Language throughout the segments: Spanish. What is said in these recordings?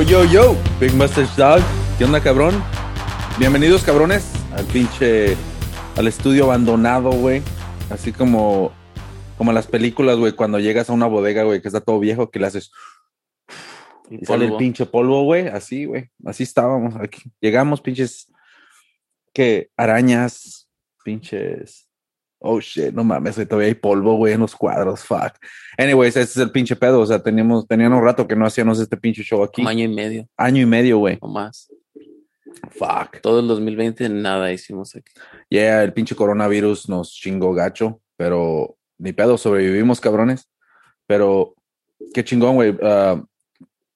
Yo, yo, yo, Big Mustache Dog. ¿Qué onda, cabrón? Bienvenidos, cabrones, al pinche. al estudio abandonado, güey. Así como. como las películas, güey, cuando llegas a una bodega, güey, que está todo viejo, que le haces. Y sale el pinche polvo, güey. Así, güey. Así estábamos aquí. Llegamos, pinches. que arañas, pinches. Oh shit, no mames, todavía hay polvo, güey, en los cuadros, fuck. Anyways, ese es el pinche pedo. O sea, teníamos, teníamos un rato que no hacíamos este pinche show aquí. Un año y medio Año y medio, güey. o más. Fuck. Todo el 2020 nada hicimos aquí. Yeah, el pinche coronavirus nos chingó gacho, pero ni pedo, sobrevivimos, cabrones. Pero qué chingón, güey, ah,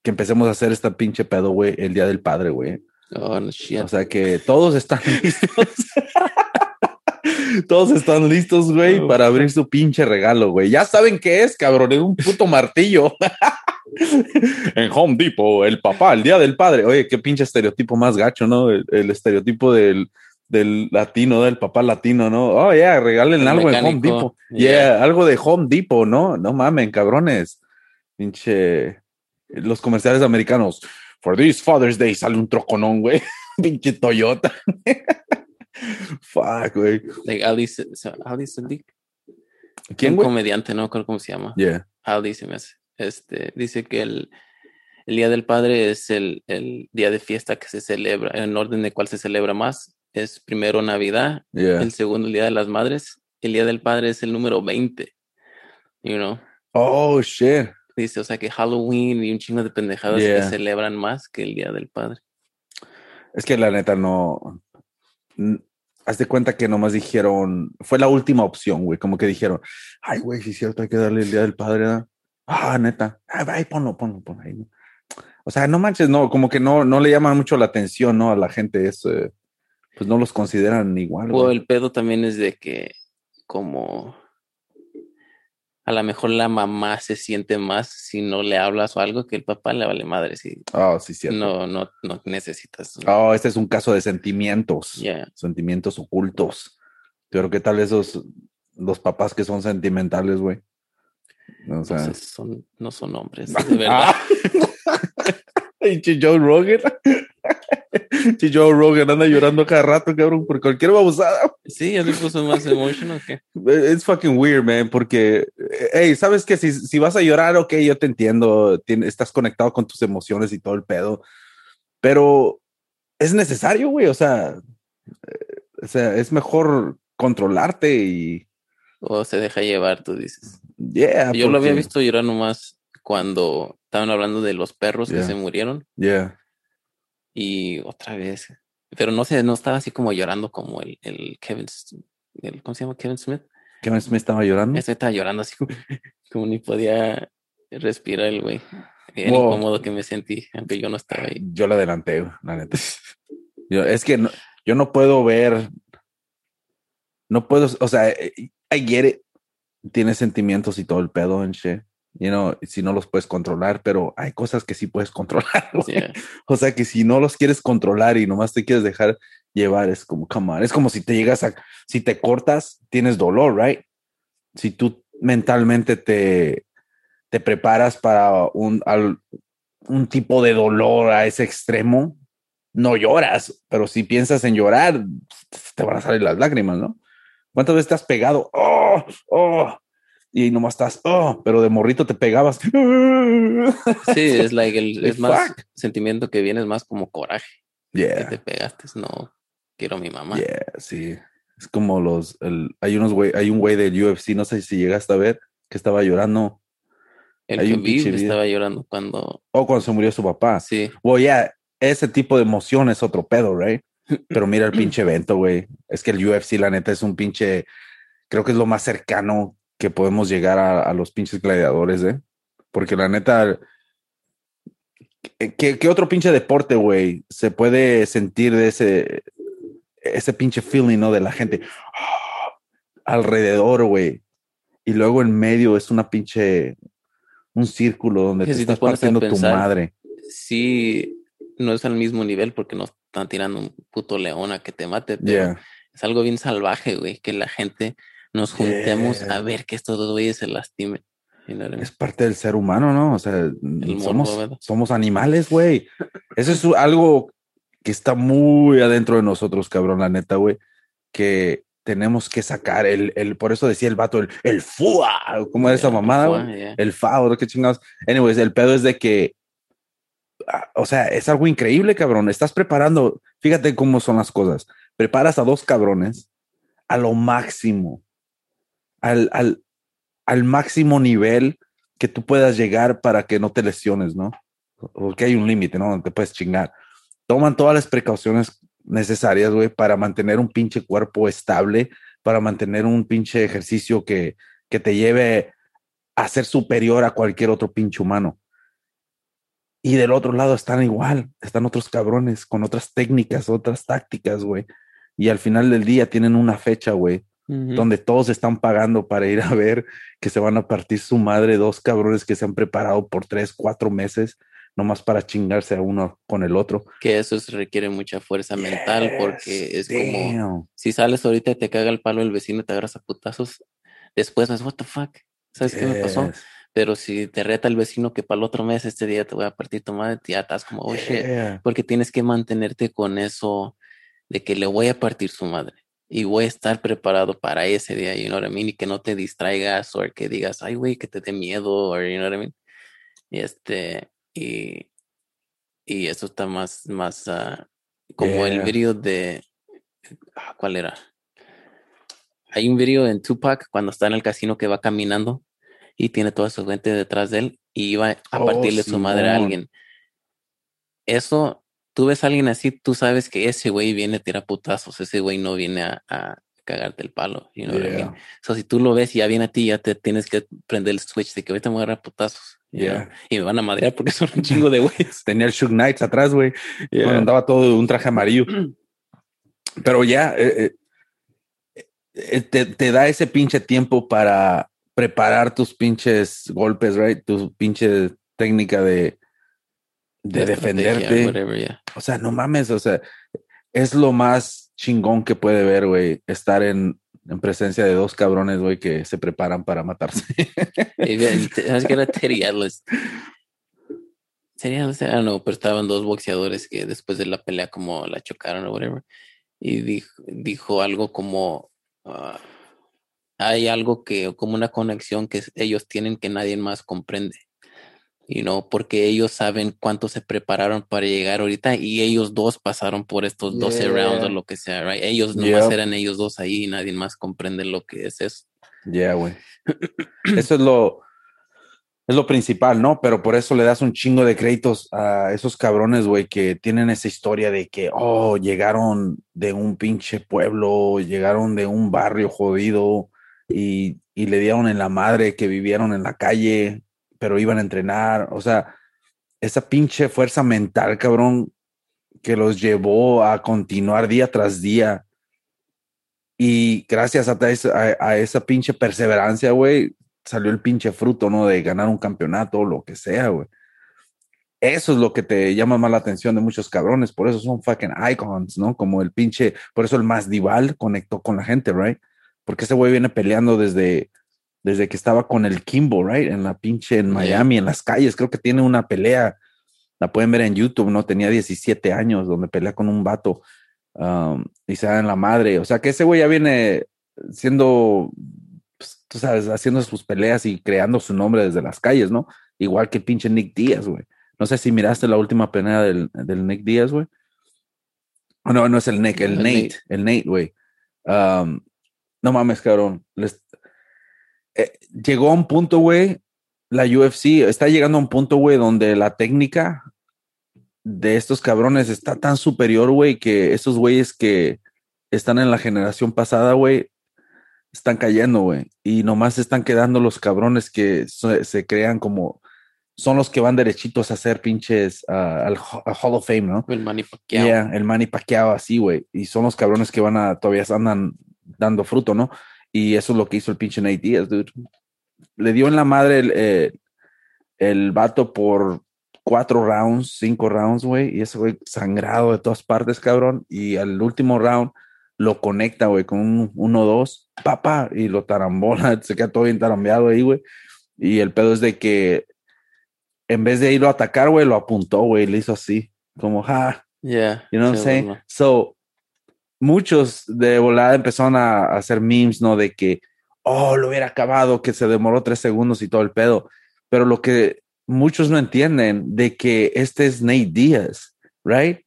que empecemos a hacer esta pinche pedo, güey, el Día del Padre, güey. Oh, no shit. O sea que todos están listos. todos están listos, güey, Oh, para abrir su pinche regalo, güey. Ya saben qué es, cabrón, es un puto martillo. en Home Depot, el papá, el Día del Padre. Oye, qué pinche estereotipo más gacho, ¿no? El, el estereotipo del, del latino, del papá latino, ¿no? Oh, yeah, regalen El algo en Home mecánico, Depot. yeah. Yeah, algo de Home Depot, ¿no? No mamen, cabrones. Pinche. Los comerciales americanos. For this Father's Day sale un troconón, güey. Pinche Toyota. Fuck, güey. Like Ali, Ali Sadiq, ¿Quién, un comediante, no creo cómo se llama. Yeah. Ali se me hace. Este, dice que el, el Día del Padre es el, el día de fiesta que se celebra, en orden de cuál se celebra más. Es primero Navidad, Yeah. el segundo el Día de las Madres. El Día del Padre es el número 20. You know? Oh, shit. Dice, o sea que Halloween y un chingo de pendejadas Yeah. que celebran más que el Día del Padre. Es que la neta no. Haz de cuenta que nomás dijeron. Fue la última opción, güey. Como que dijeron, ay, güey, si es cierto, hay que darle el día del padre. ¿verdad?". Ah, neta. Ay, ay, ponlo, ponlo, ponlo ahí. O sea, no manches, no, como que no, no le llama mucho la atención, ¿no? A la gente es, eh, pues no los consideran igual. O güey. el pedo también es de que como a lo mejor la mamá se siente más si no le hablas o algo que el papá le vale madre si Oh, sí, cierto. no, no, no necesitas. Oh, este es un caso de sentimientos. Yeah. Sentimientos ocultos. Pero qué tal esos, los papás que son sentimentales, güey. O sea, Entonces son, no son hombres, de verdad. Ah. Joe Rogan. Pinche Joe Rogan anda llorando cada rato, cabrón, por cualquier babosada. Sí, ya le puso más emotional que. It's fucking weird, man, porque, eh, hey, ¿sabes que si, si vas a llorar, ok, yo te entiendo, tien- estás conectado con tus emociones y todo el pedo, pero es necesario, güey, o sea, eh, o sea, es mejor controlarte y, O se deja llevar, tú dices. yeah. Yo lo había porque- visto llorar nomás cuando estaban hablando de los perros Yeah. que se murieron Yeah. Y otra vez. Pero no sé, no estaba así como llorando como el, el Kevin, el, ¿cómo se llama? Kevin Smith. Kevin Smith estaba llorando. Estaba llorando así como, como ni podía respirar el güey. Bien Wow. incómodo que me sentí, aunque yo no estaba ahí. Yo la adelanté, la neta. Yo- es que no- yo no puedo ver, no puedo, o sea, eh, get it. Tienes sentimientos y todo el pedo en shit. You know, si no los puedes controlar, pero hay cosas que sí puedes controlar. Yeah. O sea, que si no los quieres controlar y nomás te quieres dejar llevar, es como, come on. Es como si te llegas a, si te cortas, tienes dolor, right? Si tú mentalmente te, te preparas para un, al- un tipo de dolor a ese extremo, no lloras, pero si piensas en llorar, te van a salir las lágrimas, ¿no? ¿Cuántas veces te has pegado? Oh, oh, y nomás estás, oh, pero de morrito te pegabas. Sí, es like el, es más Fuck. sentimiento que viene, es más como coraje. Que Yeah. te pegaste, no quiero a mi mamá. Yeah, sí. Es como los, el, hay unos güey, hay un güey del UFC, no sé si llegaste a ver, que estaba llorando. El Hay que estaba llorando cuando O cuando se murió su papá. sí, Well, yeah, ese tipo de emoción es otro pedo, right? Pero mira el pinche evento, güey. Es que el UFC, la neta, es un pinche, creo que es lo más cercano que podemos llegar a, a los pinches gladiadores, ¿eh? Porque la neta, ¿qué, qué otro pinche deporte, güey, se puede sentir de ese, ese pinche feeling, ¿no? De la gente alrededor, güey. Y luego en medio es una pinche, un círculo donde Que te si te estás a partiendo tu madre. sí no es al mismo nivel porque no están tirando un puto león a que te mate, pero Yeah. es algo bien salvaje, güey, que la gente nos juntemos a ver que estos dos güeyes se lastimen. Es parte del ser humano, ¿no? O sea, somos, somos animales, güey. Eso es algo que está muy adentro de nosotros, cabrón, la neta, güey. Que tenemos que sacar el, el, por eso decía el vato, el, el FUA, ¿cómo es esa mamada, güey? yeah. El FAO, qué chingados. Anyways, el pedo es de que, ah, o sea, es algo increíble, cabrón. Estás preparando, fíjate cómo son las cosas. Preparas a dos cabrones a lo máximo, al, al, al máximo nivel que tú puedas llegar para que no te lesiones, ¿no? Porque hay un límite, ¿no? Te puedes chingar. Toman todas las precauciones necesarias, güey, para mantener un pinche cuerpo estable, para mantener un pinche ejercicio que, que te lleve a ser superior a cualquier otro pinche humano. Y del otro lado están igual, están otros cabrones con otras técnicas, otras tácticas, güey. Y al final del día tienen una fecha, güey, Ujú. donde todos están pagando para ir a ver que se van a partir su madre dos cabrones que se han preparado por tres, cuatro meses, nomás para chingarse a uno con el otro. Que eso es- requiere mucha fuerza mental porque es como Damn. si sales ahorita y te caga el palo el vecino, te agarras a putazos. Después es, what the fuck, ¿sabes qué me pasó? Pero si te reta el vecino que para el otro mes, este día te voy a partir tu madre, ya estás como, oh shit. Yeah. Porque tienes que mantenerte con eso de que le voy a partir su madre y voy a estar preparado para ese día, you know what I mean? Y que no te distraigas o que digas, ay, güey, que te dé miedo, o you know what I mean? Y este, y, y eso está más, más, ah, como el video de, ah, ¿cuál era? Hay un video en Tupac cuando está en el casino que va caminando y tiene toda su gente detrás de él y iba a Oh, partirle su madre a alguien. Eso, tú ves a alguien así, tú sabes que ese güey viene a tirar putazos, ese güey no viene a, a cagarte el palo. You know I mean? So, si tú lo ves y ya viene a ti, ya te tienes que prender el switch de que ahorita me voy a agarrar putazos. Yeah. Y me van a madrear porque son un chingo de güeyes. Tenía el Shug Knights atrás, güey. Yeah. Bueno, andaba todo de un traje amarillo. Pero ya eh, eh, eh, te, te da ese pinche tiempo para preparar tus pinches golpes, right? Tu pinche técnica de, de defenderte. whatever, yeah. O sea, no mames, o sea, es lo más chingón que puede ver, güey, estar en, en presencia de dos cabrones, güey, que se preparan para matarse. ¿Sabes qué era Atlas? Don't know, pero estaban dos boxeadores que después de la pelea como la chocaron o whatever. Y dijo, dijo algo como, ah, hay algo que, como una conexión que ellos tienen que nadie más comprende. You know, porque ellos saben cuánto se prepararon para llegar ahorita y ellos dos pasaron por estos 12 Yeah. rounds o lo que sea, right? Ellos nomás Yep. eran ellos dos ahí y nadie más comprende lo que es eso. Ya, güey. Eso es lo, es lo principal, ¿no? Pero por eso le das un chingo de créditos a esos cabrones, güey, que tienen esa historia de que, oh, llegaron de un pinche pueblo, llegaron de un barrio jodido y, y le dieron en la madre que vivieron en la calle, pero iban a entrenar. O sea, esa pinche fuerza mental, cabrón, que los llevó a continuar día tras día. Y gracias a, esa- pinche perseverancia, güey, salió el pinche fruto, ¿no? De ganar un campeonato o lo que sea, güey. Eso es lo que te llama más la atención de muchos cabrones. Por eso son fucking icons, ¿no? Como el pinche, por eso el más dival conectó con la gente, right? Porque ese güey viene peleando desde, desde que estaba con el Kimbo, right? En la pinche, en. Miami, en las calles. Creo que tiene una pelea. La pueden ver en YouTube, ¿no? Tenía 17 años donde pelea con un vato um, y se da en la madre. O sea que ese güey ya viene siendo, pues, tú sabes, haciendo sus peleas y creando su nombre desde las calles, ¿no? Igual que el pinche Nick Díaz, güey. No sé si miraste la última pelea del, del Nick Díaz, güey. No, no es el Nick, el El Nate, Nate. el Nate, güey. Um, no mames, cabrón. Les- eh, llegó a un punto, güey. La UFC está llegando a un punto, güey, donde la técnica de estos cabrones está tan superior, güey, que esos güeyes que están en la generación pasada, güey, están cayendo, güey. Y nomás están quedando los cabrones que se, se crean como son los que van derechitos a hacer pinches al Hall of Fame, ¿no? El Manny Pacquiao. Yeah, el Manny Pacquiao así, güey. Y son los cabrones que van a, todavía andan dando fruto, ¿no? Y eso es lo que hizo el pinche Nate Diaz, dude. Le dio en la madre el, eh, el vato por cuatro rounds, cinco rounds, güey. Y ese güey sangrado de todas partes, cabrón. Y al último round lo conecta, güey, con un 1-2, papá, y lo tarambola. Se queda todo bien tarambeado ahí, güey. Y el pedo es de que en vez de irlo a atacar, güey, lo apuntó, güey, le hizo así, como, ja, Yeah. you know what I'm saying? So, muchos de volada empezaron a, a hacer memes, ¿no? De que, oh, lo hubiera acabado, que se demoró tres segundos y todo el pedo. Pero lo que muchos no entienden de que este es Nate Díaz, right?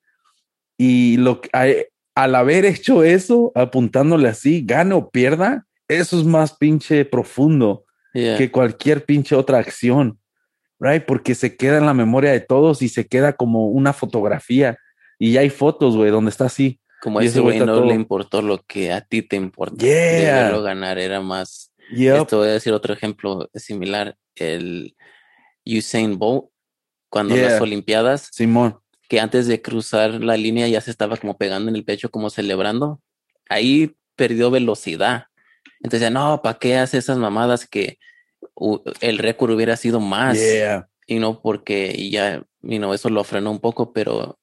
Y lo que, a- al haber hecho eso, apuntándole así, gane o pierda, eso es más pinche profundo Yeah. que cualquier pinche otra acción, right? Porque se queda en la memoria de todos y se queda como una fotografía. Y ya hay fotos, güey, donde está así. Como a ese güey no todo- le importó lo que a ti te importa. De Yeah. verlo ganar era más. Yep. Esto voy a decir otro ejemplo similar. El Usain Bolt, cuando Yeah. las Olimpiadas, Simón. que antes de cruzar la línea ya se estaba como pegando en el pecho, como celebrando. Ahí perdió velocidad. Entonces, no, ¿para qué hace esas mamadas que el récord hubiera sido más? Yeah. Y no porque y ya, you know, eso lo frenó un poco, pero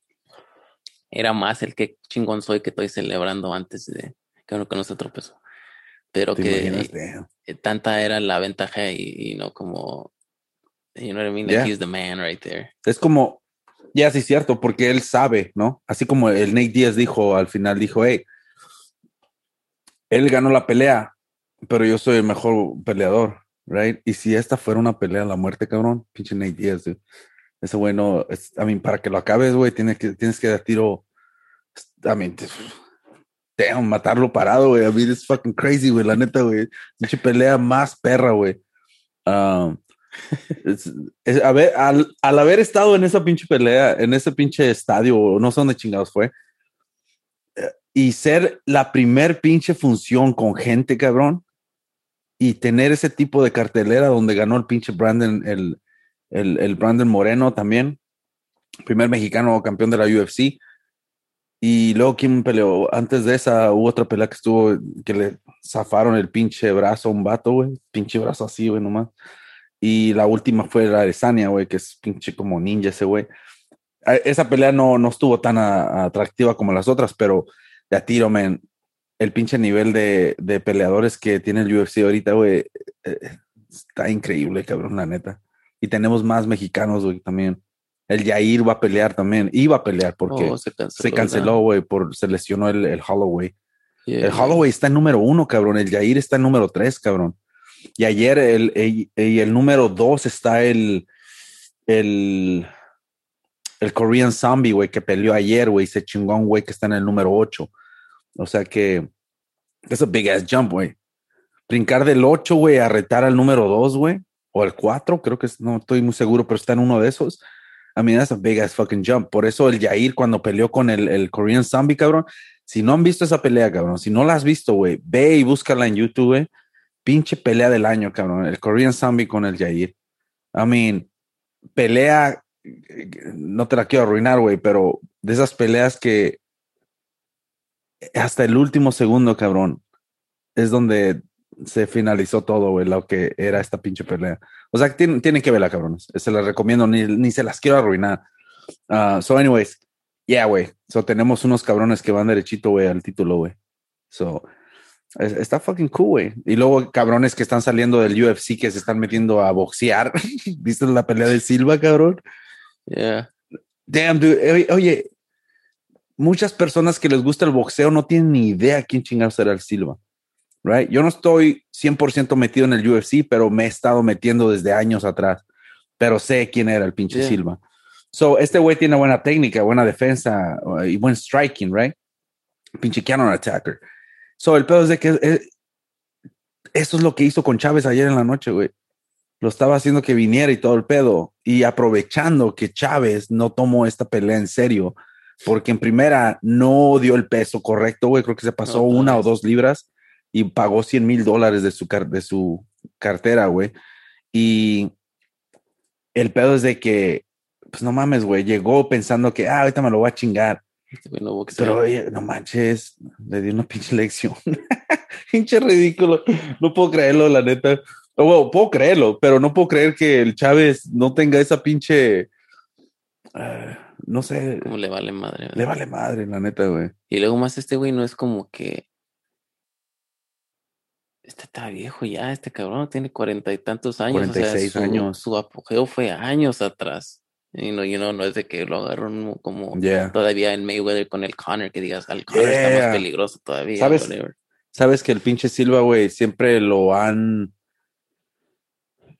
era más el que chingón soy que estoy celebrando antes de que uno se tropezó. Pero ¿Te que eh, tanta era la ventaja y, y no como, you know what I mean? Like Yeah. he's the man right there. Es como, ya sí, cierto, porque él sabe, ¿no? Así como el Nate Díaz dijo al final, dijo, hey, él ganó la pelea, pero yo soy el mejor peleador, right? Y si esta fuera una pelea a la muerte, cabrón, pinche Nate Díaz, dude. Ese güey no, es, I mean, para que lo acabes, güey, tienes que, tienes que dar tiro, I mean, te- damn, matarlo parado, güey, I mean, it's fucking crazy, güey, la neta, güey, pinche pelea más perra, güey. Um, es- es- a ver, al, al haber estado en esa pinche pelea, en ese pinche estadio, no sé dónde chingados fue, eh, y ser la primer pinche función con gente, cabrón, y tener ese tipo de cartelera donde ganó el pinche Brandon, el, el, el Brandon Moreno también, primer mexicano campeón de la UFC. Y luego, ¿quién peleó? Antes de esa, hubo otra pelea que estuvo, que le zafaron el pinche brazo a un vato, güey. Pinche brazo así, güey, nomás. Y la última fue la de Sania, güey, que es pinche como ninja ese güey. Esa pelea no, no estuvo tan atractiva como las otras, pero de a tiro, man, el pinche nivel de, de peleadores que tiene el UFC ahorita, güey, eh, está increíble, cabrón, la neta. Y tenemos más mexicanos, güey, también. El Yair va a pelear también. Iba a pelear porque Oh, se canceló. güey, por se lesionó el, el Holloway. Yeah, El Holloway está en número uno, cabrón. El Yair está en número tres, cabrón. Y ayer el, el, el número dos está el, el, el Korean Zombie, güey, que peleó ayer, güey. Se chingó a un güey que está en el número ocho. O sea que es a big ass jump, güey. Brincar del ocho, güey, a retar al número dos, güey. O al cuatro, creo que no estoy muy seguro, pero está en uno de esos. I mean, that's a big ass fucking jump. Por eso el Yair cuando peleó con el, el Korean Zombie, cabrón, si no han visto esa pelea, cabrón, si no la has visto, güey, ve y búscala en YouTube, güey. Pinche pelea del año, cabrón. El Korean Zombie con el Yair. I mean, pelea, no te la quiero arruinar, güey, pero de esas peleas que hasta el último segundo, cabrón, es donde se finalizó todo, güey, lo que era esta pinche pelea. O sea, que tienen, tienen que verla, cabrones. Se las recomiendo, ni, ni se las quiero arruinar. Uh, so, anyways, yeah, güey. So, tenemos unos cabrones que van derechito, güey, al título, güey. So, es- está fucking cool, güey. Y luego cabrones que están saliendo del UFC que se están metiendo a boxear. ¿Viste la pelea de Silva, cabrón? Yeah. Damn, dude. Oye, oye, muchas personas que les gusta el boxeo no tienen ni idea quién chingados era el Silva. Right? Yo no estoy 100% metido en el UFC, pero me he estado metiendo desde años atrás. Pero sé quién era el pinche Yeah. Silva. So, este güey tiene buena técnica, buena defensa uh, y buen striking, right? Pinche counter attacker. So, el pedo es de que eh, eso es lo que hizo con Chávez ayer en la noche, güey. Lo estaba haciendo que viniera y todo el pedo. Y aprovechando que Chávez no tomó esta pelea en serio, porque en primera no dio el peso correcto, güey. Creo que se pasó No, una o dos libras y pagó 100 mil dólares de su, car- de su cartera, güey. Y el pedo es de que, pues no mames, güey, llegó pensando que, ah, ahorita me lo voy a chingar. Este güey no boxea. Pero oye, no manches, le di una pinche lección. pinche ridículo. No puedo creerlo, la neta. O, bueno, puedo creerlo, pero no puedo creer que el Chávez no tenga esa pinche. ah, no sé, Como le vale madre. ¿verdad? le vale madre, la neta, güey. Y luego más este güey no es como que Este está viejo ya, este cabrón tiene cuarenta y tantos años. 46 su, años. Su apogeo fue años atrás. Y no, you know, no es de que lo agarraron como Yeah. todavía en Mayweather con el Connor, que digas, al Connor está más peligroso todavía. ¿Sabes? Sabes que el pinche Silva, güey, siempre lo han.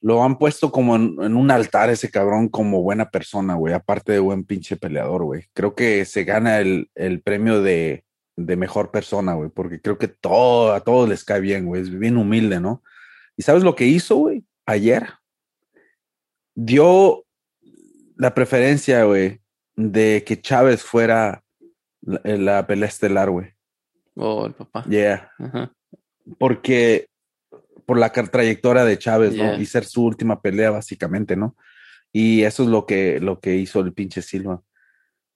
Lo han puesto como en, en un altar ese cabrón como buena persona, güey. Aparte de buen pinche peleador, güey. Creo que se gana el, el premio de, de mejor persona, güey. Porque creo que todo, a todos les cae bien, güey. Es bien humilde, ¿no? ¿Y sabes lo que hizo, güey? Ayer. Dio la preferencia, güey, de que Chávez fuera la, la pelea estelar, güey. Oh, el papá. Yeah Ajá. porque por la trayectoria de Chávez, ¿no? Y ser su última pelea, básicamente, ¿no? Y eso es lo que, lo que hizo el pinche Silva.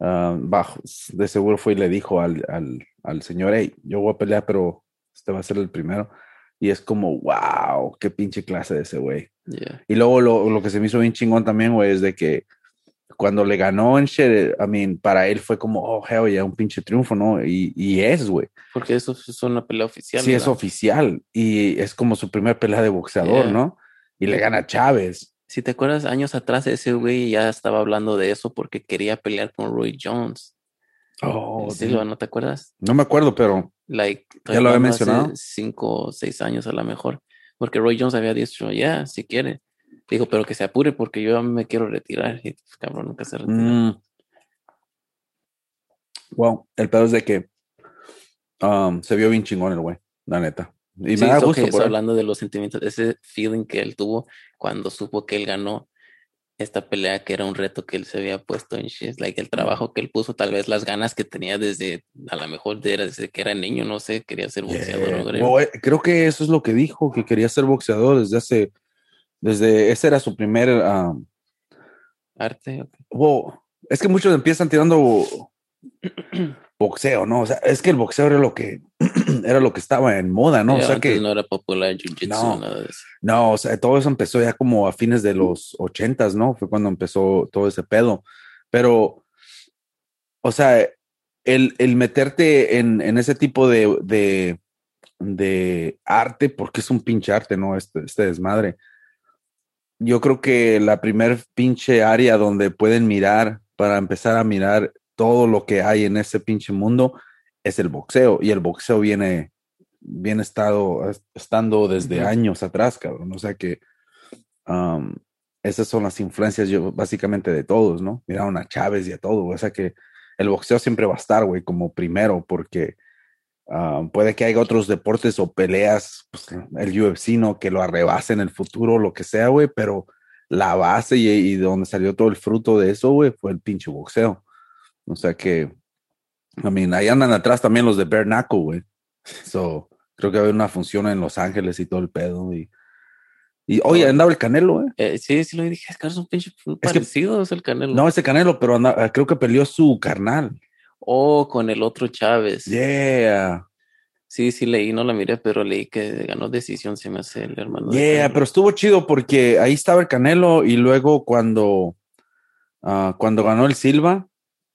Ah, bajo, de seguro fue y le dijo al, al, al señor, hey, yo voy a pelear, pero este va a ser el primero. Y es como, wow, qué pinche clase de ese güey. Yeah. Y luego lo, lo que se me hizo bien chingón también, güey, es de que cuando le ganó en shit, I mean, para él fue como, oh, hell, ya un pinche triunfo, ¿no? Y, y es, güey. Porque eso es una pelea oficial. Sí, es oficial y es como su primer pelea de boxeador, Yeah. ¿no? Y le gana a Chávez. Si te acuerdas, años atrás ese güey ya estaba hablando de eso porque quería pelear con Roy Jones. Oh, Silva, ¿no te acuerdas? no me acuerdo, pero Like, ¿Ya lo había hace mencionado? Cinco o seis años a lo mejor. Porque Roy Jones había dicho, ya, si quiere. Dijo, pero que se apure porque yo me quiero retirar. Y pues, cabrón, nunca se retiró. mm, wow, el pedo es de que um, se vio bien chingón el güey, la neta. Y Sí, me da gusto que por él. hablando de los sentimientos, ese feeling que él tuvo cuando supo que él ganó esta pelea, que era un reto que él se había puesto en shit, like el trabajo que él puso, tal vez las ganas que tenía desde, a lo mejor de- desde que era niño, no sé, quería ser boxeador. Yeah. eh, creo que eso es lo que dijo, que quería ser boxeador desde hace, desde, ese era su primer, um, Arte, ok. wow, es que muchos empiezan tirando boxeo, ¿no? O sea, es que el boxeo era lo que, era lo que estaba en moda, ¿no? Yeah, o sea antes que... no era popular jiu-jitsu, No. nada de eso. No, o sea, todo eso empezó ya como a fines de los ochentas, ¿no? Fue cuando empezó todo ese pedo. Pero, o sea, el, el meterte en, en ese tipo de, de, de arte, porque es un pinche arte, ¿no? Este, este desmadre. Yo creo que la primer pinche área donde pueden mirar para empezar a mirar todo lo que hay en ese pinche mundo es el boxeo. Y el boxeo viene, viene estado, estando desde años atrás, cabrón. O sea que um, esas son las influencias yo, básicamente de todos, ¿no? Miraron a Chávez y a todo. O sea que el boxeo siempre va a estar, güey, como primero, porque puede que haya otros deportes o peleas, pues, el UFC, ¿no? Que lo arrebase en el futuro, lo que sea, güey, pero la base y, y de donde salió todo el fruto de eso, güey, fue el pinche boxeo. O sea que, I mean, ahí andan atrás también los de Knuckle, güey. So, creo que había una función en Los Ángeles y todo el pedo. Y, y oye, Oh. andaba el Canelo, güey. Eh, sí, sí lo dije, es que es un pinche que- parecido, es el Canelo. No, ese Canelo, pero anda- creo que peleó su carnal. Oh, con el otro Chávez. Yeah, Sí, sí leí, no la miré, pero leí que ganó decisión, se me hace el hermano. yeah, pero estuvo chido porque ahí estaba el Canelo y luego cuando, ah, cuando ganó el Silva,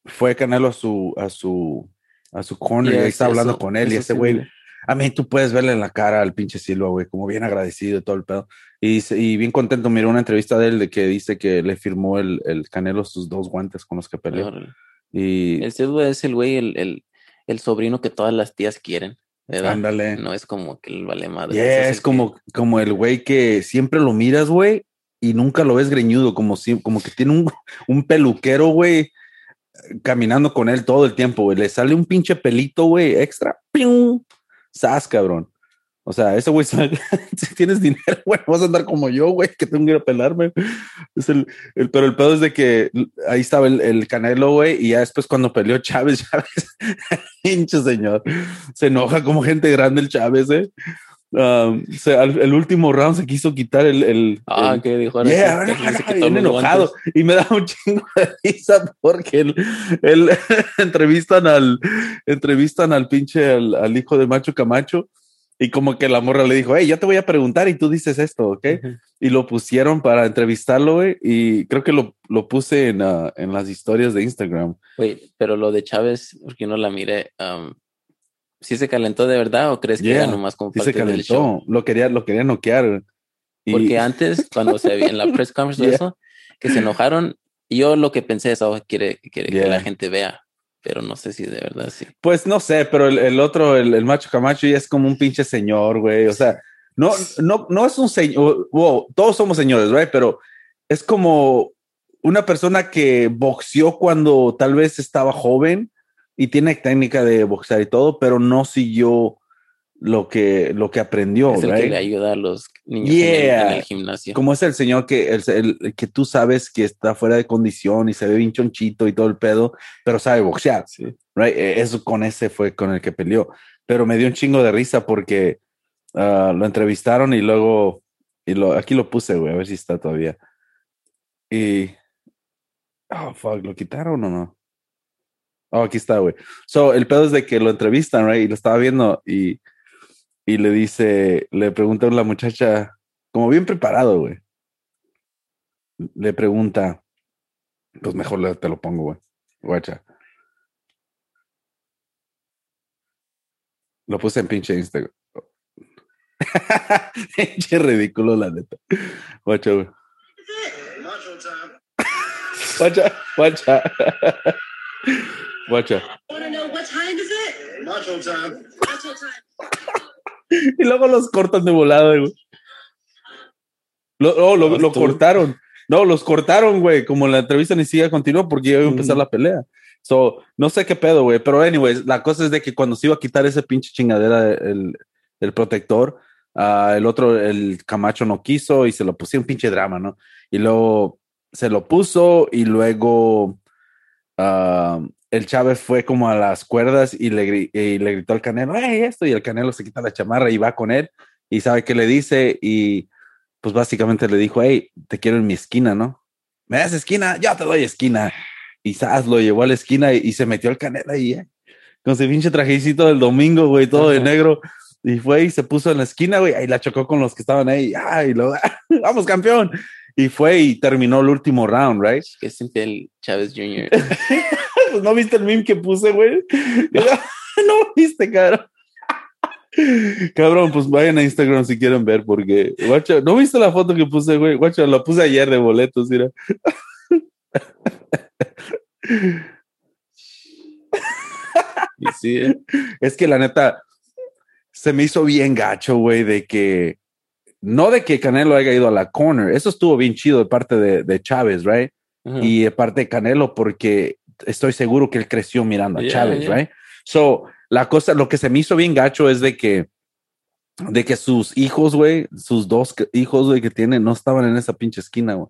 fue Canelo a su, a su, a su corner y ahí está hablando eso- con él y ese güey, a mí tú puedes verle en la cara al pinche Silva, güey, como bien agradecido y todo el pedo. Y, y bien contento, miré una entrevista de él de que dice que le firmó el, el Canelo sus dos guantes con los que peleó. Órale. Y El Silva es el güey, el, el, el sobrino que todas las tías quieren, ¿verdad? ándale. No es como que el vale madre. Yeah, ese es el que- como, como el güey que siempre lo miras, güey, y nunca lo ves greñudo, como si, como que tiene un, un peluquero, güey, caminando con él todo el tiempo, güey. Le sale un pinche pelito, güey, extra. ¡Pium! ¡Sas, cabrón! O sea, ese güey, si tienes dinero, güey, vas a andar como yo, güey, que tengo que ir a pelarme. Es el, el, pero el pedo es de que ahí estaba el, el Canelo, güey, y ya después cuando peleó Chávez, Chávez, pinche señor, se enoja como gente grande el Chávez, eh. Um, se- al- el último round se quiso quitar el, el, Ah, el- que dijo ahora Yeah, ahora que se bien enojado. guantes. Y me da un chingo de risa porque él, él- entrevistan al entrevistan al pinche al, al hijo de Macho Camacho y como que la morra le dijo, hey, yo te voy a preguntar y tú dices esto, ¿ok? Ujú. Y lo pusieron para entrevistarlo, güey, y creo que lo, lo puse en, ah, en las historias de Instagram. Güey, pero lo de Chávez, porque no la miré, um, ¿Sí se calentó de verdad o crees que Yeah, era nomás como Sí parte se del show? calentó. Lo quería, lo quería noquear. Y- Porque antes, cuando se en la press conference Yeah. eso, que se enojaron, yo lo que pensé es, oh, quiere, quiere que Yeah. la gente vea, pero no sé si de verdad sí. Pues no sé, pero el, el otro, el, el macho Camacho, ya es como un pinche señor, güey. O sea, no, no, no es un señor. Wow, todos somos señores, right? Pero es como una persona que boxeó cuando tal vez estaba joven y tiene técnica de boxear y todo, pero no siguió lo que, lo que aprendió, es el right? que le ayuda a los niños en el- en, Yeah. el, gimnasio. Como es el señor que, el, el- que tú sabes que está fuera de condición y se ve bien chonchito y todo el pedo, pero sabe boxear. Sí. Right? Eh, Eso con ese fue con el que peleó. Pero me dio un chingo de risa porque ah, lo entrevistaron y luego, y lo, aquí lo puse, güey, a ver si está todavía. Y, oh, fuck, ¿lo quitaron o no? Oh, aquí está, güey. So, el pedo es de que lo entrevistan, right? Y lo estaba viendo y, y le dice, le pregunta a la muchacha, como bien preparado, güey. Le pregunta, pues mejor te lo pongo, güey. Guacha. Lo puse en pinche Instagram. pinche ridículo, la neta. Guacha, güey. Guacha, guacha. Guacha. Want to know what time is it? Macho time. Macho time. Y luego los cortan de volada, güey. Lo, oh, lo, No, lo tú. cortaron. No, los cortaron, güey. Como la entrevista ni siquiera continuó porque ya iba a empezar la pelea. So, no sé qué pedo, güey. Pero, anyways, la cosa es de que cuando se iba a quitar ese pinche chingadera, el, el protector, ah, el otro, el Camacho no quiso y se lo pusieron pinche drama, ¿no? Y luego se lo puso y luego ah, el Chávez fue como a las cuerdas y le, y le gritó al Canelo, ¡Ey, esto! Y el Canelo se quita la chamarra y va con él y sabe qué le dice y pues básicamente le dijo, hey, te quiero en mi esquina, ¿no? ¿Me das esquina? Yo te doy esquina. Y Saz lo llevó a la esquina y, y se metió al Canelo ahí, ¿eh? Con su pinche trajecito del domingo, güey, todo de negro. Y fue y se puso en la esquina, güey, ahí la chocó con los que estaban ahí. ¡Ay, lo, vamos, campeón! Y fue y terminó el último round, right? Que siempre el Chávez Jr. Pues no viste el meme que puse, güey. no viste, cabrón. Cabrón, pues vayan a Instagram si quieren ver, porque, ¿no viste la foto que puse, güey? Guacha, la puse ayer de boletos, mira. Y sí, eh, Es que la neta, se me hizo bien gacho, güey, de que, no de que Canelo haya ido a la corner, eso estuvo bien chido de parte de, de Chávez, right? y de parte de Canelo porque estoy seguro que él creció mirando a Yeah, Chávez, yeah. right? So, la cosa, lo que se me hizo bien gacho es de que, de que sus hijos, güey, sus dos hijos, güey, que tienen, no estaban en esa pinche esquina, güey.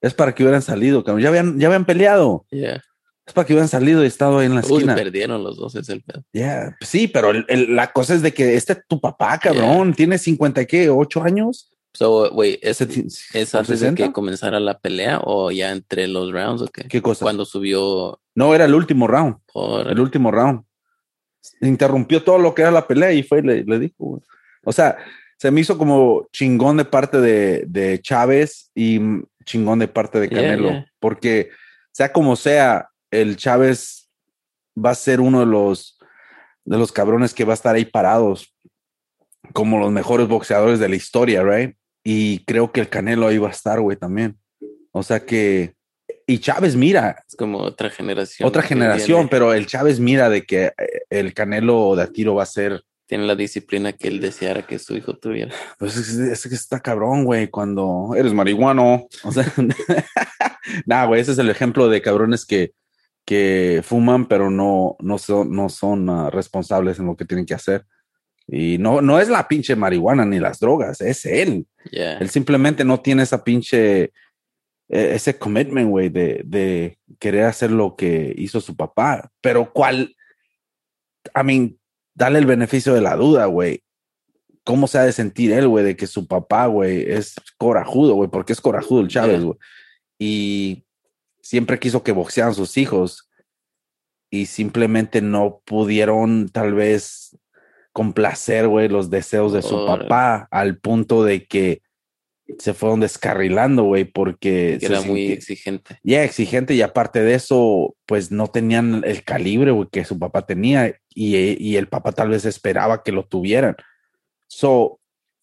Es para que hubieran salido, cabrón. Ya habían, ya habían peleado. Yeah. Es para que hubieran salido y estado ahí en la Uy, esquina. perdieron los dos, es el pedo. Yeah, Sí, pero el- el- la cosa es de que este tu papá, cabrón, tiene 50, ¿qué? ¿8 años? So, güey, ¿es, Ese ti- ¿es antes de 60? que comenzara la pelea o ya entre los rounds o qué? ¿Qué cosa? Cuando subió No, era el último round. por... el último round. Interrumpió todo lo que era la pelea y fue y le, le dijo. O sea, se me hizo como chingón de parte de, de Chávez y chingón de parte de Canelo. yeah. Porque sea como sea, el Chávez va a ser uno de los de los cabrones que va a estar ahí parados como los mejores boxeadores de la historia, right? Y creo que el Canelo ahí va a estar, güey, también. O sea que y Chávez mira, Es como otra generación. otra generación, viene. pero el Chávez mira de que eh, el Canelo de a tiro va a ser, Tiene la disciplina que él deseara que su hijo tuviera. pues es, es que está cabrón, güey, cuando eres marihuano. O sea, nada, güey, ese es el ejemplo de cabrones que, que fuman, pero no, no son, no son ah, responsables en lo que tienen que hacer. Y no, no es la pinche marihuana ni las drogas, es él. Yeah. Él simplemente no tiene esa pinche, eh, ese commitment, güey, de, de querer hacer lo que hizo su papá. Pero cuál, I mean, dale el beneficio de la duda, güey. ¿Cómo se ha de sentir él, güey, de que su papá, güey, es corajudo, güey, porque es corajudo el Chávez, Yeah. güey. Y siempre quiso que boxearan sus hijos y simplemente no pudieron tal vez complacer, güey, los deseos de su papá al punto de que se fueron descarrilando, güey, porque era muy exigente. ya exigente y aparte de eso, pues no tenían el calibre güey, que su papá tenía y, y el papá tal vez esperaba que lo tuvieran. So,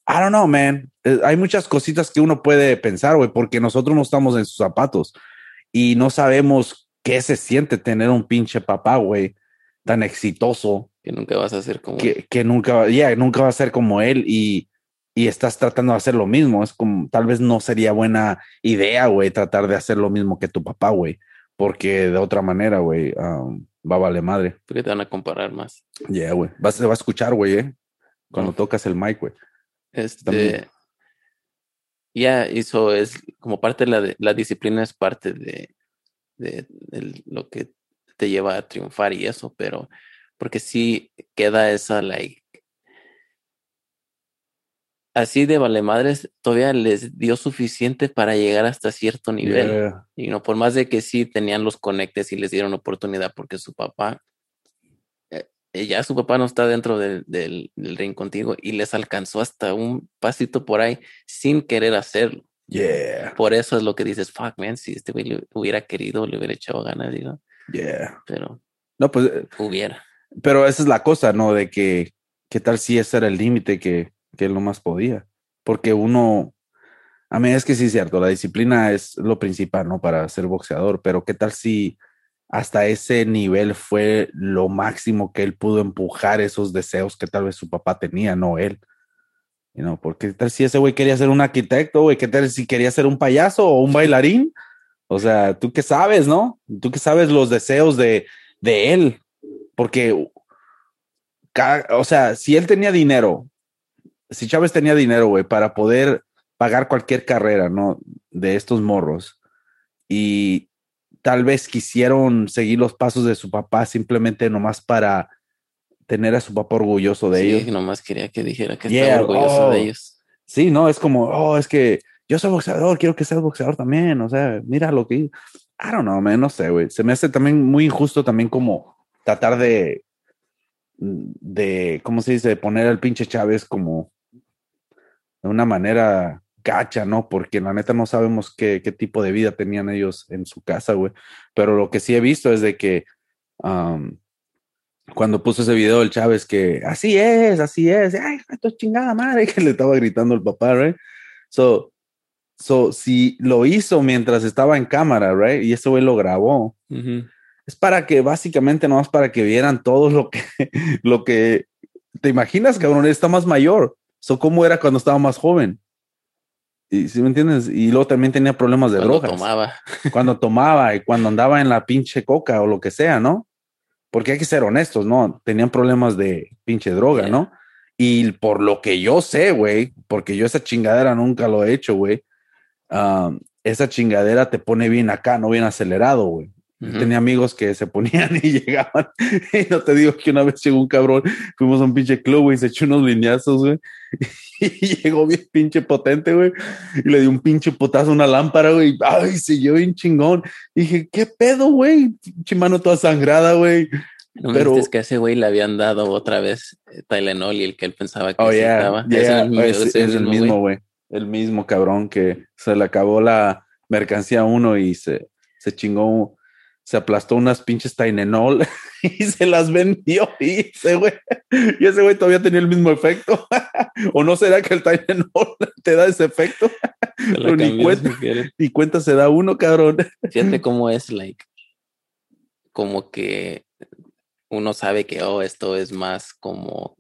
I don't know, man. Eh, Hay muchas cositas que uno puede pensar, güey, porque nosotros no estamos en sus zapatos y no sabemos qué se siente tener un pinche papá, güey, tan exitoso Que nunca vas a ser como. que, que nunca, va- ya, nunca va a ser como él y, y estás tratando de hacer lo mismo. Es como, tal vez no sería buena idea, güey, tratar de hacer lo mismo que tu papá, güey, porque de otra manera, güey, um, va a valer madre. Porque te van a comparar más. Ya, güey, vas, se va a escuchar, güey, eh, cuando tocas el mic, güey. Este. También. Ya, eso es como parte de la, de- la disciplina, es parte de, de, de lo que te lleva a triunfar y eso, pero porque sí queda esa, like, así de vale madres, todavía les dio suficiente para llegar hasta cierto nivel. Yeah. Y no, por más de que sí tenían los conectes y les dieron oportunidad porque su papá, ya su papá no está dentro del, del, del ring contigo y les alcanzó hasta un pasito por ahí sin querer hacerlo. Yeah, Por eso es lo que dices, fuck, man, si este güey hubiera querido, le hubiera echado ganas, digo, yeah. pero No, pues, eh, hubiera. pero esa es la cosa, ¿no? De que, ¿qué tal si ese era el límite que, que él no más podía? Porque uno, a mí es que sí es cierto, la disciplina es lo principal, ¿no? Para ser boxeador, pero ¿qué tal si hasta ese nivel fue lo máximo que él pudo empujar esos deseos que tal vez su papá tenía, no él? You know, porque ¿qué tal si ese güey quería ser un arquitecto, güey? ¿Qué tal si quería ser un payaso o un bailarín? O sea, tú qué sabes, ¿no? Tú qué sabes los deseos de, de él, porque, o sea, si él tenía dinero, si Chávez tenía dinero, güey, para poder pagar cualquier carrera, ¿no? De estos morros, y tal vez quisieron seguir los pasos de su papá simplemente nomás para tener a su papá orgulloso de Sí, ellos. nomás quería que dijera que Yeah, estaba orgulloso oh. de ellos. Sí, no, es como, oh, es que yo soy boxeador, quiero que seas boxeador también, o sea, mira lo que... I don't know, man, no sé, güey. Se me hace también muy injusto también como tratar de, de, ¿cómo se dice? De poner al pinche Chávez como de una manera gacha, ¿no? Porque la neta no sabemos qué, qué tipo de vida tenían ellos en su casa, güey. Pero lo que sí he visto es de que um, cuando puso ese video el Chávez que así es, así es, ay, esto es chingada madre, que le estaba gritando el papá, right? So, so, si lo hizo mientras estaba en cámara, right? Y ese güey lo grabó, es para que básicamente nomás para que vieran todo lo que, lo que te imaginas, cabrón, él está más mayor. So, ¿cómo era cuando estaba más joven? Y si me entiendes, y luego también tenía problemas de Cuando drogas tomaba. cuando tomaba y cuando andaba en la pinche coca o lo que sea, ¿no? Porque hay que ser honestos, ¿no? Tenían problemas de pinche droga, Yeah. ¿no? Y por lo que yo sé, güey, porque yo esa chingadera nunca lo he hecho, güey. um, esa chingadera te pone bien acá, no bien acelerado, güey. Tenía amigos que se ponían y llegaban. Y no te digo que una vez llegó un cabrón, fuimos a un pinche club, güey, se echó unos lineazos, güey. Y llegó bien pinche potente, güey. Y le dio un pinche potazo a una lámpara, güey. Ay, se yo bien chingón. dije, ¿qué pedo, güey? Pinche mano toda sangrada, güey. No pero- me dices que a ese güey le habían dado otra vez eh, Tylenol y el que él pensaba que Oh, yeah. estaba. yeah, Es el mismo- es, es es el güey. mismo, güey. El mismo cabrón que se le acabó la mercancía a uno y se, se chingó, se aplastó unas pinches Tylenol y se las vendió. Y ese güey, y ese güey todavía tenía el mismo efecto. ¿O no será que el Tylenol te da ese efecto? Pero ni cuenta. si se da uno, cabrón. Fíjate cómo es, like, como que uno sabe que, oh, esto es más como,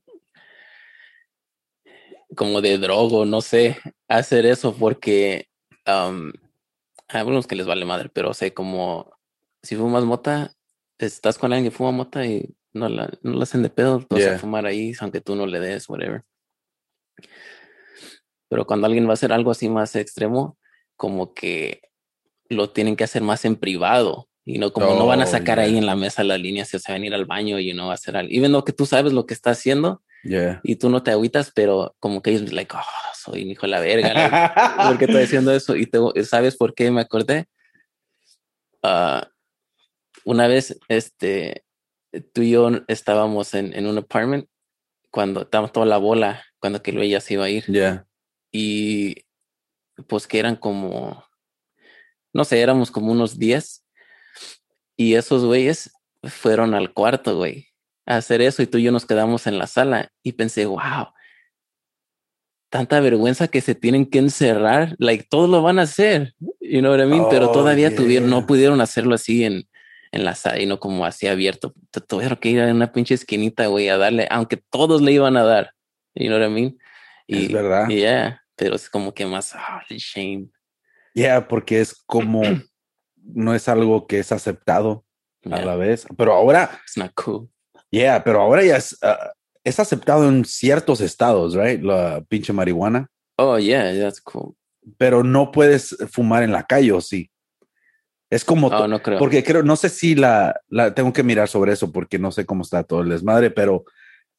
como de drogo, no sé, hacer eso porque um, hay algunos que les vale madre, pero sé como si fumas mota, estás con alguien que fuma mota y no la, no la hacen de pedo, vas Yeah. a fumar ahí, aunque tú no le des, whatever. Pero cuando alguien va a hacer algo así más extremo, como que lo tienen que hacer más en privado. Y no, como no van a Oh, sacar yeah. ahí en la mesa las líneas, si se van a ir al baño y no va a hacer algo. Y viendo que tú sabes lo que está haciendo Yeah. y tú no te agüitas, pero como que ellos, like, oh, soy un hijo de la verga. ¿Por qué estoy haciendo eso? Y te, ¿sabes por qué me acordé? Ah, una vez, este, tú y yo estábamos en, en un apartment cuando estábamos toda la bola, cuando que ella se iba a ir Yeah. y pues que eran como, no sé, éramos como unos 10 y esos güeyes fueron al cuarto, güey, a hacer eso y tú y yo nos quedamos en la sala y pensé, wow, tanta vergüenza que se tienen que encerrar, like todos lo van a hacer, you know what I mean? Pero Oh, todavía tuvieron, no yeah. pudieron hacerlo así en, en la sala y no como así abierto. Tu- Tuvieron que ir a una pinche esquinita, güey, a darle, aunque todos le iban a dar, you know what I mean? Es verdad. y Yeah, pero es como que más, the shame. Yeah, porque es como no es algo que es aceptado a la vez. Pero ahora, it's not cool. yeah, pero ahora ya es, ah, es aceptado en ciertos estados, right? La pinche marihuana. Oh, yeah, that's cool. Pero no puedes fumar en la calle, ¿o sí? Es como Oh, no creo. Porque creo, no sé si la, la tengo que mirar sobre eso porque no sé cómo está todo el desmadre, pero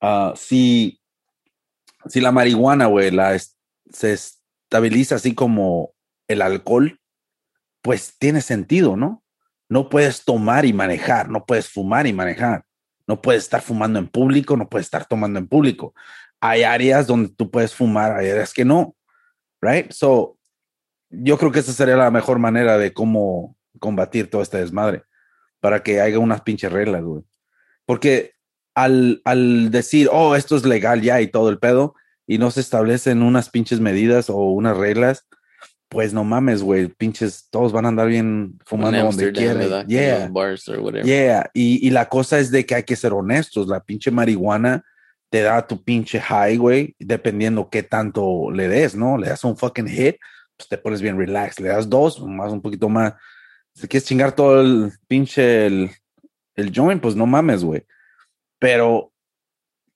ah, si, si la marihuana, güey, la es- se estabiliza así como el alcohol, pues tiene sentido, ¿no? No puedes tomar y manejar, no puedes fumar y manejar, no puedes estar fumando en público, no puedes estar tomando en público. Hay áreas donde tú puedes fumar, hay áreas que no, right? So, yo creo que esa sería la mejor manera de cómo combatir todo este desmadre para que haya unas pinches reglas, güey. Porque al, al decir, oh, esto es legal ya y todo el pedo, y no se establecen unas pinches medidas o unas reglas, pues no mames, güey, pinches, todos van a andar bien fumando donde quieran. Yeah. Yeah, y, y la cosa es de que hay que ser honestos. La pinche marihuana te da tu pinche high, güey, dependiendo qué tanto le des, ¿no? Le das un fucking hit, pues te pones bien relax. Le das dos, más un poquito más. Si quieres chingar todo el pinche el, el joint, pues no mames, güey. Pero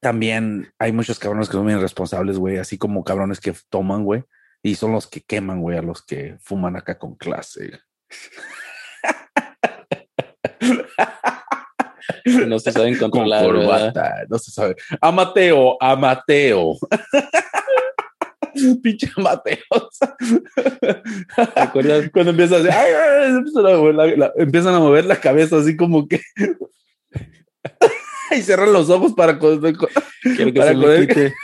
también hay muchos cabrones que son bien responsables, güey, así como cabrones que toman, güey, y son los que queman, güey, a los que fuman acá con clase. No se saben con controlar, no se sabe. A Mateo, a Mateo. Pinche Mateo. ¿Te acuerdas? Cuando empieza a hacer, empiezan, a mover la, la- empiezan a mover la cabeza así como que. y cierran los ojos para. Quiero que para se poder- quite.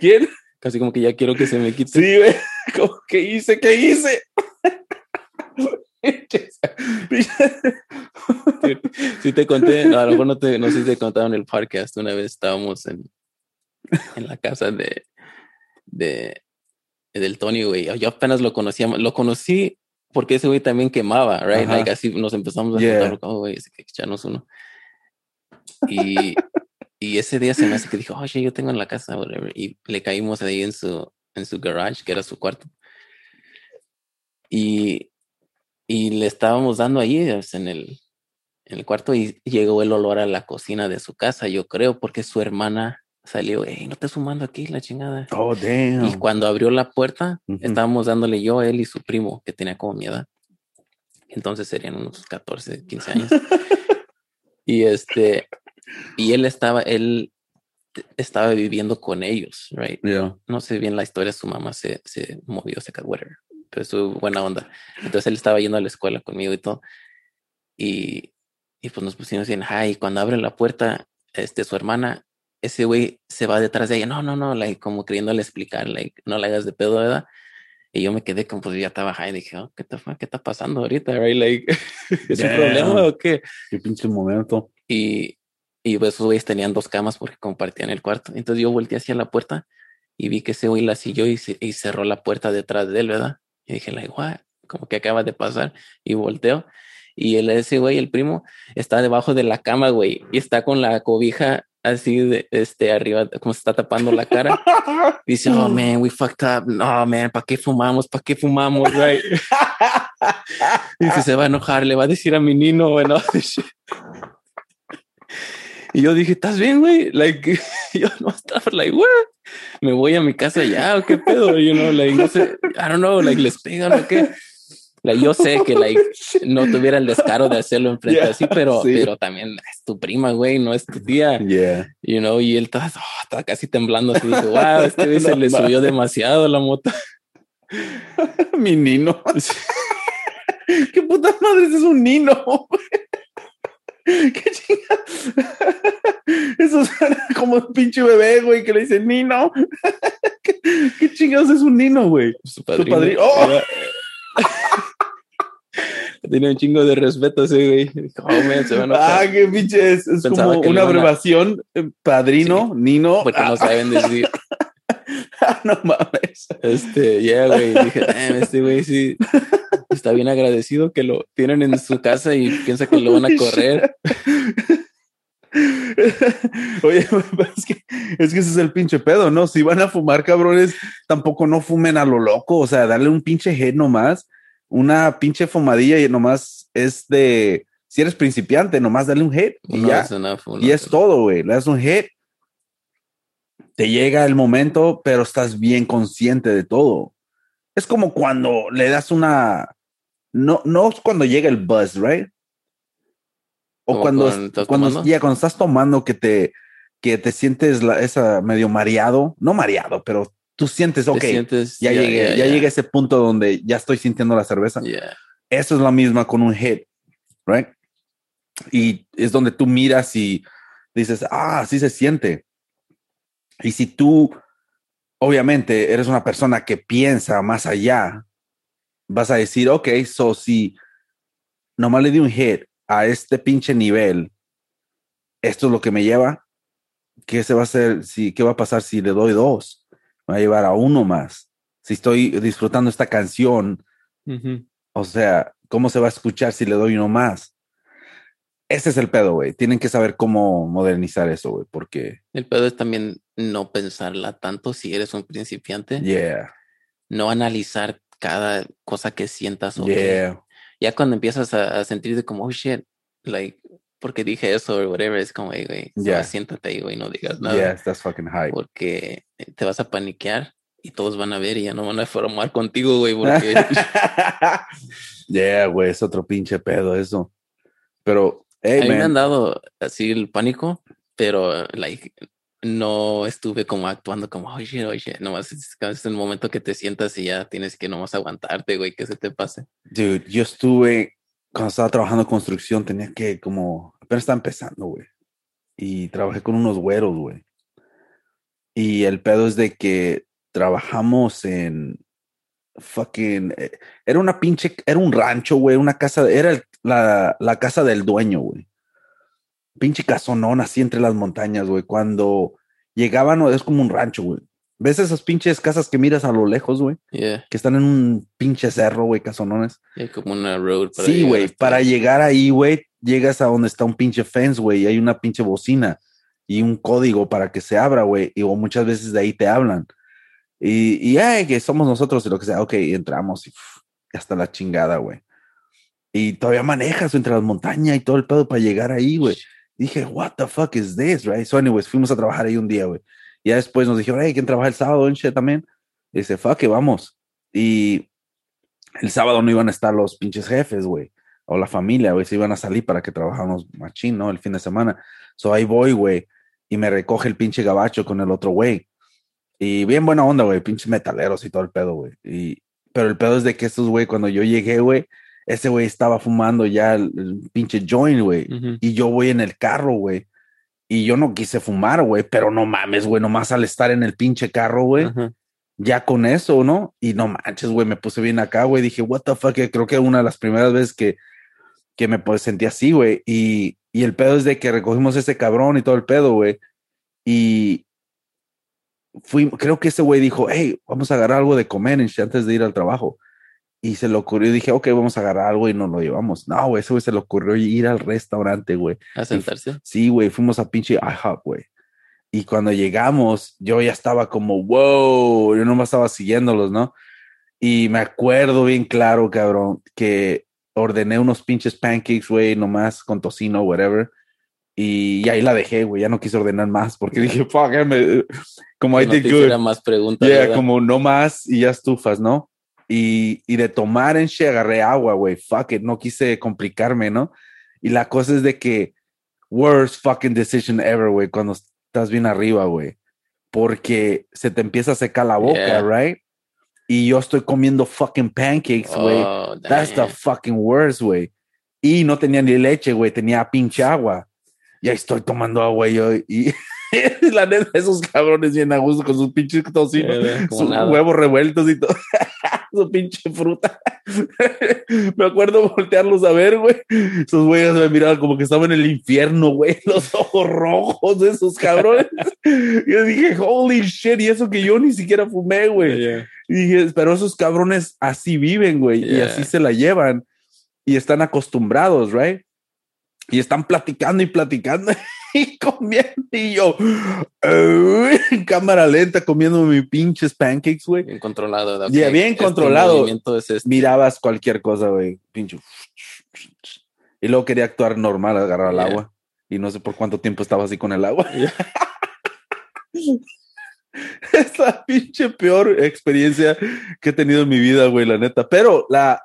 ¿Quién? Casi como que ya quiero que se me quite. Sí, güey. Como, ¿Qué hice? ¿Qué hice? Pinches- Sí te conté, no, a lo mejor no, te, no sé si te contaba en el podcast, una vez estábamos en, en la casa de, de del Tony, güey. Yo apenas lo conocía, lo conocí porque ese güey también quemaba, right? Ajá. Like así nos empezamos a Yeah. juntar, oh, güey, hay que echarnos uno. Y, y ese día se me hace que dijo, oye, yo tengo en la casa, whatever. Y le caímos ahí en su, en su garage, que era su cuarto. Y, y le estábamos dando ahí pues, en el, en el cuarto y llegó el olor a la cocina de su casa, yo creo, porque su hermana salió, hey, no estás fumando aquí, la chingada. Oh, damn. Y cuando abrió la puerta, Ujú. estábamos dándole yo, él y su primo, que tenía como mi edad. Entonces serían unos 14, 15 años. y este, y él estaba, él estaba viviendo con ellos, right? Yeah. No sé bien la historia, su mamá se, se movió, se ca- whatever, pero su buena onda. Entonces él estaba yendo a la escuela conmigo y todo. Y, y pues nos pusimos bien, ay, cuando abre la puerta, este, su hermana, ese güey se va detrás de ella, no, no, no, like, como queriéndole explicar, like, no le hagas de pedo, ¿verdad? Y yo me quedé como, pues ya estaba high, dije, oh, ¿qué, te, ¿qué está pasando ahorita, right? Like, ¿es un problema o qué? Qué pinche momento. Y, y pues esos güeyes tenían dos camas porque compartían el cuarto. Entonces yo volteé hacia la puerta y vi que ese güey la siguió y, se- y cerró la puerta detrás de él, ¿verdad? Y dije, like, what? Como que acaba de pasar. Y volteo. Y el, ese güey, el primo, está debajo de la cama, güey. Y está con la cobija así de este arriba, como se está tapando la cara. Dice, oh man, we fucked up. No, man, ¿para qué fumamos? ¿Para qué fumamos? Right? Dice, se va a enojar, le va a decir a mi nino, bueno. Y yo dije, ¿estás bien, güey? Like, yo no estaba, like, what? Me voy a mi casa ya, ¿o qué pedo? You know, like, no sé, I don't know, like, les pegan o qué. Like, yo sé que, like, no tuviera el descaro de hacerlo enfrente Yeah, así, pero, sí. pero también es tu prima, güey, no es tu tía. Yeah. You know, y él estaba, oh, casi temblando así. Dije, wow, este güey se le subió demasiado la moto. Mi nino. ¿Qué puta madre es un nino? ¿Qué chinga? Eso suena como un pinche bebé, güey, que le dice nino. ¿Qué chingados es un nino, güey? Su Tu padrino. ¡Oh! Tiene un chingo de respeto ese güey. Oh, man, se van a Ah, qué pinche es. Es Pensaba como una a- abreviación. eh, Padrino, Nino. porque Ah, no saben decir. no mames. Este, ya, güey. Dije, "Damn, este güey sí está bien agradecido que lo tienen en su casa y piensa que lo van a correr. Oye, es que, es que ese es el pinche pedo, ¿no? Si van a fumar, cabrones, tampoco no fumen a lo loco. O sea, darle un pinche head nomás, una pinche fumadilla y nomás es de. Si eres principiante, nomás dale un head y ya. enough, Y es es- todo, güey. Le das un hit. Te llega el momento, pero estás bien consciente de todo. Es como cuando le das una. No, no es cuando llega el buzz, right? O cuando, cuando estás cuando, ya, cuando estás tomando que te, que te sientes la- esa medio mareado, no mareado, pero tú sientes, te ok, sientes- ya, llegué, ya, llegué a ese punto donde ya estoy sintiendo la cerveza. Eso es la misma con un hit, right? Y es donde tú miras y dices, ah, así se siente. Y si tú, obviamente, eres una persona que piensa más allá, vas a decir, ok, so si nomás le di un hit a este pinche nivel, esto es lo que me lleva, ¿qué se va a hacer? Si, ¿Qué va a pasar si le doy dos? Me va a llevar a uno más. Si estoy disfrutando esta canción, o sea, ¿cómo se va a escuchar si le doy uno más? Ese es el pedo, güey. Tienen que saber cómo modernizar eso, güey, porque, El pedo es también no pensarla tanto si eres un principiante, yeah, no analizar cada cosa que sientas o yeah, ya cuando empiezas a, a sentirte como, oh shit, like, porque dije eso o whatever, es como, hey, güey, Ya. solo siéntate ahí, güey, no digas nada. yeah, that's fucking hype. Porque te vas a paniquear y todos van a ver y ya no van a formar contigo, güey, porque yeah, güey, es otro pinche pedo eso. Pero, a hey, mí me han man, dado así el pánico, pero, like, no estuve como actuando como, oh shit, nomás es, es el momento que te sientas y ya tienes que nomás aguantarte, güey, que se te pase. dude, yo estuve, cuando estaba trabajando en construcción, tenía que como, apenas estaba empezando, güey. Y trabajé con unos güeros, güey. Y el pedo es de que trabajamos en fucking, eh, era una pinche, era un rancho, güey, una casa, era la, la casa del dueño, güey. Pinche casonón así entre las montañas, güey. Cuando llegaban, es como un rancho, güey. ¿Ves esas pinches casas que miras a lo lejos, güey? Yeah, Que están en un pinche cerro, güey, casonones. yeah, como una road. para Sí, güey, para llegar ahí, güey, llegas a donde está un pinche fence, güey, y hay una pinche bocina y un código para que se abra, güey, y o muchas veces de ahí te hablan. Y, y ay, que somos nosotros y lo que sea, ok, entramos y hasta la chingada, güey. Y todavía manejas entre las montañas y todo el pedo para llegar ahí, güey. Dije, what the fuck is this, right? So, anyways, fuimos a trabajar ahí un día, güey. Ya después nos dijeron, hey, ¿quién trabaja el sábado en también? Y dice, fuck, que vamos. Y el sábado no iban a estar los pinches jefes, güey, o la familia, güey, se iban a salir para que trabajáramos machín, ¿no? El fin de semana. So ahí voy, güey, y me recoge el pinche gabacho con el otro güey. Y bien buena onda, güey, pinches metaleros y todo el pedo, güey. Y, pero el pedo es de que estos, güey, cuando yo llegué, güey, ese güey estaba fumando ya el, el pinche joint, güey. Y yo voy en el carro, güey. Y yo no quise fumar, güey, pero no mames, güey, nomás al estar en el pinche carro, güey, ya con eso, ¿no? Y no manches, güey, me puse bien acá, güey. Dije, what the fuck, creo que una de las primeras veces que, que me pues, sentí así, güey. Y, y el pedo es de que recogimos ese cabrón y todo el pedo, güey. Y fui, creo que ese güey dijo, hey, vamos a agarrar algo de comer antes de ir al trabajo. Y se le ocurrió, dije, ok, vamos a agarrar algo y nos lo llevamos. No, güey, ese güey se le ocurrió ir al restaurante, güey. A sentarse. Sí, güey, fuimos a pinche IHOP, güey. Y cuando llegamos, yo ya estaba como, wow, yo nomás estaba siguiéndolos, ¿no? Y me acuerdo bien claro, cabrón, que ordené unos pinches pancakes, güey, nomás con tocino, whatever. Y ahí la dejé, güey, ya no quise ordenar más porque dije, fuck, me- como Que no te más preguntas. Yeah, como no más y ya estufas, ¿no? Y, y de tomar en she agarré agua, güey. Fuck it, no quise complicarme, ¿no? Y la cosa es de que worst fucking decision ever, güey, cuando estás bien arriba, güey. Porque se te empieza a secar la boca, Yeah. right? Y yo estoy comiendo fucking pancakes, güey. Oh, That's the fucking worst, güey. Y no tenía ni leche, güey, tenía pinche agua. Y ahí estoy tomando agua yo y La neta, esos cabrones bien a gusto con sus pinches tocinos, como sus nada. huevos revueltos y todo. Su pinche fruta. me acuerdo voltearlos a ver, güey. Esos güeyes me miraban como que estaban en el infierno, güey. Los ojos rojos de esos cabrones. Yo dije, holy shit, y eso que yo ni siquiera fumé, güey. Yeah. Y dije, pero esos cabrones así viven, güey, y Yeah. así se la llevan y están acostumbrados, right? Y están platicando y platicando y comiendo. Y yo, en cámara lenta, comiendo mis pinches pancakes, güey. Bien controlado. ok, Yeah, bien este controlado. es este. Mirabas cualquier cosa, güey, pinche. Y luego quería actuar normal, agarrar el Yeah. agua. Y no sé por cuánto tiempo estaba así con el agua. Yeah. es la pinche peor experiencia que he tenido en mi vida, güey, la neta. Pero la.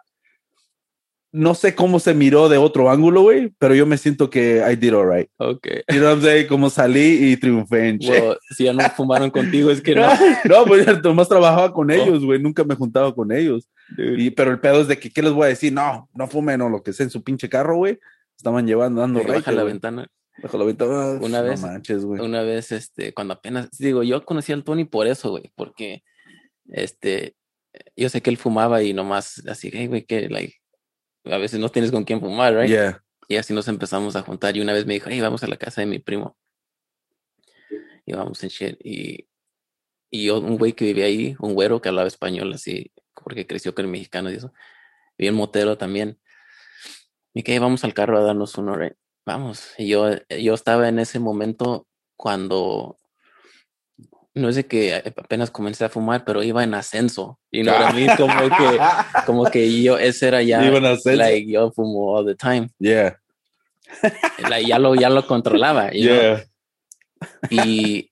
No sé cómo se miró de otro ángulo, güey, pero yo me siento que I did alright. Ok. You know what I'm saying? Como salí y triunfé en. Well, si ya no fumaron contigo, es que no. No, pues ya nomás trabajaba con ellos, güey. Nunca me juntaba con ellos. Dude. Y, pero el pedo es de que, ¿qué les voy a decir? No, no fumen o lo que sea en su pinche carro, güey. Estaban llevando, dando Baja raite, la ventana. Baja la ventana. Una no vez- manches, güey. Una vez, este, cuando apenas, digo, yo conocí al Tony por eso, güey, porque, este, yo sé que él fumaba y nomás así, hey, güey, que, like, a veces no tienes con quién fumar, right? Yeah. Y así nos empezamos a juntar y una vez me dijo, hey, vamos a la casa de mi primo. Y vamos en shit. Y, y yo, un güey que vivía ahí, un güero que hablaba español así, porque creció con el mexicano y eso, bien motero también. Y que "Hey, vamos al carro a darnos uno, right? Vamos. Y yo, yo estaba en ese momento cuando no es de que apenas comencé a fumar, pero iba en ascenso. Y no era a mí como que, como que yo, ese era ya, Iba en ascenso. like, yo fumo all the time. Yeah. Like, ya lo, ya lo controlaba. Yeah. y,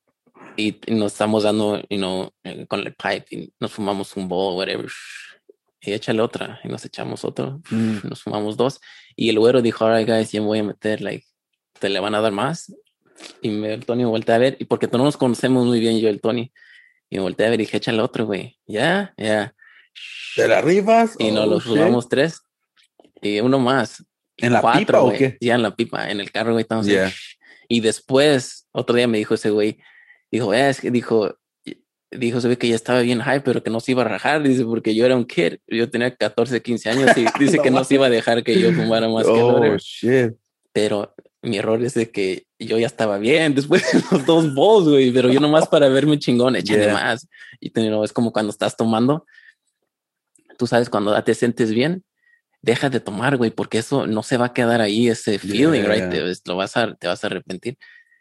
y nos estamos dando, you know, eh, con el pipe y nos fumamos un bowl, whatever. Y échale otra y nos echamos otro. Mm. Nos fumamos dos. Y el güero dijo, alright, guys, ya me voy a meter, like, ¿te le van a dar más? Y me, el Tony me voltea a ver, y porque no nos conocemos muy bien yo el Tony. Y me volteé a ver y dije, échale otro, güey. Ya, ya. ¿Te la rifas? Y nos Oh, lo shit. fumamos tres. Y uno más. ¿En la Cuatro, pipa o güey. qué? Ya en la pipa, en el carro, güey, estamos Yeah. Y después, otro día me dijo ese güey, dijo, "Eh, es que dijo, dijo, se ve que ya estaba bien high, pero que no se iba a rajar, dice, porque yo era un kid, yo tenía 14, 15 años y dice No que no se iba a dejar que yo fumara más que el Oh, shit. Pero mi error es de que yo ya estaba bien después de los dos bowls, güey, pero yo nomás para verme chingón, échale Yeah. más. Y te- no, es como cuando estás tomando, tú sabes, cuando te sientes bien, deja de tomar, güey, porque eso no se va a quedar ahí, ese feeling, Yeah. right? Te, lo vas a, te vas a arrepentir.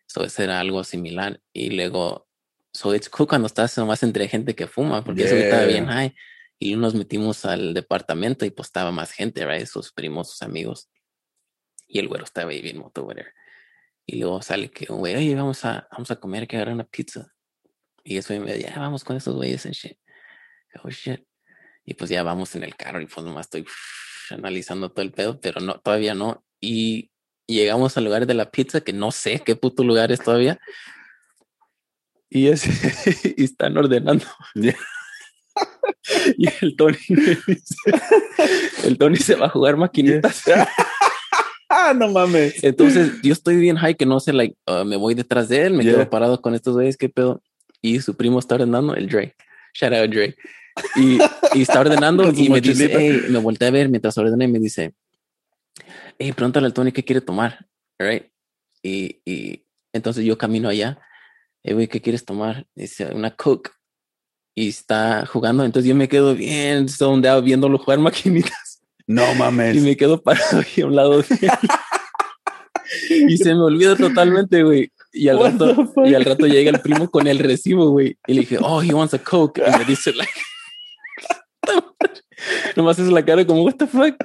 Eso era algo similar. Y luego, so it's cool cuando estás nomás entre gente que fuma, porque eso estaba Yeah. bien high. Y nos metimos al departamento y pues estaba más gente, right? Sus primos, sus amigos. Y el güero estaba ahí bien moto, whatever. Y luego sale que un güey, oye, vamos a, vamos a comer, que agarrar una pizza. Y eso me ya vamos con esos güeyes en shit. Oh shit. Y pues ya vamos en el carro y pues nomás estoy analizando todo el pedo, pero no, todavía no. Y llegamos al lugar de la pizza, que no sé qué puto lugar es todavía. Y, es, y están ordenando. Y el Tony me dice, el Tony se va a jugar maquinitas. Ah, no mames. Entonces yo estoy bien high que no sé, like, uh, me voy detrás de él, me Yeah. quedo parado con estos güeyes, qué pedo. Y su primo está ordenando, el Dre. Shout out Dre. Y, y está ordenando y me dice, hey, me volteé a ver mientras ordena y me dice, hey, pregúntale al Tony qué quiere tomar, right? Y, y entonces yo camino allá, hey, güey, ¿qué quieres tomar? Dice, una Coke. Y está jugando, entonces yo me quedo bien out viéndolo jugar maquinitas. No Y mames. me quedo parado ahí a un lado de él. y se me olvida totalmente, güey. Y al, rato, y al rato llega el primo con el recibo, güey. Y le dije, oh, he wants a Coke. Y me dice, like, nomás es la cara como, what the fuck.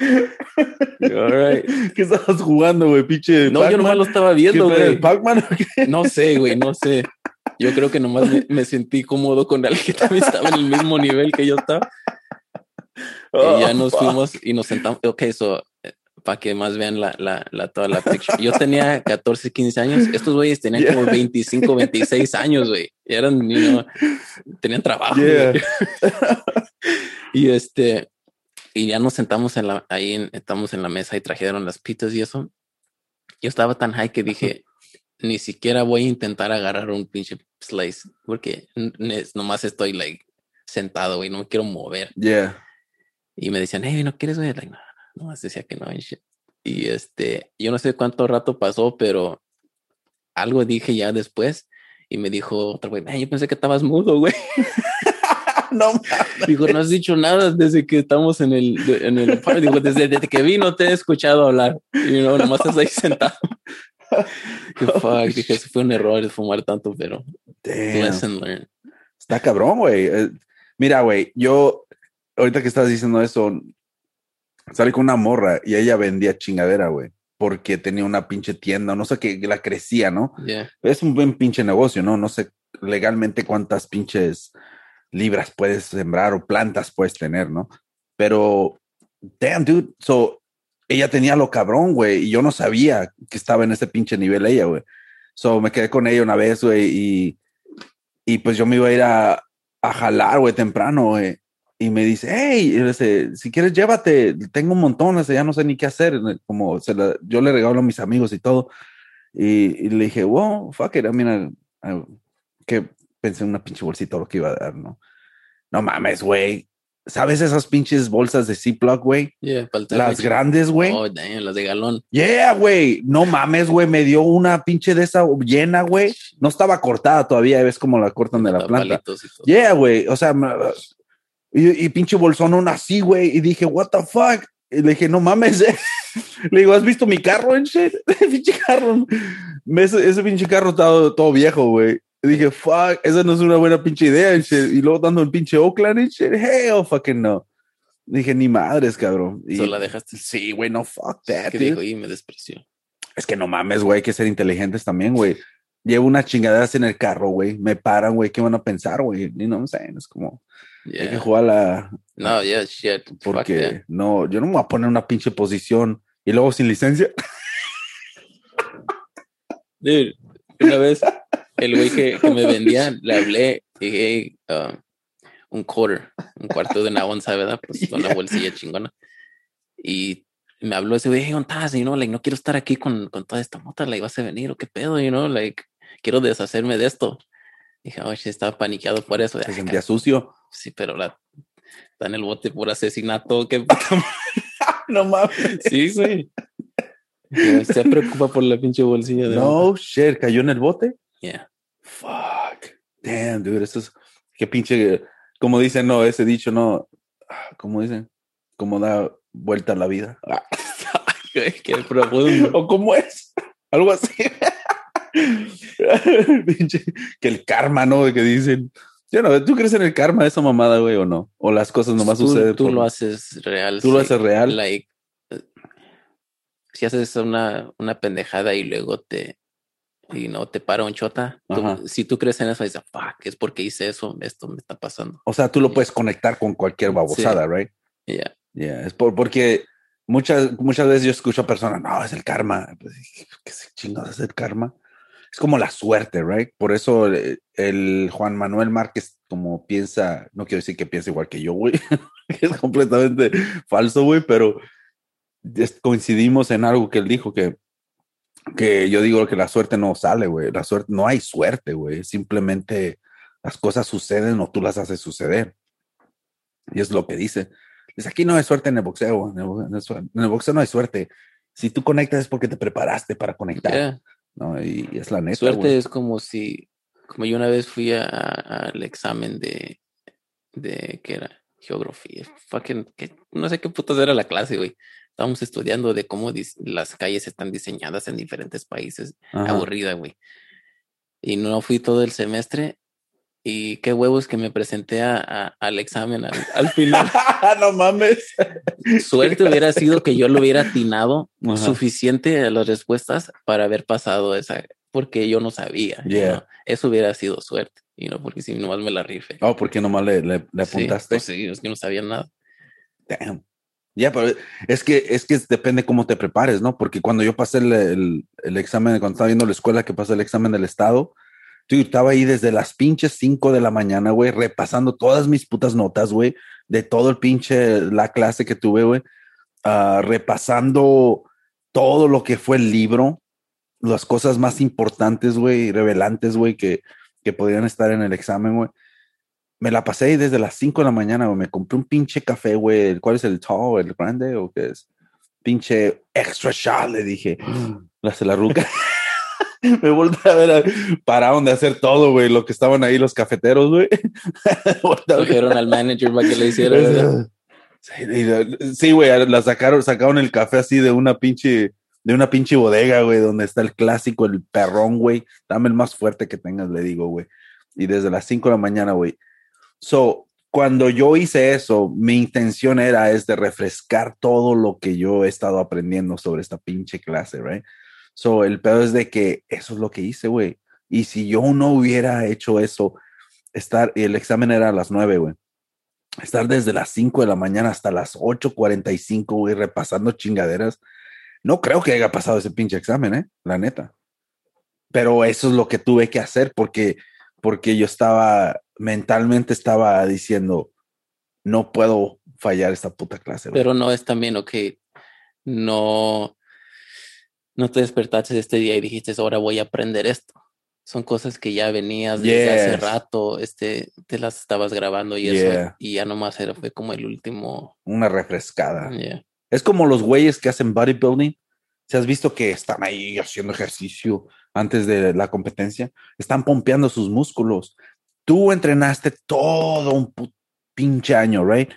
All right. ¿Qué estabas jugando, güey? Pinche. No, yo nomás lo estaba viendo, ¿Qué fue, güey. Pac-Man o qué? No sé, güey, no sé. Yo creo que nomás me, me sentí cómodo con alguien que también estaba en el mismo nivel que yo estaba. y ya Oh, nos fuck. fuimos y nos sentamos. Ok, so, para que más vean la, la, la, toda la picture. Yo tenía 14, 15 años. Estos güeyes tenían Yeah. como 25, 26 años, güey. Y eran, you know, tenían trabajo. Yeah. y este, y ya nos sentamos en la, ahí, en- estamos en la mesa y trajeron las pizzas y eso. yo estaba tan high que dije, ni siquiera voy a intentar agarrar un pinche slice porque nomás estoy like sentado, güey, no me quiero mover. Yeah. Y me decían, hey, ¿no quieres, güey? Like, no, no, decía que no. y este, yo no sé cuánto rato pasó, pero algo dije ya después y me dijo otro güey, "Man, yo pensé que estabas mudo, güey. no Dijo, no has dicho nada desde que estamos en el, en el party. Dijo, desde, desde que vi no te he escuchado hablar. Y no, nomás estás ahí sentado. Qué fuck, dije, fue un error fumar tanto, pero Damn. lesson learned. Está cabrón, güey. Eh, Mira, güey, yo ahorita que estás diciendo eso, salí con una morra y ella vendía chingadera, güey, porque tenía una pinche tienda, no sé qué, la crecía, ¿no? Yeah. Es un buen pinche negocio, ¿no? No sé legalmente cuántas pinches libras puedes sembrar o plantas puedes tener, ¿no? Pero, damn, dude, so, ella tenía lo cabrón, güey, y yo no sabía que estaba en ese pinche nivel ella, güey. So, me quedé con ella una vez, güey, y, y pues yo me iba a ir a, a jalar, güey, temprano, güey. Y me dice, hey, dice, si quieres llévate, tengo un montón, ya no sé ni qué hacer, como se la- yo le regalo a mis amigos y todo. Y, le dije, wow, fuck it, I- que pensé en una pinche bolsita lo que iba a dar, ¿no? No mames, güey. ¿Sabes esas pinches bolsas de Ziploc, güey? Yeah, Las grandes, güey. Oh, damn, las de galón. Yeah, güey. No mames, güey. Me dio una pinche de esa llena, güey. No estaba cortada todavía. Ves cómo la cortan de la planta. Yeah, güey. O sea, y, y pinche bolsón así, güey. Y dije, what the fuck? Y le dije, no mames. eh. Le digo, ¿has visto mi carro en shit? pinche carro. Ese, ese pinche carro está todo, todo viejo, güey. Y dije, fuck, esa no es una buena pinche idea. Y luego dando el pinche Oakland en shit. Hell fucking no. Dije, ni madres, cabrón. Y, Solo la dejaste. Sí, güey, no fuck that. dude. dijo y me despreció. Es que no mames, güey, hay que ser inteligentes también, güey. Llevo unas chingaderas en el carro, güey. Me paran, güey. ¿Qué van a pensar, güey? Y no sé, es como, hay que jugar la. No, yeah, shit. Fuck. Porque no, yo no me voy a poner en una pinche posición y luego sin licencia. Dude, una vez el güey que, que me vendía, le hablé dije, uh, un quarter, un cuarto de una onza, ¿verdad? Pues con la bolsilla chingona. Y me habló ese güey, hey, ¿dónde estás? Y no, like, no quiero estar aquí con, con toda esta mota, like, vas a venir o qué pedo, you know, like, quiero deshacerme de esto. Dije, oh, shit, estaba paniqueado por eso. Se Ay, sentía sucio. Sí, pero la, está en el bote por asesinato, qué. No mames. Sí. Dije, Se preocupa por la pinche bolsilla de No shit, cayó en el bote. Yeah. Fuck. Damn, dude, eso es. Qué pinche. Como dicen, no, ese dicho, no. ah, Como dicen, como da vuelta a la vida. Ah, Qué qué profundo. o cómo es. Algo así. Pinche, que el karma, ¿no? Que dicen. Yo no, ¿tú crees en el karma de esa mamada, güey, o no? O las cosas nomás tú, suceden. Tú por- lo haces real. Tú lo haces real. Like, eh, si haces una, una pendejada y luego te, y no te para un chota, tú- si tú crees en eso, dices, fuck, es porque hice eso, esto me está pasando. O sea, tú lo puedes conectar con cualquier babosada, right? Yeah. Yeah, es por, porque muchas, muchas veces yo escucho a personas, no, es el karma. Pues, ¿Qué chingados es el karma? Es como la suerte, right? Por eso el, el Juan Manuel Márquez, como piensa, no quiero decir que piensa igual que yo, güey, es completamente falso, güey, pero coincidimos en algo que él dijo, que, que yo digo que la suerte no sale, güey. La suerte, no hay suerte, güey. Simplemente las cosas suceden o tú las haces suceder. Y es lo que dice. Dice, aquí no hay suerte en el boxeo. En el, en el boxeo no hay suerte. Si tú conectas es porque te preparaste para conectar. Yeah. ¿no? Y, y es la neta. Suerte es como si, como yo una vez fui al examen de, de, ¿qué era? Geografía. Fucking, que, no sé qué putas era la clase, güey. Estábamos estudiando de cómo las calles están diseñadas en diferentes países. Ajá. Aburrida, güey. Y no fui todo el semestre. Y qué huevos que me presenté a- a- al examen al, al final. no mames. Suerte hubiera sido que yo lo hubiera atinado Ajá. suficiente a las respuestas para haber pasado esa, porque yo no sabía. Yeah. know. Eso hubiera sido suerte, y no porque si nomás me la rifé. Oh, porque nomás le, le, le Sí, apuntaste. pues sí, es que no sabía nada. Damn. Ya, pero es que, es que depende cómo te prepares, ¿no? Porque cuando yo pasé el, el, el examen, cuando estaba viendo la escuela que pasé el examen del estado, yo estaba ahí desde las pinches 5 de la mañana, güey, repasando todas mis putas notas, güey, de todo el pinche, la clase que tuve, güey, ah, repasando todo lo que fue el libro, las cosas más importantes, güey, revelantes, güey, que, que podrían estar en el examen, güey. Me la pasé desde las 5 de la mañana, güey. Me compré un pinche café, güey. ¿Cuál es el tall, el grande o qué es? Pinche extra shot, le dije. La hace la ruca. me volteé a ver a- pararon de hacer todo, güey, lo que estaban ahí los cafeteros, güey. Cogieron al manager para que le hiciera. ¿verdad? Sí, y- Sí, güey, la sacaron, sacaron el café así de una pinche, de una pinche bodega, güey, donde está el clásico, el perrón, güey. Dame el más fuerte que tengas, le digo, güey. Y desde las 5 de la mañana, güey. So, cuando yo hice eso, mi intención era es de refrescar todo lo que yo he estado aprendiendo sobre esta pinche clase, right? So, el pedo es de que eso es lo que hice, güey. Y si yo no hubiera hecho eso, estar, el examen era a las 9, güey estar desde las 5 de la mañana hasta las 8:45, güey, repasando chingaderas. No creo que haya pasado ese pinche examen, ¿eh? La neta. Pero eso es lo que tuve que hacer porque, porque yo estaba, mentalmente estaba diciendo, no puedo fallar esta puta clase. Pero no es también, ok, no, no te despertaste este día y dijiste, ahora voy a aprender esto. Son cosas que ya venías desde hace rato, este, te las estabas grabando y Yeah. eso, y ya nomás era, fue como el último. Una refrescada. yeah. Es como los güeyes que hacen bodybuilding. Si has visto que están ahí haciendo ejercicio antes de la competencia, están pompeando sus músculos. Tú entrenaste todo un pinche año, right?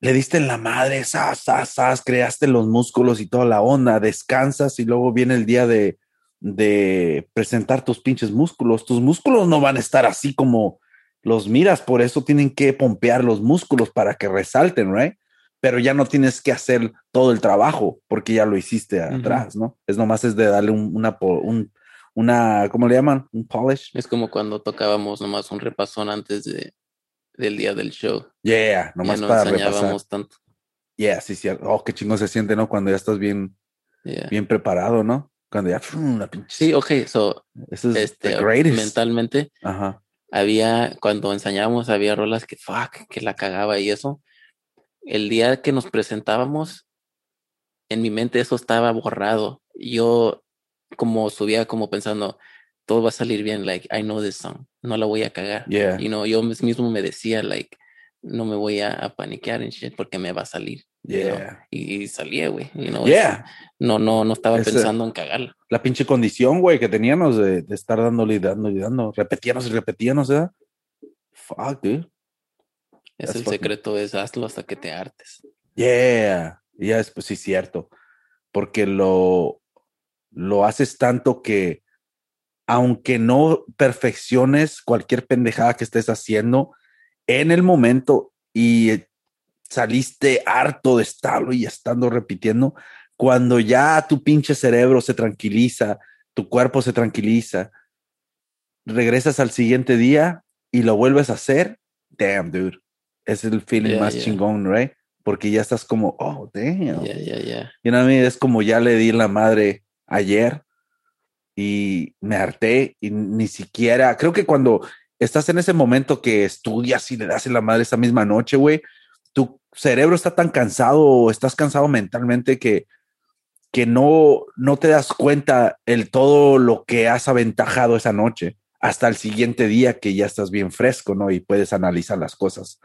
Le diste en la madre, sas, sas, sas, creaste los músculos y toda la onda, descansas y luego viene el día de, de presentar tus pinches músculos. Tus músculos no van a estar así como los miras, por eso tienen que pompear los músculos para que resalten, right? pero ya no tienes que hacer todo el trabajo porque ya lo hiciste atrás, ¿no? Es nomás es de darle un, una, un, una, ¿cómo le llaman? Un polish. Es como cuando tocábamos nomás un repasón antes de, del día del show. Yeah, Ya nomás no para repasar. tanto. Yeah, sí, sí. Oh, qué chingón se siente, ¿no? Cuando ya estás bien, Yeah. bien preparado, ¿no? Cuando ya, la pinche. Sí, ok, so, Eso es este, the greatest. mentalmente, Ajá. había, cuando ensayábamos, había rolas que, fuck, que la cagaba y eso. El día que nos presentábamos, en mi mente eso estaba borrado. Yo como subía como pensando, todo va a salir bien, like, I know this song, no la voy a cagar. Yeah. Y no, yo mis- mismo me decía, like, no me voy a, a paniquear en shit porque me va a salir. you know. Yeah. Y, y salía, güey. you know, Yeah. No, no, no estaba pensando en cagarla. La pinche condición, güey, que teníamos de, de estar dándole y dando y dando. Repetíamos y repetíamos, ¿verdad? Fuck, dude. Es That's el fucking- secreto, es hazlo hasta que te hartes. Yeah, ya es pues sí cierto, porque lo lo haces tanto que aunque no perfecciones cualquier pendejada que estés haciendo en el momento y eh, saliste harto de estarlo y estando repitiendo, cuando ya tu pinche cerebro se tranquiliza, tu cuerpo se tranquiliza, regresas al siguiente día y lo vuelves a hacer, damn dude, es el feeling Yeah, más yeah. chingón, right? Porque ya estás como, oh, damn. Ya, ya, ya. You know what I mean? Es como ya le di la madre ayer y me harté y ni siquiera, creo que cuando estás en ese momento que estudias y le das en la madre esa misma noche, güey, tu cerebro está tan cansado o estás cansado mentalmente que, que no, no te das cuenta el todo lo que has aventajado esa noche hasta el siguiente día que ya estás bien fresco, ¿no? Y puedes analizar las cosas.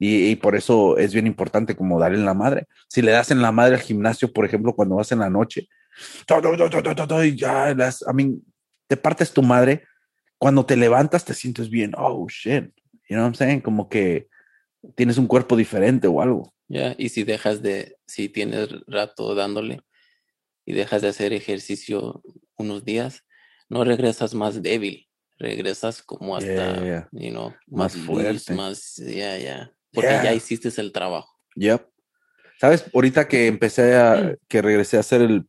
Y, por eso es bien importante como darle en la madre. Si le das en la madre al gimnasio, por ejemplo, cuando vas en la noche, y ya las, I mean, te partes tu madre. Cuando te levantas, te sientes bien. Oh, shit. You know what I'm saying? Como que tienes un cuerpo diferente o algo. Ya, y si dejas de, si tienes rato dándole y dejas de hacer ejercicio unos días, no regresas más débil, regresas como hasta, Yeah, yeah. you know, Más más, loose, fuerte. más, ya, ya, porque Yeah. ya hiciste el trabajo. Yep. Sabes, ahorita que empecé a, que regresé a hacer el,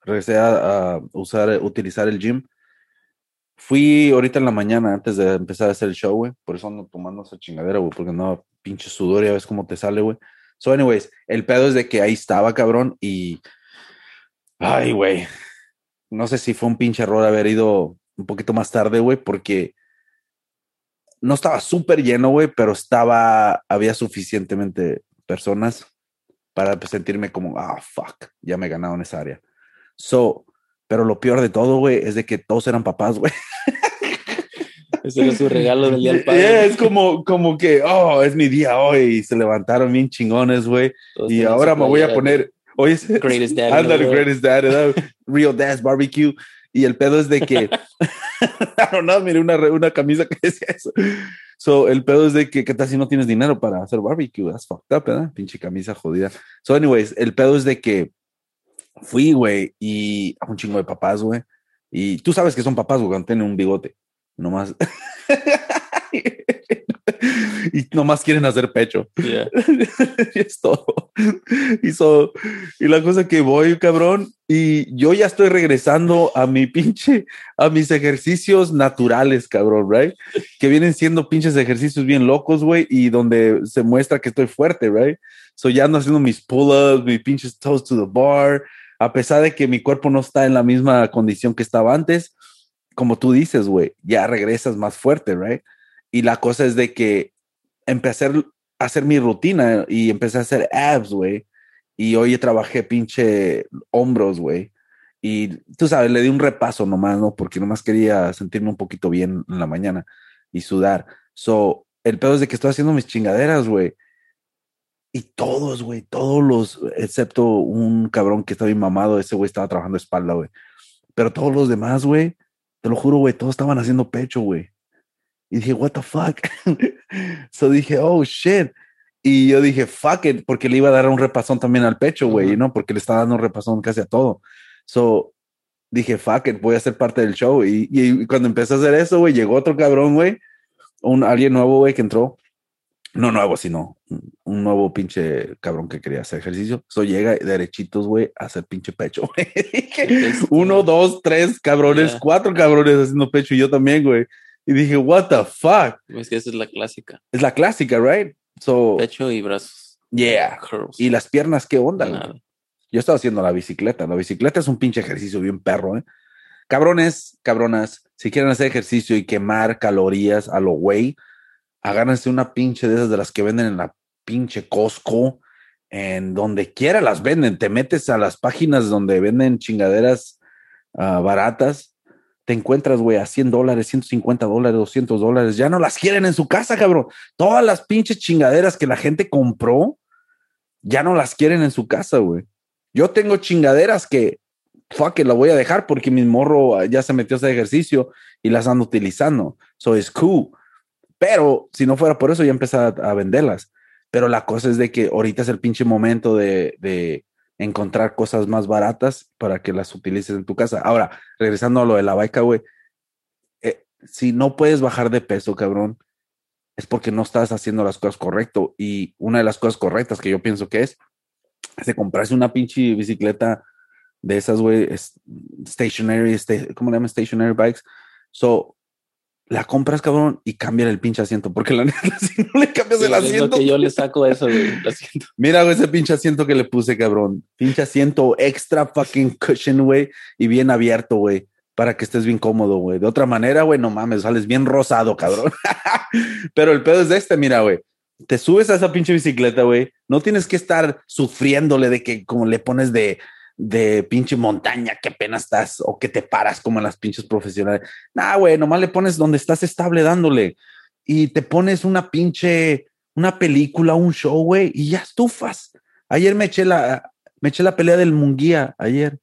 regresé a, a usar, utilizar el gym, fui ahorita en la mañana antes de empezar a hacer el show, güey. Por eso ando tomando esa chingadera, güey, porque no, pinche sudor, ya ves cómo te sale, güey. So, anyways, el pedo es de que ahí estaba, cabrón, y. Ay, güey. No sé si fue un pinche error haber ido un poquito más tarde, güey, porque no estaba súper lleno, güey, pero estaba, había suficientemente personas para sentirme como, ah, fuck, ya me he ganado en esa área. So, Pero lo peor de todo, güey, es de que todos eran papás, güey. Ese era su regalo del día del Yeah, padre. es como, como que, oh, es mi día hoy. Y se levantaron bien chingones, güey. Y ahora me voy a poner, oye, es- Greatest Dad the world. greatest dad. Real Dad's Barbecue. Y el pedo es de que, don't know, miré una, una camisa que decía eso. So, el pedo es de que, ¿qué tal si no tienes dinero para hacer barbecue? That's fucked up, ¿verdad? Pinche camisa jodida. So, anyways, el pedo es de que fui, güey, y a un chingo de papás, güey. Y tú sabes que son papás, güey, cuando tienen un bigote. Nomás. y nomás quieren hacer pecho. Yeah. y es todo. Y, so- y la cosa que voy, cabrón, y yo ya estoy regresando a mi pinche, a mis ejercicios naturales, cabrón, right? Que vienen siendo pinches ejercicios bien locos, güey, y donde se muestra que estoy fuerte, right? So ya ando haciendo mis pull-ups, mis pinches toes to the bar, a pesar de que mi cuerpo no está en la misma condición que estaba antes, como tú dices, güey, ya regresas más fuerte, right? Y la cosa es de que empecé a hacer mi rutina y empecé a hacer abs, güey. Y hoy trabajé pinche hombros, güey. Y tú sabes, le di un repaso nomás, ¿no? Porque nomás quería sentirme un poquito bien en la mañana y sudar. So, el pedo es de que estoy haciendo mis chingaderas, güey. Y todos, güey, todos los, excepto un cabrón que estaba bien mamado, ese güey estaba trabajando espalda, güey. Pero todos los demás, güey, te lo juro, güey, todos estaban haciendo pecho, güey. Y dije, what the fuck? so dije, oh shit. Y yo dije, fuck it, porque le iba a dar un repasón también al pecho, güey. ¿no? Porque le estaba dando un repasón casi a todo. So dije, fuck it, voy a ser parte del show. Y, y cuando empecé a hacer eso, güey, llegó otro cabrón, güey, un alguien nuevo, güey, que entró. No nuevo, sino un- nuevo pinche cabrón que quería hacer ejercicio. So llega derechitos, güey, a hacer pinche pecho, güey. Uno, dos, tres cabrones, Ya. cuatro cabrones haciendo pecho y yo también, güey. Y dije, what the fuck? Es que esa es la clásica. Es la clásica, right? So, Pecho y brazos. yeah. Curls. Y las piernas, ¿qué onda? Nada. Yo estaba haciendo la bicicleta. La bicicleta es un pinche ejercicio bien perro, ¿eh? Cabrones, cabronas, si quieren hacer ejercicio y quemar calorías a lo güey, agárrense una pinche de esas de las que venden en la pinche Costco, en donde quiera las venden. Te metes a las páginas donde venden chingaderas ah, baratas, te encuentras, güey, a 100 dólares, 150 dólares, 200 dólares. Ya no las quieren en su casa, cabrón. Todas las pinches chingaderas que la gente compró, ya no las quieren en su casa, güey. Yo tengo chingaderas que, fuck, que la voy a dejar porque mi morro ah, ya se metió a ese ejercicio y las ando utilizando. So es cool. Pero si no fuera por eso, ya empecé a, a venderlas. Pero la cosa es de que ahorita es el pinche momento de, de encontrar cosas más baratas para que las utilices en tu casa. Ahora, regresando a lo de la baica, güey. eh, si no puedes bajar de peso, cabrón, es porque no estás haciendo las cosas correcto. Y una de las cosas correctas que yo pienso que es, es de comprarse una pinche bicicleta de esas, güey, es- stationary, sta- ¿cómo le llaman? Stationary bikes. So, la compras, cabrón, y cambia el pinche asiento, porque la neta, si no le cambias el Es lo asiento, que yo le saco eso, güey. Lo siento. Mira, güey, ese pinche asiento que le puse, cabrón. Pinche asiento extra fucking cushion, güey, y bien abierto, güey, para que estés bien cómodo, güey. De otra manera, güey, no mames, sales bien rosado, cabrón. Pero el pedo es de este, mira, güey. Te subes a esa pinche bicicleta, güey. No tienes que estar sufriéndole de que como le pones de, de pinche montaña, que apenas estás, o que te paras como en las pinches profesionales. Nah, güey, nomás le pones donde estás estable dándole. Y te pones una pinche, una película, un show, güey, y ya estufas. Ayer me eché la, me eché la pelea del Munguía, ayer.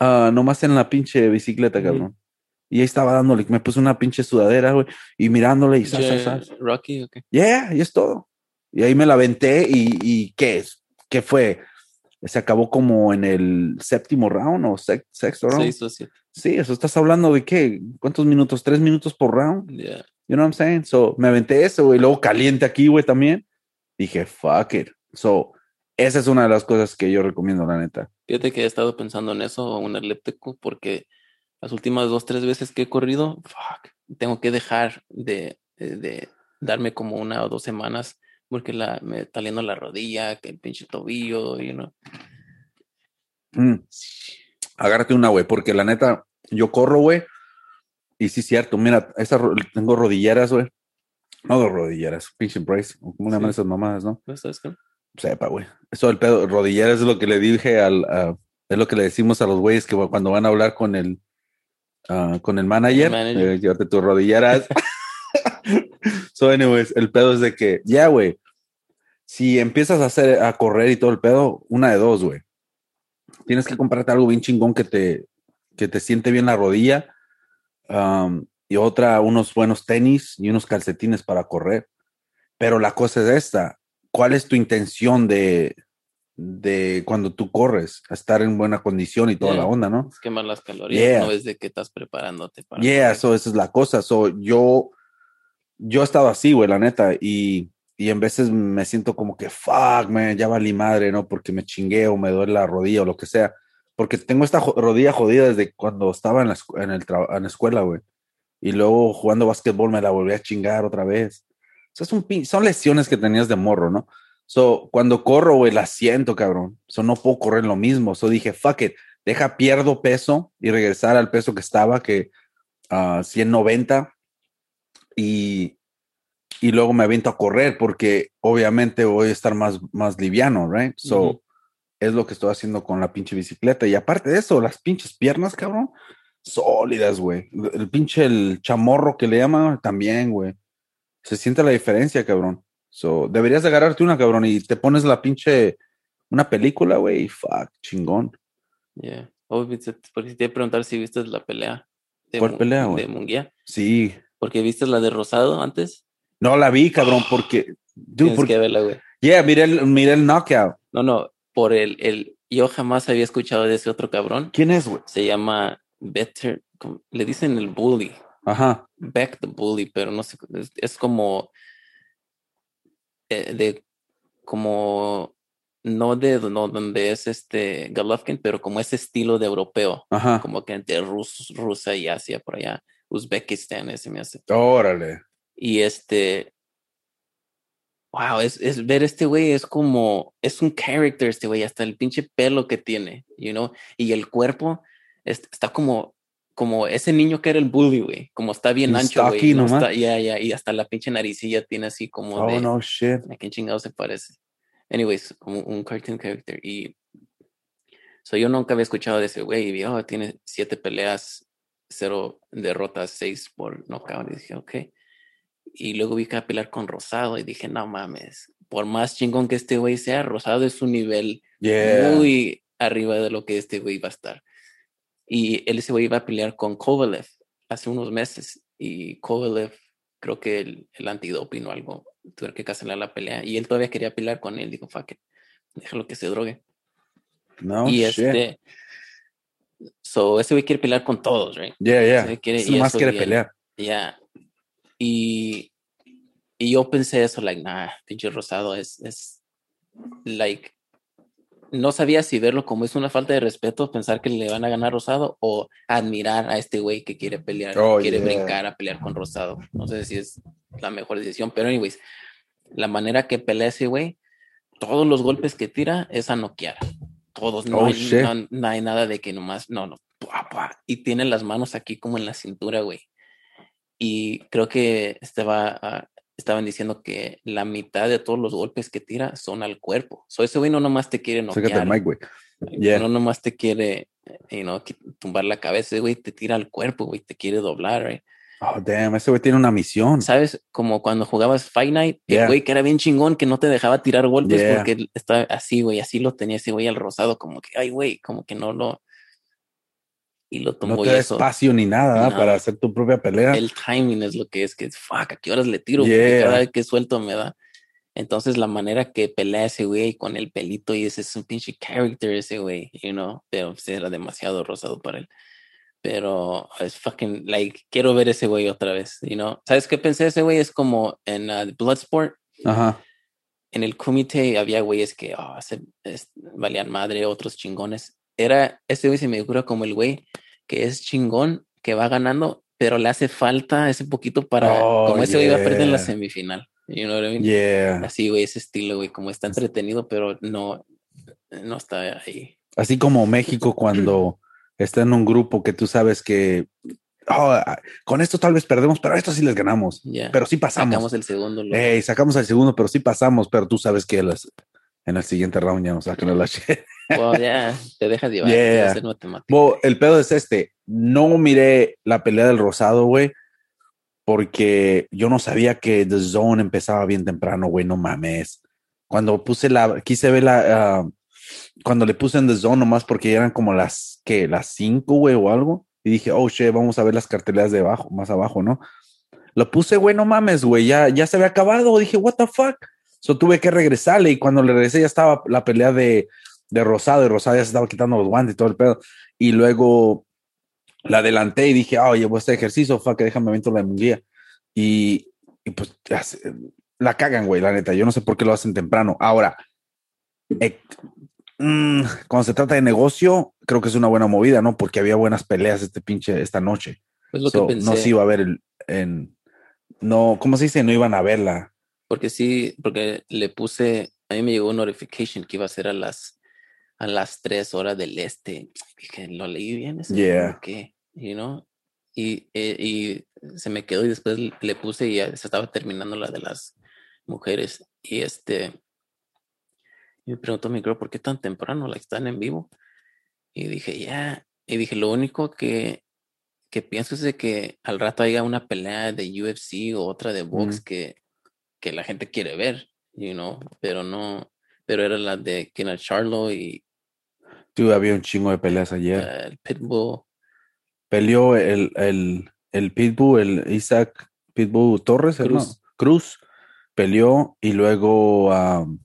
Ah, nomás en la pinche bicicleta, cabrón. Y ahí estaba dándole, me puse una pinche sudadera, güey, y mirándole y sas, sas, Yeah, sas. Rocky, ok. Yeah, y es todo. Y ahí me la aventé y, y ¿qué es? ¿Qué fue? Se acabó como en el séptimo round o sex- sexto round. Seis o siete. Sí, eso estás hablando de qué? ¿Cuántos minutos? ¿Tres minutos por round? Yeah. You know what I'm saying? So me aventé eso, güey. Luego caliente aquí, güey, también. Dije, fuck it. So, esa es una de las cosas que yo recomiendo, la neta. Fíjate que he estado pensando en eso, un elíptico, porque las últimas dos, tres veces que he corrido, fuck, tengo que dejar de, de, de darme como una o dos semanas porque la, me está liendo la rodilla, que el pinche tobillo, you know. Mm. Agárrate una, güey, porque la neta, yo corro, güey. Y sí, cierto. Mira, esa, tengo rodilleras, güey. No dos rodilleras, pinche brace. o ¿Cómo le llaman esas mamadas, no? ¿No sabes qué? Sepa, güey. Eso del pedo, rodilleras es lo que le dije al. a- Es lo que le decimos a los güeyes que cuando van a hablar con el, ah, con el manager, El manager. eh, llévate tus rodilleras. so, anyways, el pedo es de que, ya, güey, si empiezas a hacer, a correr y todo el pedo, una de dos, güey. Tienes que comprarte algo bien chingón que te, que te siente bien la rodilla. um, y otra, unos buenos tenis y unos calcetines para correr. Pero la cosa es esta, ¿cuál es tu intención de, de cuando tú corres? Estar en buena condición y toda Yeah. la onda, ¿no? Es quemar las calorías, Yeah. no es de que estás preparándote para. Yeah, correr. so esa es la cosa. So yo, yo he estado así, güey, la neta, y, y en veces me siento como que, fuck, man, ya valí madre, ¿no? Porque me chingué o me duele la rodilla o lo que sea. Porque tengo esta rodilla jodida desde cuando estaba en la, en el en la escuela, güey. Y luego jugando básquetbol me la volví a chingar otra vez. O sea, es un son lesiones que tenías de morro, ¿no? So, cuando corro, güey, la siento, cabrón. So, no puedo correr lo mismo. So, dije, fuck it, deja, pierdo peso y regresar al peso que estaba, que a 190 y, y luego me aviento a correr porque obviamente voy a estar más, más liviano, right? So, es lo que estoy haciendo con la pinche bicicleta. Y aparte de eso, las pinches piernas, cabrón, sólidas, güey. El pinche el chamorro que le llaman también, güey. Se siente la diferencia, cabrón. So, deberías de agarrarte una, cabrón, y te pones la pinche, una película, güey, fuck, chingón. Yeah. Oh, porque te iba a preguntar si viste la pelea. De ¿Cuál pelea, güey? De Munguía. Sí. Porque viste la de Rosado antes. No la vi, cabrón, porque, dude, porque, que verla, güey. yeah, miré el, miré el knockout. No, no, por el, el. Yo jamás había escuchado de ese otro cabrón. ¿Quién es, güey? Se llama Better. Le dicen el bully. Ajá. Beck the Bully, pero no sé, es, es como eh, de como no de no donde es este Golovkin, pero como ese estilo de europeo, Ajá. como que entre Rus, Rusia y Asia por allá, Uzbekistán, ese me hace. Órale. Y este, wow, es, es ver este güey es como, es un character este güey, hasta el pinche pelo que tiene, you know, y el cuerpo es- está como, como ese niño que era el bully, güey, como está bien ancho, güey, no ya, ya, y hasta la pinche naricilla tiene así como Oh, de, no shit. ¿a quién chingado se parece? Anyways, como un cartoon character, y so yo nunca había escuchado de ese güey, y vi, oh, tiene siete peleas, cero derrotas, seis por knockout, y dije, ok. Y luego vi que iba a con Rosado y dije, no mames, por más chingón que este güey sea, Rosado es un nivel Yeah. muy arriba de lo que este güey va a estar. Y él ese güey iba a pelear con Kovalev hace unos meses y Kovalev, creo que el, el antidoping o algo, tuvo que cancelar la pelea y él todavía quería pelear con él. Dijo, fuck it, déjalo que se drogue. No y shit. este, so ese güey quiere pelear con todos, right? Yeah, yeah. quiere- y más quiere pelear. Ya. Y, y yo pensé eso, like, nah, pinche rosado es, es, like, no sabía si verlo como es una falta de respeto, pensar que le van a ganar rosado o admirar a este güey que quiere pelear, Oh, quiere yeah. brincar a pelear con rosado. No sé si es la mejor decisión, pero anyways, la manera que pelea ese güey, todos los golpes que tira es a noquear. Todos, no, Oh, hay, no, no hay nada de que nomás, no, no, pua, pua, y tiene las manos aquí como en la cintura, güey. Y creo que estaba, ah, estaban diciendo que la mitad de todos los golpes que tira son al cuerpo. So ese güey no nomás te quiere noquear, mic, güey. Yeah. no nomás te quiere, you know, tumbar la cabeza, güey te tira al cuerpo, güey, te quiere doblar, right? Oh, damn, ese güey tiene una misión. ¿Sabes? Como cuando jugabas Fight Night, Yeah. el güey que era bien chingón, que no te dejaba tirar golpes Yeah. porque estaba así, güey, así lo tenía ese güey al rosado, como que, ay, güey, como que no lo... Y lo No te da eso. espacio ni nada para hacer tu propia pelea. El timing es lo que es, que fuck, ¿a qué horas le tiro? Porque Yeah. cada vez que suelto me da. Entonces la manera que pelea ese güey con el pelito y ese es un pinche character ese güey, you know, pero pues, era demasiado rosado para él. Pero es fucking, like, quiero ver ese güey otra vez, you know. ¿Sabes qué pensé? Ese güey es como en uh, Bloodsport, Ajá. en el comité había güeyes que oh, se- es- valían madre, otros chingones. Era, ese güey se me ocurre como el güey que es chingón, que va ganando, pero le hace falta ese poquito para, Oh, como ese güey va a perder en la yeah. semifinal. You know what I mean? Yeah. Así, güey, ese estilo, güey, como está entretenido, pero no, no está ahí. Así como México cuando está en un grupo que tú sabes que oh, con esto tal vez perdemos, pero a esto sí les ganamos. Ya. Pero sí pasamos. Sacamos el segundo. lo- Ey, sacamos al segundo, pero sí pasamos, pero tú sabes que las, En el siguiente round ya nos sacan a la shit. Well, ya, te dejas llevar. Yeah. Bo, el pedo es este. No miré la pelea del Rosado, güey, porque yo no sabía que The Zone empezaba bien temprano, güey. No mames. Cuando puse la, quise ver la, ah, cuando le puse en The Zone nomás porque eran como las, que Las cinco, güey, o algo. Y dije, oh, shit, vamos a ver las carteleras de abajo, más abajo, ¿no? Lo puse, güey, no mames, güey, ya, ya se había acabado. Dije, what the fuck. So tuve que regresarle y cuando le regresé ya estaba la pelea de, de Rosado y Rosado ya se estaba quitando los guantes y todo el pedo. Y luego la adelanté y dije, oh, llevo este ejercicio, fuck, déjame aviento la munguía. Y, y pues la cagan, güey, la neta. Yo no sé por qué lo hacen temprano. Ahora, eh, mm, cuando se trata de negocio, creo que es una buena movida, ¿no? Porque había buenas peleas este pinche esta noche. Es lo So, que pensé. no se iba a ver el, en, no, ¿cómo se dice? No iban a verla. Porque sí, porque le puse, a mí me llegó un notification que iba a ser a las a las tres horas del este. Dije, lo leí bien ese Yeah. ¿por ¿qué? You know? Y, eh, y se me quedó y después le puse y ya se estaba terminando la de las mujeres. Y este y me preguntó mi girl, ¿por qué tan temprano? La están en vivo. Y dije, ya. Y dije, lo único que, que pienso es de que al rato haya una pelea de UFC o otra de box Ujú. que, que la gente quiere ver, you know, pero no, pero era la de Kenneth Charlo y Tú había un chingo de peleas ayer. uh, el Pitbull. Peleó el, el, el Pitbull, el Isaac Pitbull Torres, ¿no? Cruz. Cruz. Peleó y luego um,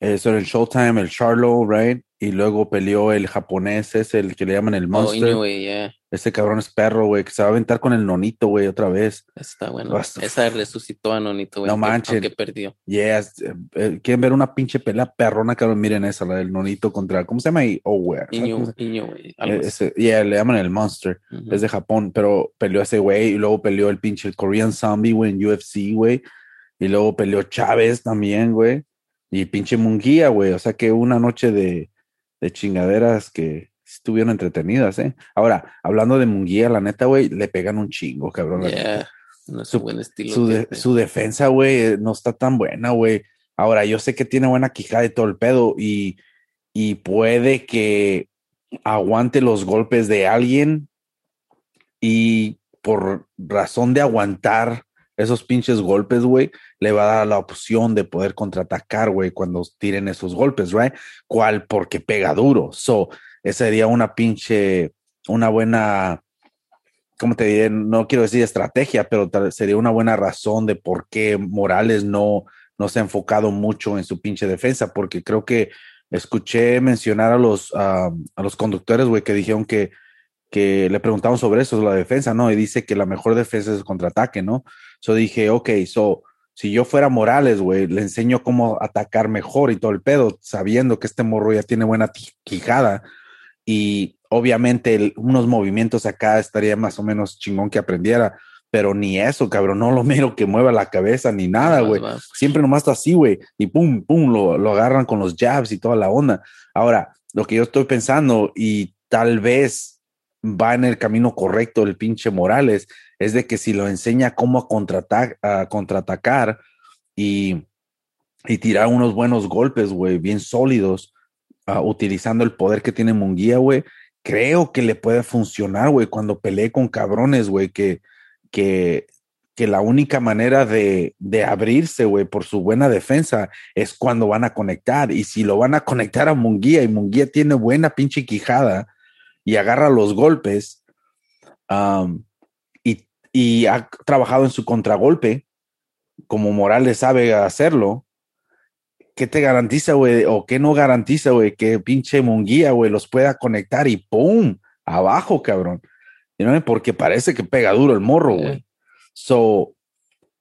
eso era el Showtime, el Charlo, right? Y luego peleó el japonés, es el que le llaman el Oh, Monster. Inoue, yeah, Ese cabrón es perro, güey, que se va a aventar con el nonito, güey, otra vez. está bueno. Basta. Esa resucitó a Nonito, güey, No manchen. aunque perdió. Yes. eh, eh, Quieren ver una pinche pelea perrona, cabrón. Miren esa, la del nonito contra, ¿cómo se llama ahí? Oh, güey. ¿sabes cómo Inoue, se- Inoue, eh, yeah, le llaman el Monster. Es de Japón, pero peleó ese güey y luego peleó el pinche Korean Zombie, güey, en UFC, güey. Y luego peleó Chávez también, güey. Y pinche Munguía, güey. O sea que una noche de, de chingaderas que estuvieron entretenidas, ¿eh? Ahora, hablando de Munguía, la neta, güey, le pegan un chingo, cabrón. Yeah, no es Su- un buen estilo. De- su defensa, güey, eh, no está tan buena, güey. Ahora, yo sé que tiene buena quijada y todo el pedo y, y puede que aguante los golpes de alguien y por razón de aguantar esos pinches golpes, güey, le va a dar la opción de poder contraatacar, güey, cuando tiren esos golpes, right? ¿Cuál? Porque pega duro. So, esa sería una pinche, una buena, ¿cómo te diré? No quiero decir estrategia, pero sería una buena razón de por qué Morales no, no se ha enfocado mucho en su pinche defensa, porque creo que escuché mencionar a los, a los conductores, güey, que dijeron que, que le preguntaron sobre eso, la defensa, ¿no? Y dice que la mejor defensa es el contraataque, ¿no? So dije, ok, so, si yo fuera Morales, güey, le enseño cómo atacar mejor y todo el pedo, sabiendo que este morro ya tiene buena quijada y obviamente el- unos movimientos acá estaría más o menos chingón que aprendiera, pero ni eso, cabrón, no lo miro que mueva la cabeza ni nada, güey. va- Siempre nomás está así, güey, y pum, pum, lo, lo agarran con los jabs y toda la onda. Ahora, lo que yo estoy pensando y tal vez va en el camino correcto el pinche Morales, es de que si lo enseña cómo a contraatacar, a contraatacar y, y tirar unos buenos golpes, güey, bien sólidos, ah, utilizando el poder que tiene Munguía, güey, creo que le puede funcionar, güey, cuando pelee con cabrones, güey, que, que, que la única manera de, de abrirse, güey, por su buena defensa es cuando van a conectar. Y si lo van a conectar a Munguía y Munguía tiene buena pinche quijada y agarra los golpes um, y, y ha trabajado en su contragolpe, como Morales sabe hacerlo, ¿qué te garantiza, güey? ¿O qué no garantiza, güey? Que pinche Munguía, güey, los pueda conectar y ¡pum! Abajo, cabrón. Know, Porque parece que pega duro el morro, güey. So,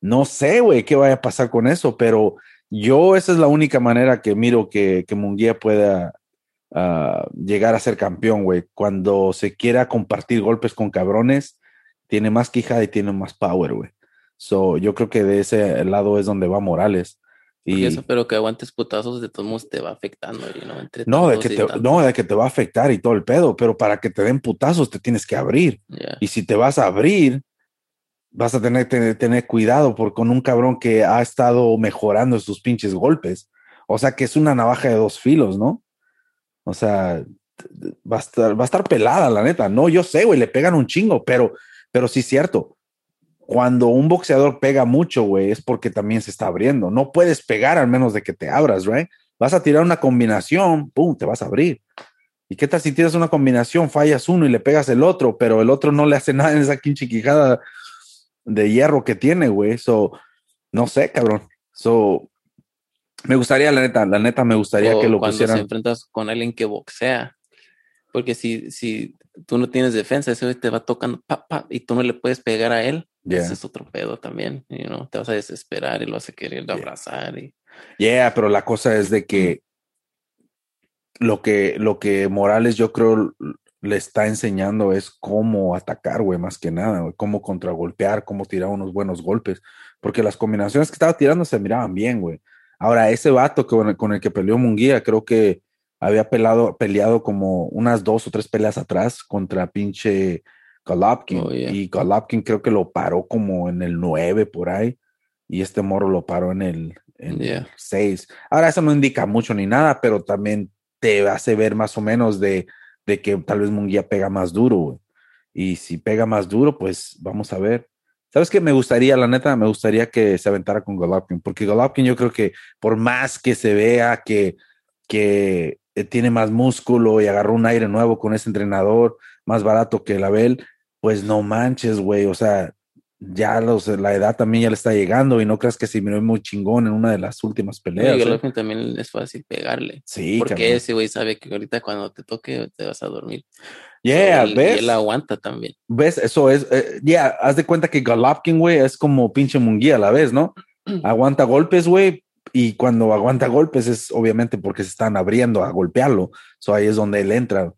no sé, güey, qué vaya a pasar con eso, pero yo esa es la única manera que miro que, que Munguía pueda ah, llegar a ser campeón, güey. Cuando se quiera compartir golpes con cabrones, tiene más quijada y tiene más power, güey. So, yo creo que de ese lado es donde va Morales. Y eso, pero que aguantes putazos de todos modos te va afectando, you know, entre no, de que y te, no, de que te va a afectar y todo el pedo, pero para que te den putazos te tienes que abrir. Yeah. Y si te vas a abrir, vas a tener que tener, tener cuidado por con un cabrón que ha estado mejorando sus pinches golpes. O sea que es una navaja de dos filos, ¿no? O sea, va a estar, va a estar pelada, la neta. No, yo sé, güey, le pegan un chingo, pero, pero sí es cierto. Cuando un boxeador pega mucho, güey, es porque también se está abriendo. No puedes pegar al menos de que te abras, right? Vas a tirar una combinación, pum, te vas a abrir. ¿Y qué tal si tiras una combinación, fallas uno y le pegas el otro, pero el otro no le hace nada en esa pinche quijada de hierro que tiene, güey? So, no sé, cabrón. So, me gustaría, la neta, la neta, me gustaría O que lo cuando pusieran. enfrentas con alguien que boxea. Porque si, si tú no tienes defensa, ese güey te va tocando pa, pa, y tú no le puedes pegar a él, Yeah. ese es otro pedo también. You know, te vas a desesperar y lo vas a querer abrazar. Y, Yeah, pero la cosa es de que lo que, lo que Morales yo creo le está enseñando es cómo atacar, güey, más que nada, güey, cómo contragolpear, cómo tirar unos buenos golpes, porque las combinaciones que estaba tirando se miraban bien, güey. Ahora, ese vato que, con, el, con el que peleó Munguía, creo que había pelado, peleado como unas dos o tres peleas atrás contra pinche Golovkin, Oh, yeah. y Golovkin creo que lo paró como en el 9 por ahí, y este morro lo paró en el, en Yeah. el 6. Ahora, eso no indica mucho ni nada, pero también te hace ver más o menos de, de que tal vez Munguía pega más duro. Y si pega más duro, pues vamos a ver. ¿Sabes qué? Me gustaría, la neta, me gustaría que se aventara con Golovkin, porque Golovkin yo creo que por más que se vea que, que eh, tiene más músculo y agarró un aire nuevo con ese entrenador, más barato que el Abel, pues no manches, güey. O sea, ya los, la edad también ya le está llegando y no creas que se miró muy chingón en una de las últimas peleas. ¿eh? Golovkin también es fácil pegarle. Sí, porque cabrón. ese güey sabe que ahorita cuando te toque te vas a dormir. Yeah, ¿ves? Y él aguanta también. ¿Ves? Eso es, eh, ya, haz de cuenta que Golovkin, güey, es como pinche Munguía a la vez, ¿no? Aguanta golpes, güey, y cuando aguanta golpes es obviamente porque se están abriendo a golpearlo. So ahí es donde él entra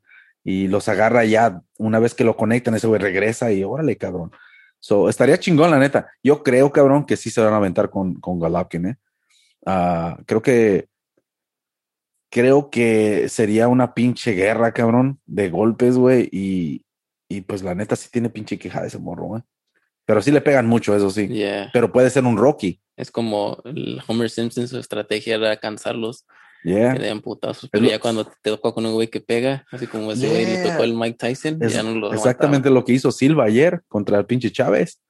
y los agarra ya. Una vez que lo conectan, ese güey regresa y órale, cabrón. So estaría chingón, la neta. Yo creo, cabrón, que sí se van a aventar con, con Golovkin, ¿eh? Ah, creo que creo que sería una pinche guerra, cabrón, de golpes, güey, y, y pues la neta sí tiene pinche quijada ese morro, güey. Pero sí le pegan mucho, eso sí. Yeah. Pero puede ser un Rocky. Es como el Homer Simpson, su estrategia era cansarlos, Yeah. que le dan putazos. Pero ya cuando te toca con un güey que pega, así como ese güey le Yeah. tocó el Mike Tyson, Es ya no lo exactamente lo que hizo Silva ayer contra el pinche Chávez.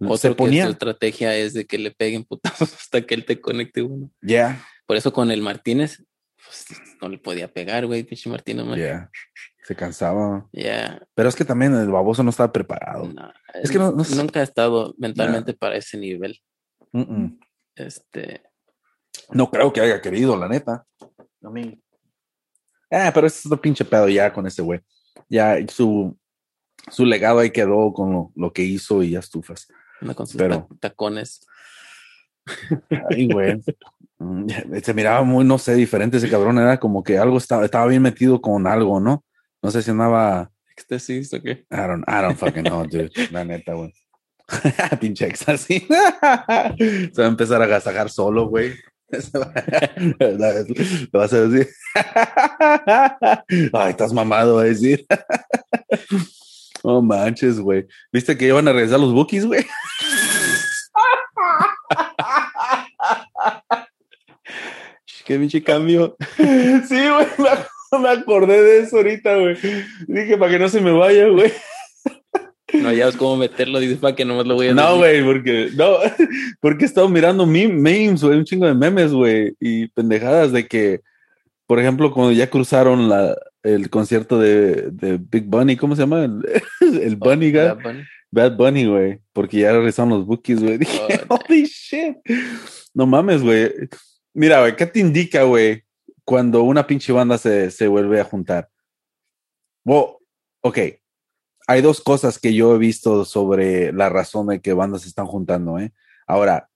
Otro se que ponía. su estrategia es de que le peguen putazos hasta que él te conecte uno. Ya, Por eso con el Martínez, pues, no le podía pegar, güey, pinche Martínez. man. ya. Se cansaba. Ya, Pero es que también el baboso no estaba preparado. no, Es que no- no sé. nunca ha estado mentalmente para ese nivel. Mm, mm. Este, No creo que haya querido, la neta. A mí. Ah, pero ese es otro pinche pedo ya con ese güey. Ya su, su legado ahí quedó con lo, lo que hizo y ya estufas. anda con sus Pero- ta- tacones. Ay, güey. Mm, Se miraba muy, no sé, diferente ese cabrón. Era como que algo estaba, estaba bien metido con algo, ¿no? No sé si andaba. ¿Éxtasis o qué? I don't, I don't fucking know, dude. La neta, güey. Pinche éxtasis. Se va a empezar a agasajar solo, güey. Lo vas a decir. Ay, estás mamado, a decir. No manches, güey. ¿Viste que iban a regresar los bookies, güey? Qué pinche cambio. Sí, güey, me acordé de eso ahorita, güey. Dije, para que no se me vaya, güey. No hayas cómo meterlo, dices para que nomás lo voy a No, güey, porque, no, porque he estado mirando mem- memes, güey, un chingo de memes, güey, y pendejadas de que, por ejemplo, cuando ya cruzaron la, el concierto de, de Big Bunny, ¿cómo se llama? El, el Bunny guy. Bad Bunny. Bad Bunny, güey, porque ya regresaron los bookies, güey. Dije, Oh, holy shit. No mames, güey. Mira, güey, ¿qué te indica, güey, cuando una pinche banda se, se vuelve a juntar? Well, ok. Hay dos cosas que yo he visto sobre la razón de que bandas se están juntando, ¿eh? Ahora,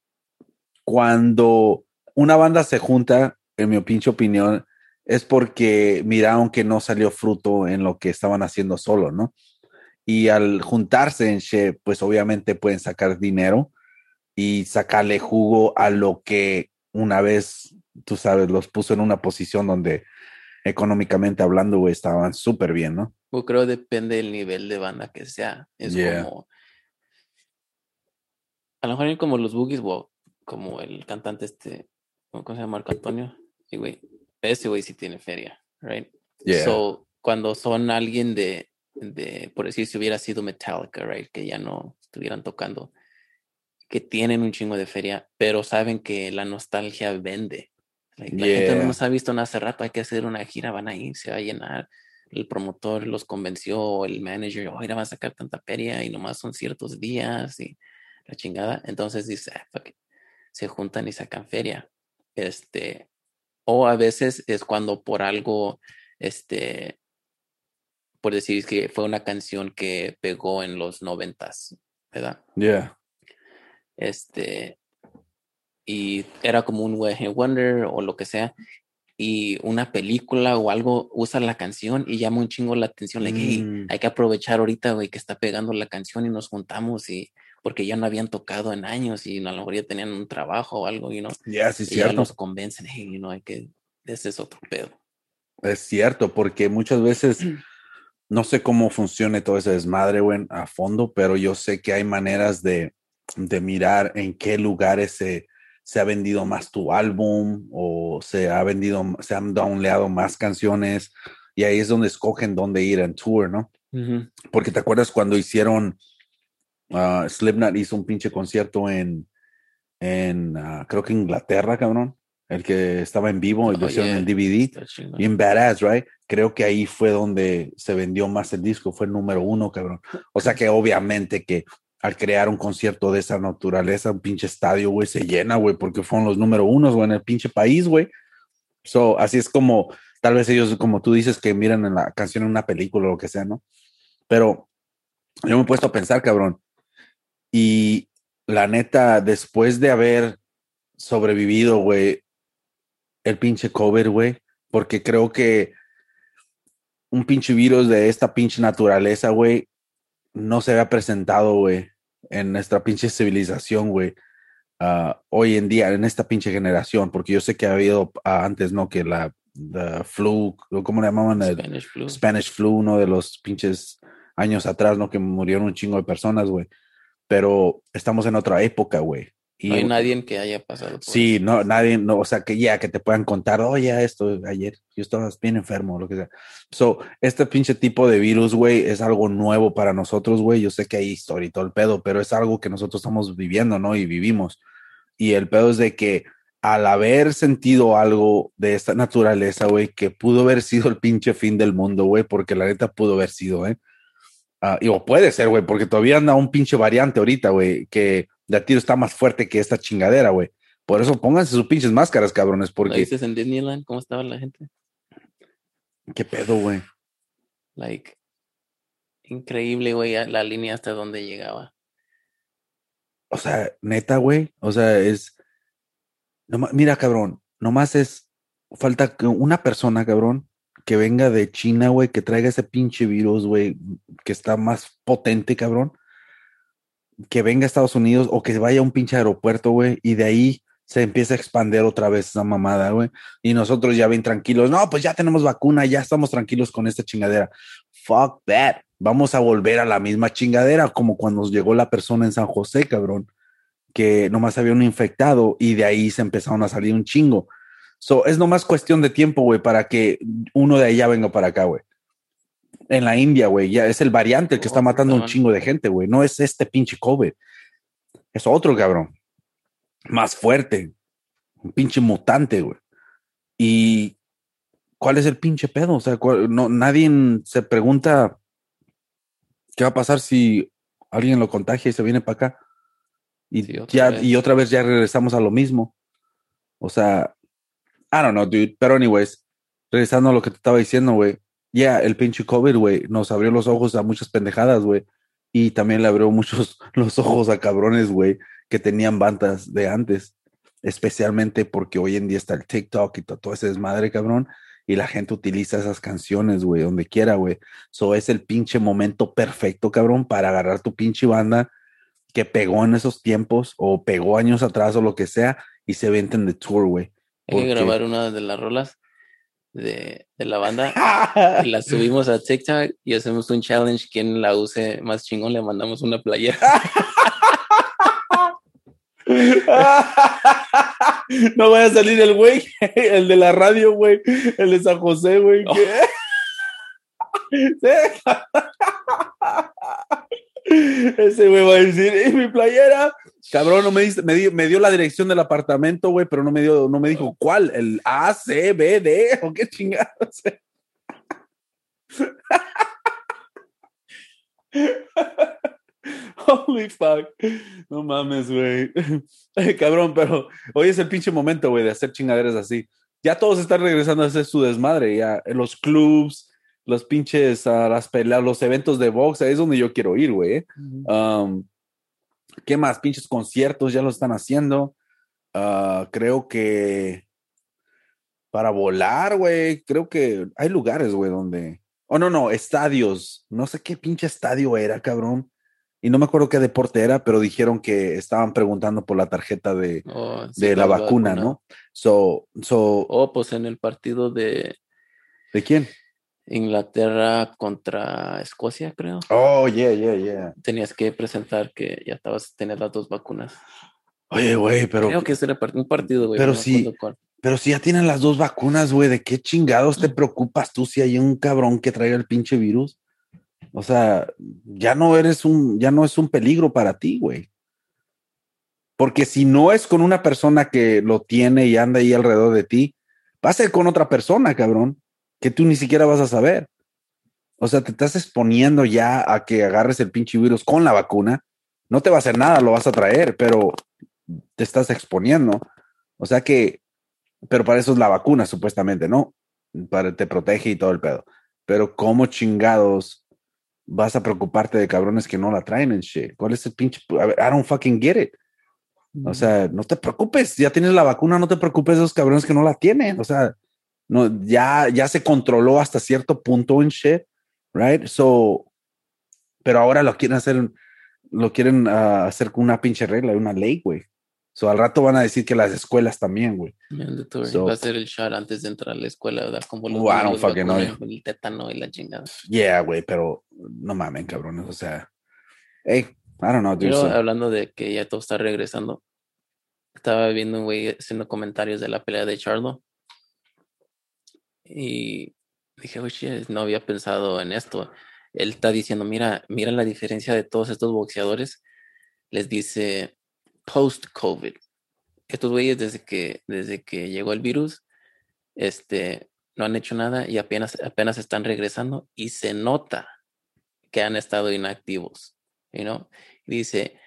cuando una banda se junta, en mi pinche opinión, es porque miraron que no salió fruto en lo que estaban haciendo solo, ¿no? Y al juntarse en pues obviamente pueden sacar dinero y sacarle jugo a lo que una vez, tú sabes, los puso en una posición donde económicamente hablando, estaban súper bien, ¿no? Yo creo depende del nivel de banda que sea. Es Yeah. como. A lo mejor hay como los Boogies, o como el cantante este. ¿Cómo se llama? Marco Antonio. Y, güey, ese güey sí tiene feria, right? Yeah. So, cuando son alguien de, de, por decir, si hubiera sido Metallica, right? Que ya no estuvieran tocando, que tienen un chingo de feria, pero saben que la nostalgia vende. Like, La gente no Yeah. nos ha visto en hace rato, hay que hacer una gira, van a ir, se va a llenar. El promotor los convenció, el manager, mira, va a sacar tanta feria y nomás son ciertos días y la chingada. Entonces dice, "Ah, fuck it". se juntan y sacan feria. Este, o a veces es cuando por algo, este, por decir que fue una canción que pegó en los noventas, ¿verdad? Yeah. Este, y era como un Wonder o lo que sea, y una película o algo usa la canción y llama un chingo la atención, like, hey, Mm. hay que aprovechar ahorita, güey, que está pegando la canción y nos juntamos y porque ya no habían tocado en años y a lo mejor ya tenían un trabajo o algo, you know, Yeah, sí, y ya cierto. los convencen, hey, you know, hay que, ese es otro pedo. Es cierto, porque muchas veces no sé cómo funcione todo ese desmadre, güey, a fondo, pero yo sé que hay maneras de, de mirar en qué lugares se, se ha vendido más tu álbum o se ha vendido, se han downleado más canciones y ahí es donde escogen dónde ir en tour, ¿no? Porque te acuerdas cuando hicieron, ah, Slipknot hizo un pinche concierto en, en ah, creo que Inglaterra, cabrón, el que estaba en vivo y lo hicieron en DVD bien badass, right? Creo que ahí fue donde se vendió más el disco, fue el número uno, cabrón. O sea que obviamente que al crear un concierto de esa naturaleza, un pinche estadio, güey, se llena, güey, porque fueron los número unos, güey, en el pinche país, güey. So, así es como, tal vez ellos, como tú dices, que miran en la canción en una película o lo que sea, ¿no? Pero yo me he puesto a pensar, cabrón, y la neta, después de haber sobrevivido, güey, el pinche cover, güey, porque creo que un pinche virus de esta pinche naturaleza, güey, no se había presentado, güey, en nuestra pinche civilización, güey, ah, hoy en día, en esta pinche generación, porque yo sé que ha habido antes, ¿no? Que la the flu, ¿cómo le llamaban? El Spanish flu. Spanish flu, uno de los pinches años atrás, ¿no? Que murieron un chingo de personas, güey. Pero estamos en otra época, güey. Y No hay nadie que haya pasado por Sí, eso. no, nadie, no, o sea, que ya, que te puedan contar, oye, esto, ayer, yo estaba bien enfermo, lo que sea. So, este pinche tipo de virus, güey, es algo nuevo para nosotros, güey. Yo sé que hay historia y todo el pedo, pero es algo que nosotros estamos viviendo, ¿no? Y vivimos. Y el pedo es de que al haber sentido algo de esta naturaleza, güey, que pudo haber sido el pinche fin del mundo, güey, porque la neta pudo haber sido, ¿eh? Ah, y o puede ser, güey, porque todavía anda un pinche variante ahorita, güey, que de a tiro está más fuerte que esta chingadera, güey. Por eso pónganse sus pinches máscaras, cabrones, ¿Lo porque dices en Disneyland? ¿Cómo estaba la gente? qué pedo, güey. Like, increíble, güey, la línea hasta donde llegaba. O sea, neta, güey. O sea, es. mira, cabrón, nomás es. Falta una persona, cabrón, que venga de China, güey, que traiga ese pinche virus, güey, que está más potente, cabrón. Que venga a Estados Unidos o que vaya a un pinche aeropuerto, güey, y de ahí se empieza a expandir otra vez esa mamada, güey. Y nosotros ya bien tranquilos. No, pues ya tenemos vacuna, ya estamos tranquilos con esta chingadera. Fuck that. Vamos a volver a la misma chingadera, como cuando nos llegó la persona en San José, cabrón, que nomás había un infectado y de ahí se empezaron a salir un chingo. So, es nomás cuestión de tiempo, güey, para que uno de allá venga para acá, güey. En la India, güey, ya es el variante el que está Oh, matando un perdón. chingo de gente, güey. No es este pinche COVID. Es otro, cabrón. Más fuerte. Un pinche mutante, güey. Y ¿cuál es el pinche pedo? O sea, ¿cuál- no, nadie se pregunta qué va a pasar si alguien lo contagia y se viene para acá. Y, Sí, otra ya, vez. y otra vez ya regresamos a lo mismo. O sea, I don't know, dude. Pero, anyways, regresando a lo que te estaba diciendo, güey. Ya, el pinche COVID, güey, nos abrió los ojos a muchas pendejadas, güey. Y también le abrió muchos los ojos a cabrones, güey, que tenían bandas de antes. Especialmente porque hoy en día está el TikTok y to- todo ese desmadre, cabrón. Y la gente utiliza esas canciones, güey, donde quiera, güey. So es el pinche momento perfecto, cabrón, para agarrar tu pinche banda que pegó en esos tiempos o pegó años atrás o lo que sea y se venten de tour, güey. Hay que grabar una de las rolas de, de la banda y la subimos a TikTok y hacemos un challenge. Quien la use más chingón, le mandamos una playera. No vaya a salir el güey, el de la radio, güey, el de San José, güey. Sí. Ese güey va a decir, "¿Y mi playera? Cabrón, no me, diste- me, di- me dio la dirección del apartamento, güey, pero no me dio, no me dijo cuál, el A, C, B, D, o qué chingados. Holy fuck. No mames, güey. Cabrón, pero hoy es el pinche momento, güey, de hacer chingaderas así. Ya todos están regresando a hacer su desmadre, ya los clubs, los pinches, ah, las peleas, los eventos de box, ahí es donde yo quiero ir, güey. Um, ¿Qué más? Pinches conciertos ya lo están haciendo. Ah, creo que para volar, güey, creo que hay lugares, güey, donde... Oh, no, no, estadios. No sé qué pinche estadio era, cabrón. Y no me acuerdo qué deporte era, pero dijeron que estaban preguntando por la tarjeta de, Oh, sí, de la vacuna, ¿no? So, so, Oh, pues en el partido de ¿de quién? Inglaterra contra Escocia, creo. Oh, yeah, yeah, yeah. Tenías que presentar que ya estabas, tenías las dos vacunas. Oye, güey, pero, creo que part- un partido, güey. pero no sí. pero si ya tienen las dos vacunas, güey, ¿de qué chingados te preocupas tú si hay un cabrón que traiga el pinche virus? O sea, ya no eres un, ya no es un peligro para ti, güey. Porque si no es con una persona que lo tiene y anda ahí alrededor de ti, va a ser con otra persona, cabrón, que tú ni siquiera vas a saber. O sea, te estás exponiendo ya a que agarres el pinche virus con la vacuna. No te va a hacer nada, lo vas a traer, pero te estás exponiendo. O sea que, pero para eso es la vacuna, supuestamente, ¿no? Para te protege y todo el pedo. Pero ¿cómo chingados vas a preocuparte de cabrones que no la traen en shit? ¿Cuál es el pinche? I don't fucking get it. O sea, no te preocupes, ya tienes la vacuna, no te preocupes de esos cabrones que no la tienen. O sea, no, ya, ya se controló hasta cierto punto en shit, right? So, pero ahora lo quieren hacer, lo quieren ah, hacer con una pinche regla, una ley, güey. So, al rato van a decir que las escuelas también, güey. So- Va a ser el shot antes de entrar a la escuela, ¿verdad? Como los fucking know. vacunan, El tétano y la chingada. Yeah, güey, pero no mamen, cabrones. O sea, hey, I don't know, dude. Pero so- hablando de que ya todo está regresando, estaba viendo un güey haciendo comentarios de la pelea de Charlo. Y dije, shit, no había pensado en esto. Él está diciendo, mira, mira la diferencia de todos estos boxeadores. Les dice post-COVID. Estos güeyes desde que, desde que llegó el virus, este, no han hecho nada y apenas, apenas están regresando y se nota que han estado inactivos. You dice,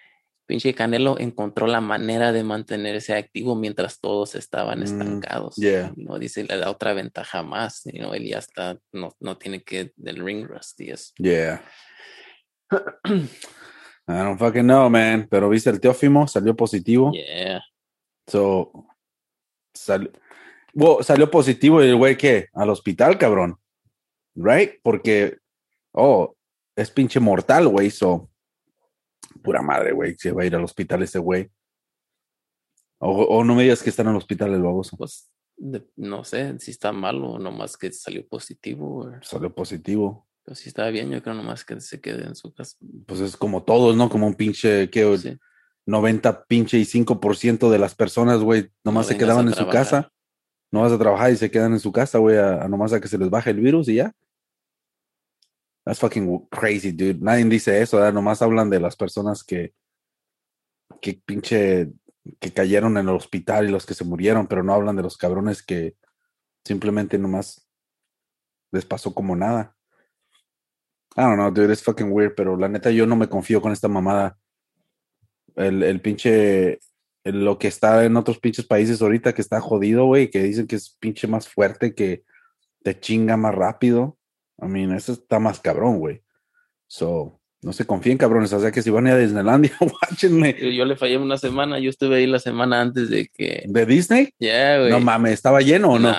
pinche Canelo encontró la manera de mantenerse activo mientras todos estaban Mm, estancados. yeah. ¿no? Dice, le da otra ventaja más. you know, Él ya está, no, no tiene que del ring rust y eso. Yeah. I don't fucking know, man. Pero viste el Teófimo, salió positivo. Yeah. So, sal- Well, salió positivo y el güey que al hospital, cabrón. Right? Porque, oh, es pinche mortal, güey. So, pura madre, güey. Se va a ir al hospital ese güey. O, o no me digas que está en el hospital el baboso. Pues de- no sé si está mal o nomás que salió positivo. Salió positivo. Pero si está bien, yo creo nomás que se quede en su casa. Pues es como todos, ¿no? Como un pinche, que Sí. 90 pinche y 5% de las personas, güey, nomás se vengas quedaban en su casa. No vas a trabajar y se quedan en su casa, güey, a, a nomás a que se les baje el virus y ya. That's fucking crazy, dude. Nadie dice eso, ¿verdad? Nomás hablan de las personas que, que pinche, que cayeron en el hospital y los que se murieron, pero no hablan de los cabrones que simplemente nomás les pasó como nada. I don't know, dude, it's fucking weird, pero la neta yo no me confío con esta mamada. El, el pinche, lo que está en otros pinches países ahorita que está jodido, güey, que dicen que es pinche más fuerte, que te chinga más rápido. I mean, eso está más cabrón, güey. So, no se confíen, cabrones. O sea que si van a ir a Disneylandia, watchenme. Yo, yo le fallé una semana, yo estuve ahí la semana antes de que. ¿De Disney? Ya, güey. No mames, ¿estaba lleno o no?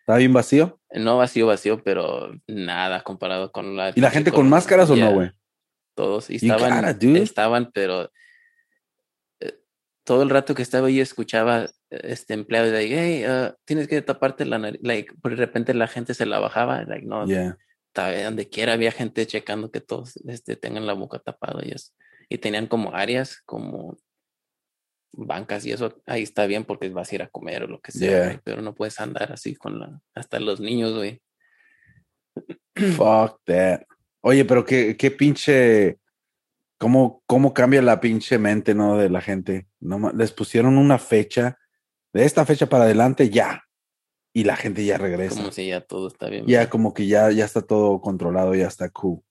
¿Estaba bien vacío? no vacío, vacío, pero nada comparado con la. ¿Y la gente con máscaras o no, güey? Todos. Y estaban, estaban, pero eh, todo el rato que estaba ahí escuchaba este empleado de ahí, hey, uh, tienes que taparte la nariz. Like, de repente la gente se la bajaba. Like, no, Yeah. Donde quiera había gente checando que todos este, tengan la boca tapada y eso. Y tenían como áreas como bancas y eso, ahí está bien porque vas a ir a comer o lo que sea, Yeah. pero no puedes andar así con la, hasta los niños, güey. Fuck that. Oye, pero qué, qué pinche. ¿Cómo, ¿Cómo cambia la pinche mente, no? De la gente. No, les pusieron una fecha. De esta fecha para adelante, ya. Y la gente ya regresa. Como si ya todo está bien. Ya como que ya, ya está todo controlado, ya está cool.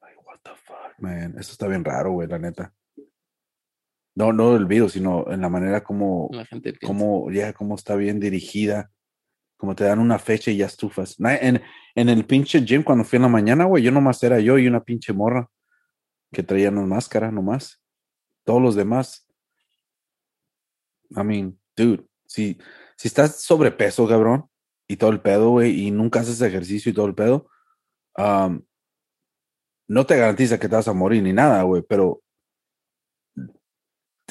Like, what the fuck, man. Eso está bien raro, güey, la neta. No, no el virus, sino en la manera como, La gente como, ya, como está bien dirigida. Como te dan una fecha y ya estufas. En, en el pinche gym, cuando fui en la mañana, güey, yo nomás era yo y una pinche morra que traía una máscara nomás. Todos los demás. I mean, dude, si, si estás sobrepeso, cabrón, y todo el pedo, güey, y nunca haces ejercicio y todo el pedo, no te garantiza que te vas a morir ni nada, güey, pero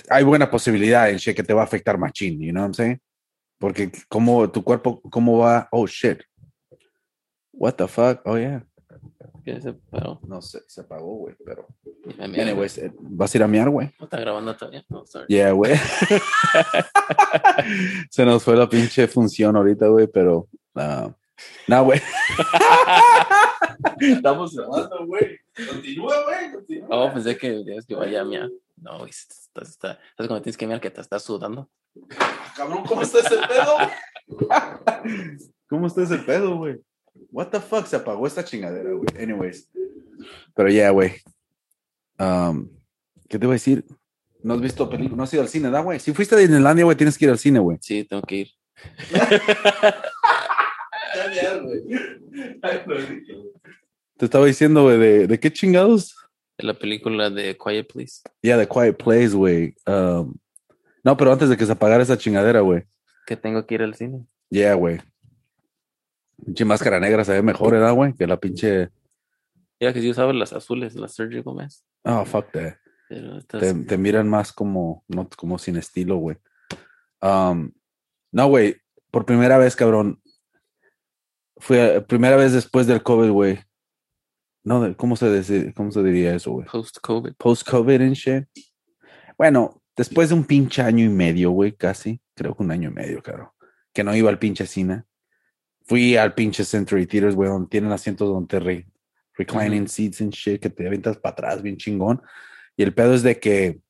hay buena posibilidad en que te va a afectar machín, you know what I'm saying? Porque como tu cuerpo, cómo va, oh shit. What the fuck? Oh yeah. ¿Qué se paró? No sé, se apagó, güey, pero. Anyways, eh, ¿vas a ir a miar, güey? ¿No está grabando todavía? No, sorry. Yeah, güey. Se nos fue la pinche función ahorita, güey, pero. ah, no, güey. Estamos grabando, güey. Continúa, güey. Continúa. Oh, pensé que Dios que vaya a miar. No, güey, estás, estás, ¿sabes cuando tienes que mirar que te estás sudando? Cabrón, ¿cómo está ese pedo? ¿Cómo está ese pedo, güey? What the fuck? Se apagó esta chingadera, güey. Anyways. Pero ya, güey. Um, ¿Qué te voy a decir? ¿No has visto película? ¿No has ido al cine, da, güey? Si fuiste a Disneylandia, güey, tienes que ir al cine, güey. Sí, tengo que ir. Te estaba diciendo, güey, de, de qué chingados. Es la película de Quiet Please. Ya, The Quiet Place, güey. Um, no, pero antes de que se apagara esa chingadera, güey. Que tengo que ir al cine. Yeah, güey. Pinche máscara negra se ve mejor, ¿verdad, güey? Que la pinche. Ya que yo usaba las azules, las Surgical Mask. Oh, fuck that. Pero Te, te miran más como, no, como sin estilo, güey. Um, no, güey. Por primera vez, cabrón. Fue primera vez después del COVID, güey. No, ¿cómo se, dice- ¿cómo se diría eso, güey? post-COVID. Post-COVID and shit. Bueno, después de un pinche año y medio, güey, casi. Creo que un año y medio, cabrón. Que no iba al pinche cine. Fui al pinche Century Theaters, güey, donde tienen asientos donde te re- reclining seats and shit, que te aventas para atrás bien chingón. Y el pedo es de que.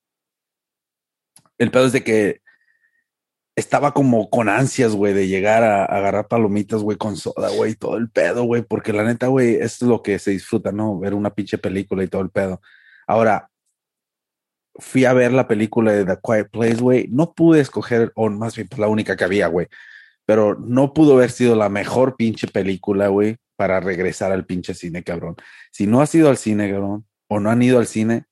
El pedo es de que estaba como con ansias, güey, de llegar a, a agarrar palomitas, güey, con soda, güey, todo el pedo, güey, porque la neta, güey, es lo que se disfruta, ¿no? Ver una pinche película y todo el pedo. Ahora, fui a ver la película de The Quiet Place, güey. No pude escoger, o más bien, pues la única que había, güey. Pero no pudo haber sido la mejor pinche película, güey, para regresar al pinche cine, cabrón. Si no has ido al cine, cabrón, o no han ido al cine,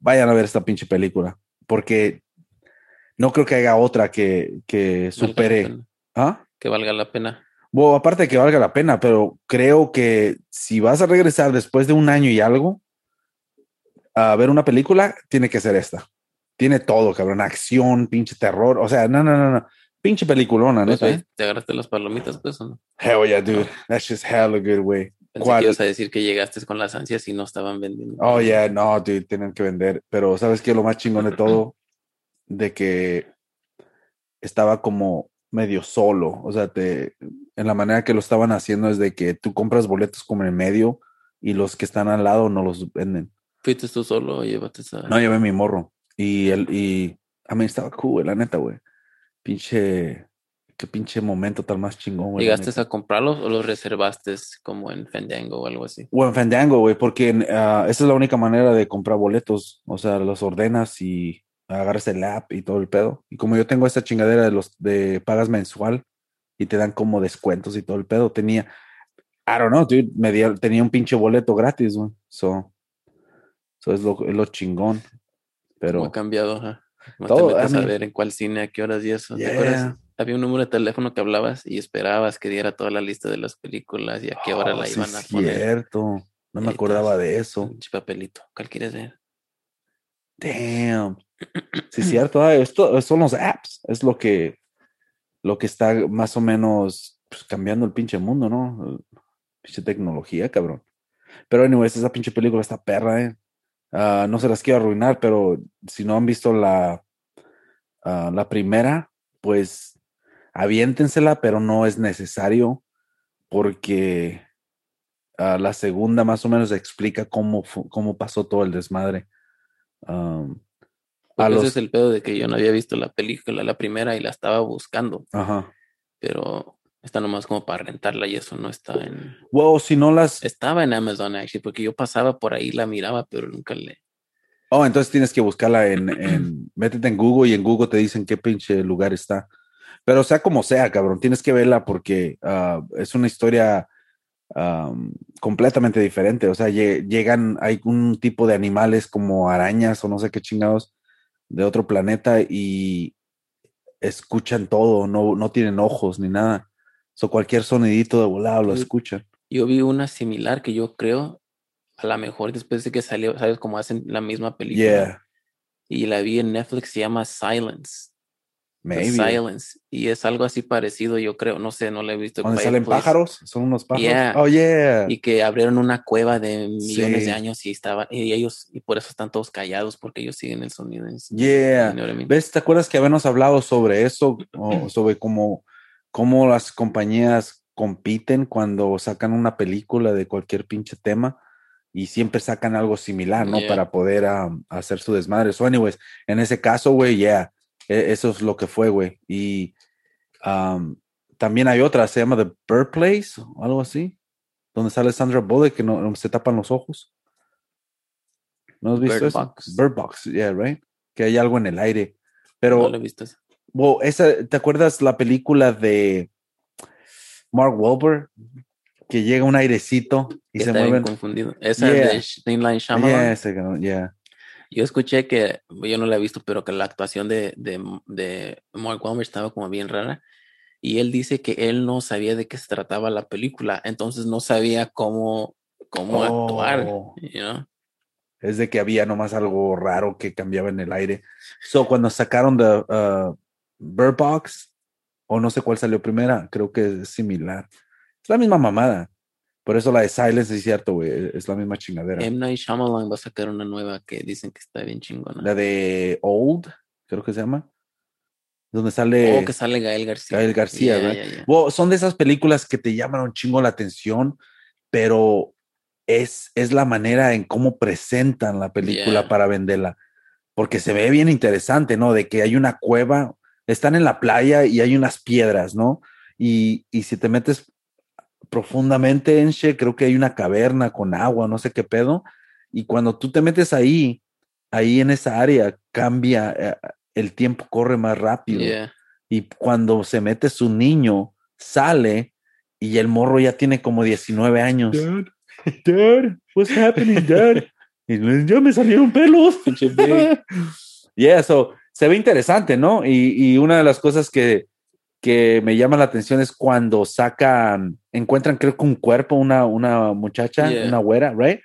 vayan a ver esta pinche película. Porque no creo que haya otra que, supere. ¿Ah? Que valga la pena. Bueno, aparte de que valga la pena, pero creo que si vas a regresar después de un año y algo a ver una película, tiene que ser esta. Tiene todo, cabrón. Acción, pinche terror. O sea, no, no, no, no. Pinche peliculona, Pues, neta. güey, ¿Te agarraste las palomitas, pues, o no? Hell yeah, dude. That's just hella good, way. Pensé que ibas a decir que llegaste con las ansias y no estaban vendiendo. Oh, yeah, no, dude, tienen que vender. Pero ¿sabes qué? Lo más chingón de todo, de que estaba como medio solo. O sea, te, en la manera que lo estaban haciendo es de que tú compras boletos como en el medio y los que están al lado no los venden. ¿Fuiste tú solo o llévate esa? No, llevé mi morro. Y el, y a mí estaba cool, la neta, güey. Pinche, qué pinche momento tan más chingón, güey. ¿Llegaste a comprarlos o los reservaste como en Fandango o algo así? O en Fandango, güey, porque ah, esa es la única manera de comprar boletos. O sea, los ordenas y agarras el app y todo el pedo. Y como yo tengo esta chingadera de los de pagas mensual y te dan como descuentos y todo el pedo, tenía, I don't know, dude, me tenía un pinche boleto gratis, güey. So, so es, lo, es lo chingón. ¿Cómo Pero, ha cambiado? ajá? No Todo, te metes a ver en cuál cine, a qué horas y eso. ¿Te Yeah. acuerdas? Había un número de teléfono que hablabas y esperabas que diera toda la lista de las películas y a qué hora Oh, la sí iban a es poner. cierto. No me acordaba de eso. Un papelito. ¿Cuál quieres ver? Damn. Sí, es cierto. ah, Esto son los apps. Es lo que, lo que está más o menos pues, cambiando el pinche mundo, ¿no? Pinche tecnología, cabrón. Pero, anyways, esa pinche película está perra, ¿eh? Ah, no se las quiero arruinar, pero si no han visto la, Ah, la primera, pues aviéntensela, pero no es necesario porque ah, la segunda más o menos explica cómo, cómo pasó todo el desmadre. Um, a los- ese es el pedo de que yo no había visto la película, la primera, y la estaba buscando, Ajá. pero está nomás como para rentarla y eso no está en... Bueno, si no las... Estaba en Amazon, actually, porque yo pasaba por ahí, la miraba, pero nunca le... Oh, entonces tienes que buscarla en, en... Métete en Google y en Google te dicen qué pinche lugar está. Pero sea como sea, cabrón, tienes que verla porque ah, es una historia am, completamente diferente. O sea, lle- llegan, hay un tipo de animales como arañas o no sé qué chingados de otro planeta y escuchan todo, no, no tienen ojos ni nada. So, cualquier sonidito de volado lo escuchan. Yo vi una similar que yo creo, a lo mejor después de que salió, ¿sabes? Como hacen la misma película. Yeah, Y la vi en Netflix, se llama Silence. Maybe. Silence. Y es algo así parecido, yo creo. No sé, no la he visto. ¿Dónde Quiet salen Place. pájaros? Son unos pájaros. Yeah. Oh, yeah. Y que abrieron una cueva de millones Sí. de años y estaban, y ellos, y por eso están todos callados, porque ellos siguen el sonido. en. Yeah. ¿Ves? ¿Te acuerdas que habíamos hablado sobre eso? O sobre cómo, cómo las compañías compiten cuando sacan una película de cualquier pinche tema y siempre sacan algo similar, ¿no? Yeah. Para poder um, hacer su desmadre. So, anyways, en ese caso, güey, yeah, e- eso es lo que fue, güey. Y um, también hay otra, se llama The Bird Place o algo así, donde sale Sandra Bullock que no, no se tapan los ojos. ¿No has visto Bird eso? Box. Bird Box, yeah, right. Que hay algo en el aire. Pero no lo he visto. Wow, esa, ¿te acuerdas la película de Mark Wahlberg? Que llega un airecito y se mueven. confundido. Esa Yeah. de Sh- M. Night Shyamalan. Yeah, yeah. Yo escuché que, yo no la he visto, pero que la actuación de, de, de Mark Wahlberg estaba como bien rara. Y él dice que él no sabía de qué se trataba la película, entonces no sabía cómo, cómo actuar. Oh, You know? Es de que había nomás algo raro que cambiaba en el aire. So, cuando sacaron de uh, Bird Box, o no sé cuál salió primera, creo que es similar. Es la misma mamada. Por eso la de Silence es cierto, güey. Es la misma chingadera. M. Night Shyamalan va a sacar una nueva que dicen que está bien chingona. La de Old, creo que se llama. Donde sale. Oh, que sale Gael García. Gael García, Yeah, ¿verdad? yeah, yeah. Bueno, son de esas películas que te llaman un chingo la atención, pero es, es la manera en cómo presentan la película para venderla. Porque se ve bien interesante, ¿no? De que hay una cueva, están en la playa y hay unas piedras, ¿no? Y, y si te metes profundamente en She, creo que hay una caverna con agua, no sé qué pedo. Y cuando tú te metes ahí, ahí en esa área, cambia, eh, el tiempo corre más rápido. Yeah. Y cuando se mete su niño, sale y el morro ya tiene como 19 años. Dad, Dad, what's happening, Dad? y ya me salieron pelos. Yeah, so, se ve interesante, ¿no? Y, y una de las cosas que, que me llama la atención es cuando sacan, encuentran creo que un cuerpo, una, una muchacha, Yeah. una güera, right?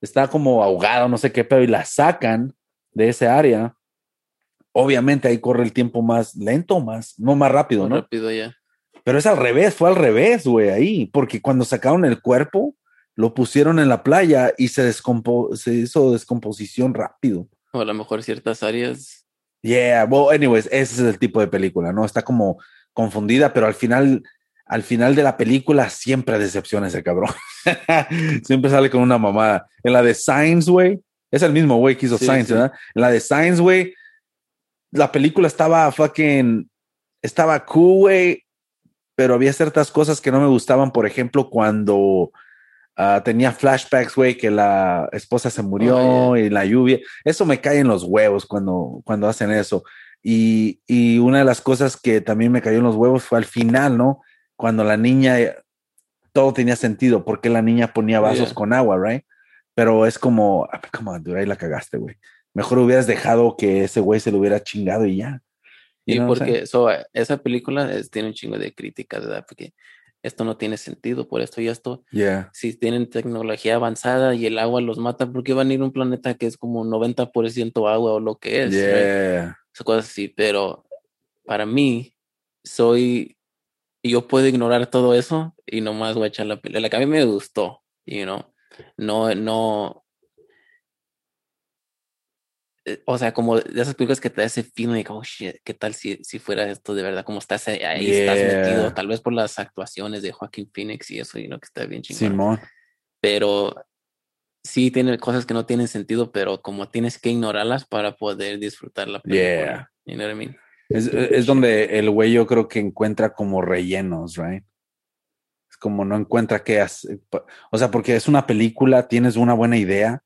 Está como ahogada, no sé qué, pero y la sacan de ese área. Obviamente ahí corre el tiempo más lento, más, no más rápido, ¿no? Rápido ya. Pero es al revés, fue al revés, güey, ahí, porque cuando sacaron el cuerpo, lo pusieron en la playa y se, descompo se hizo descomposición rápido. O a lo mejor ciertas áreas. Yeah, well, anyways, ese es el tipo de película, ¿no? Está como confundida, pero al final, al final de la película siempre decepciona ese cabrón. siempre sale con una mamada. En la de Signs, güey, es el mismo güey que hizo Sí, sí. ¿verdad? En la de Signs, güey, la película estaba fucking, estaba cool, güey, pero había ciertas cosas que no me gustaban, por ejemplo, cuando ah, tenía flashbacks, güey, que la esposa se murió Oh, y la lluvia. Eso me cae en los huevos cuando, cuando hacen eso. Y, y una de las cosas que también me cayó en los huevos fue al final, ¿no? Cuando la niña, eh, todo tenía sentido, porque la niña ponía vasos Yeah. con agua, right? Pero es como, on, dude, ahí la cagaste, güey. Mejor hubieras dejado que ese güey se lo hubiera chingado y ya. Y porque so, esa película es- tiene un chingo de críticas, ¿verdad? Porque esto no tiene sentido, por esto y esto. Yeah. Si tienen tecnología avanzada y el agua los mata, ¿por qué van a ir a un planeta que es como 90% agua o lo que es? right? Yeah. Esas cosas así, pero para mí, soy, yo puedo ignorar todo eso y nomás voy a echar la película. La que a mí me gustó, you know, no, no, o sea, como de esas películas que te da ese feeling de, oh shit, ¿qué tal si, si fuera esto de verdad? Como estás ahí, ahí estás metido, Yeah. tal vez por las actuaciones de Joaquín Phoenix y eso, y no que está bien chingón. Simón. Pero sí tiene cosas que no tienen sentido, pero como tienes que ignorarlas para poder disfrutar la película. Yeah. You know what I mean? Es, es donde el güey yo creo que encuentra como rellenos, right? Es como no encuentra qué hacer. O sea, porque es una película, tienes una buena idea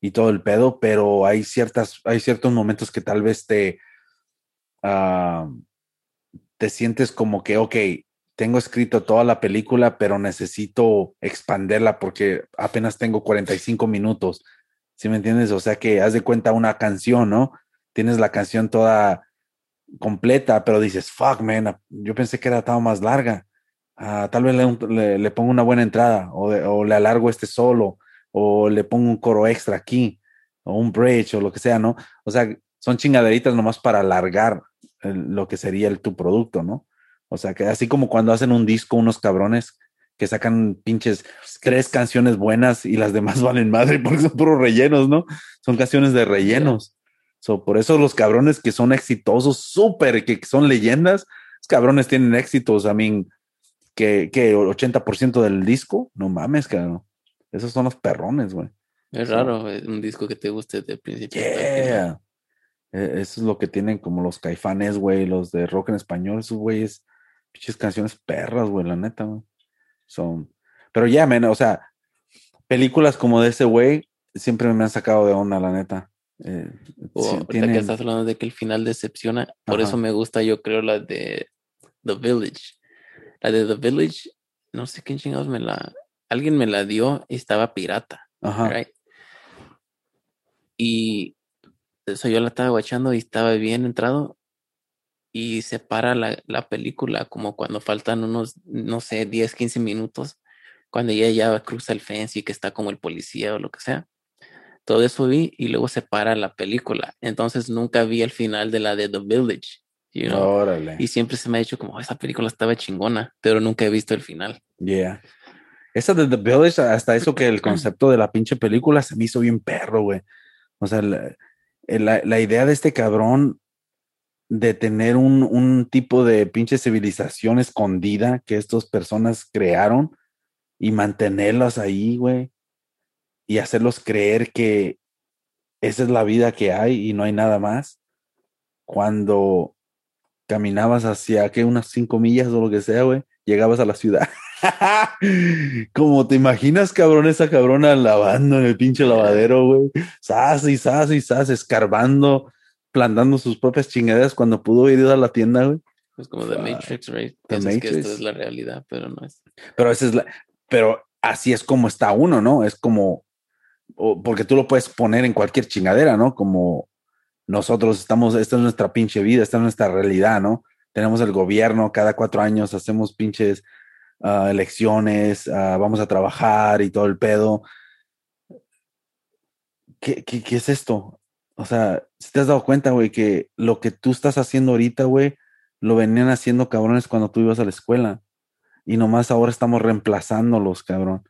y todo el pedo, pero hay ciertas, hay ciertos momentos que tal vez te, ah, te sientes como que, ok, tengo escrito toda la película, pero necesito expanderla porque apenas tengo 45 minutos. ¿Sí me entiendes? O sea que haz de cuenta una canción, ¿no? Tienes la canción toda completa, pero dices, fuck, man, yo pensé que era estaba más larga. Ah, tal vez le pongo una buena entrada o, de- o le alargo este solo o le pongo un coro extra aquí o un bridge o lo que sea, ¿no? O sea, son chingaderitas nomás para alargar el- lo que sería el, tu producto, ¿no? O sea, que así como cuando hacen un disco unos cabrones que sacan pinches tres canciones buenas y las demás valen madre porque son puros rellenos, ¿no? Son canciones de rellenos. So, por eso los cabrones que son exitosos, súper, que son leyendas, los cabrones tienen éxitos, I mean, que, que 80% del disco, no mames, cabrón. Esos son los perrones, güey. Es raro eh, un disco que te guste de principio. Yeah. Eh, Eso es lo que tienen como los caifanes, güey, los de rock en español, esos güeyes, pinches canciones perras, güey, la neta, güey. Son, pero ya, men, o sea, películas como de ese güey siempre me han sacado de onda, la neta. Eh, O sí, ahorita tienen- que estás hablando de que el final decepciona, por Ajá. eso me gusta, yo creo, la de The Village. La de The Village, no sé quién chingados me la. Alguien me la dio y estaba pirata. Ajá. right? Y eso yo la estaba guachando y estaba bien entrado. Y se para la, la película como cuando faltan unos, no sé, 10, 15 minutos. Cuando ella ya cruza el fence y que está como el policía o lo que sea. Todo eso vi y luego se para la película. Entonces nunca vi el final de la de The Village. you know? Órale. Y siempre se me ha dicho como, "Oh, esa película estaba chingona, pero nunca he visto el final. Yeah. Esa de The Village, hasta eso que el concepto de la pinche película se me hizo bien perro, güey. O sea, la, la- la idea de este cabrón de tener un, un tipo de pinche civilización escondida que estas personas crearon y mantenerlas ahí, güey. Y hacerlos creer que esa es la vida que hay y no hay nada más. Cuando caminabas hacia que unas cinco millas o lo que sea, güey, llegabas a la ciudad. Como te imaginas, cabrón, esa cabrona lavando en el pinche lavadero, güey. Sas y sas y sas, escarbando, plantando sus propias chingaderas cuando pudo ir a la tienda, güey. Es como The. Matrix, right? The que esto es la realidad, pero no es. Pero esa es la, pero así es como está uno, ¿no? Es como, porque tú lo puedes poner en cualquier chingadera, ¿no? Como nosotros estamos, esta es nuestra pinche vida, esta es nuestra realidad, ¿no? Tenemos el gobierno, cada cuatro años hacemos pinches ah, elecciones, ah, vamos a trabajar y todo el pedo. ¿Qué, qué, qué es esto? O sea, si te has dado cuenta, güey, que lo que tú estás haciendo ahorita, güey, lo venían haciendo cabrones cuando tú ibas a la escuela y nomás ahora estamos reemplazándolos, cabrón.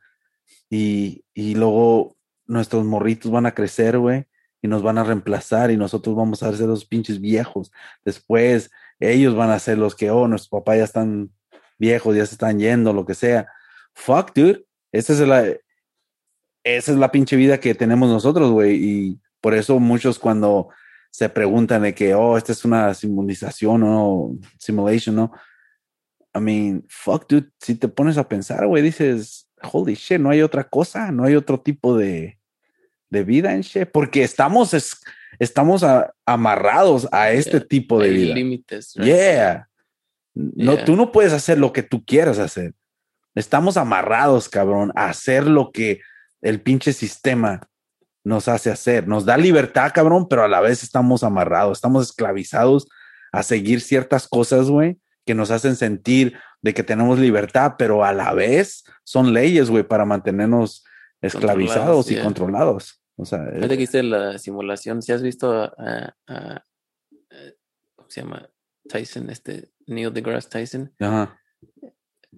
Y, y luego nuestros morritos van a crecer, güey, y nos van a reemplazar y nosotros vamos a ser los pinches viejos. Después ellos van a ser los que, oh, nuestros papás ya están viejos, ya se están yendo, lo que sea. Fuck, dude. Esa es la, esa es la pinche vida que tenemos nosotros, güey. Y por eso muchos cuando se preguntan de que, oh, esta es una simulación o simulation, ¿no? I mean, fuck, dude, si te pones a pensar, güey, dices, holy shit, no hay otra cosa, no hay otro tipo de, de vida en shit, porque estamos, es- estamos a- amarrados a este Yeah. tipo de Hay vida. límites. right? Yeah. No, Yeah. tú no puedes hacer lo que tú quieras hacer. Estamos amarrados, cabrón, a hacer lo que el pinche sistema nos hace hacer. Nos da libertad, cabrón, pero a la vez estamos amarrados, estamos esclavizados a seguir ciertas cosas, güey, que nos hacen sentir de que tenemos libertad, pero a la vez son leyes, güey, para mantenernos esclavizados y yeah. controlados. O sea, Ahorita que hice la simulación, si has visto a, a- a- a- ¿cómo se llama? Tyson, este Neil deGrasse Tyson, ajá,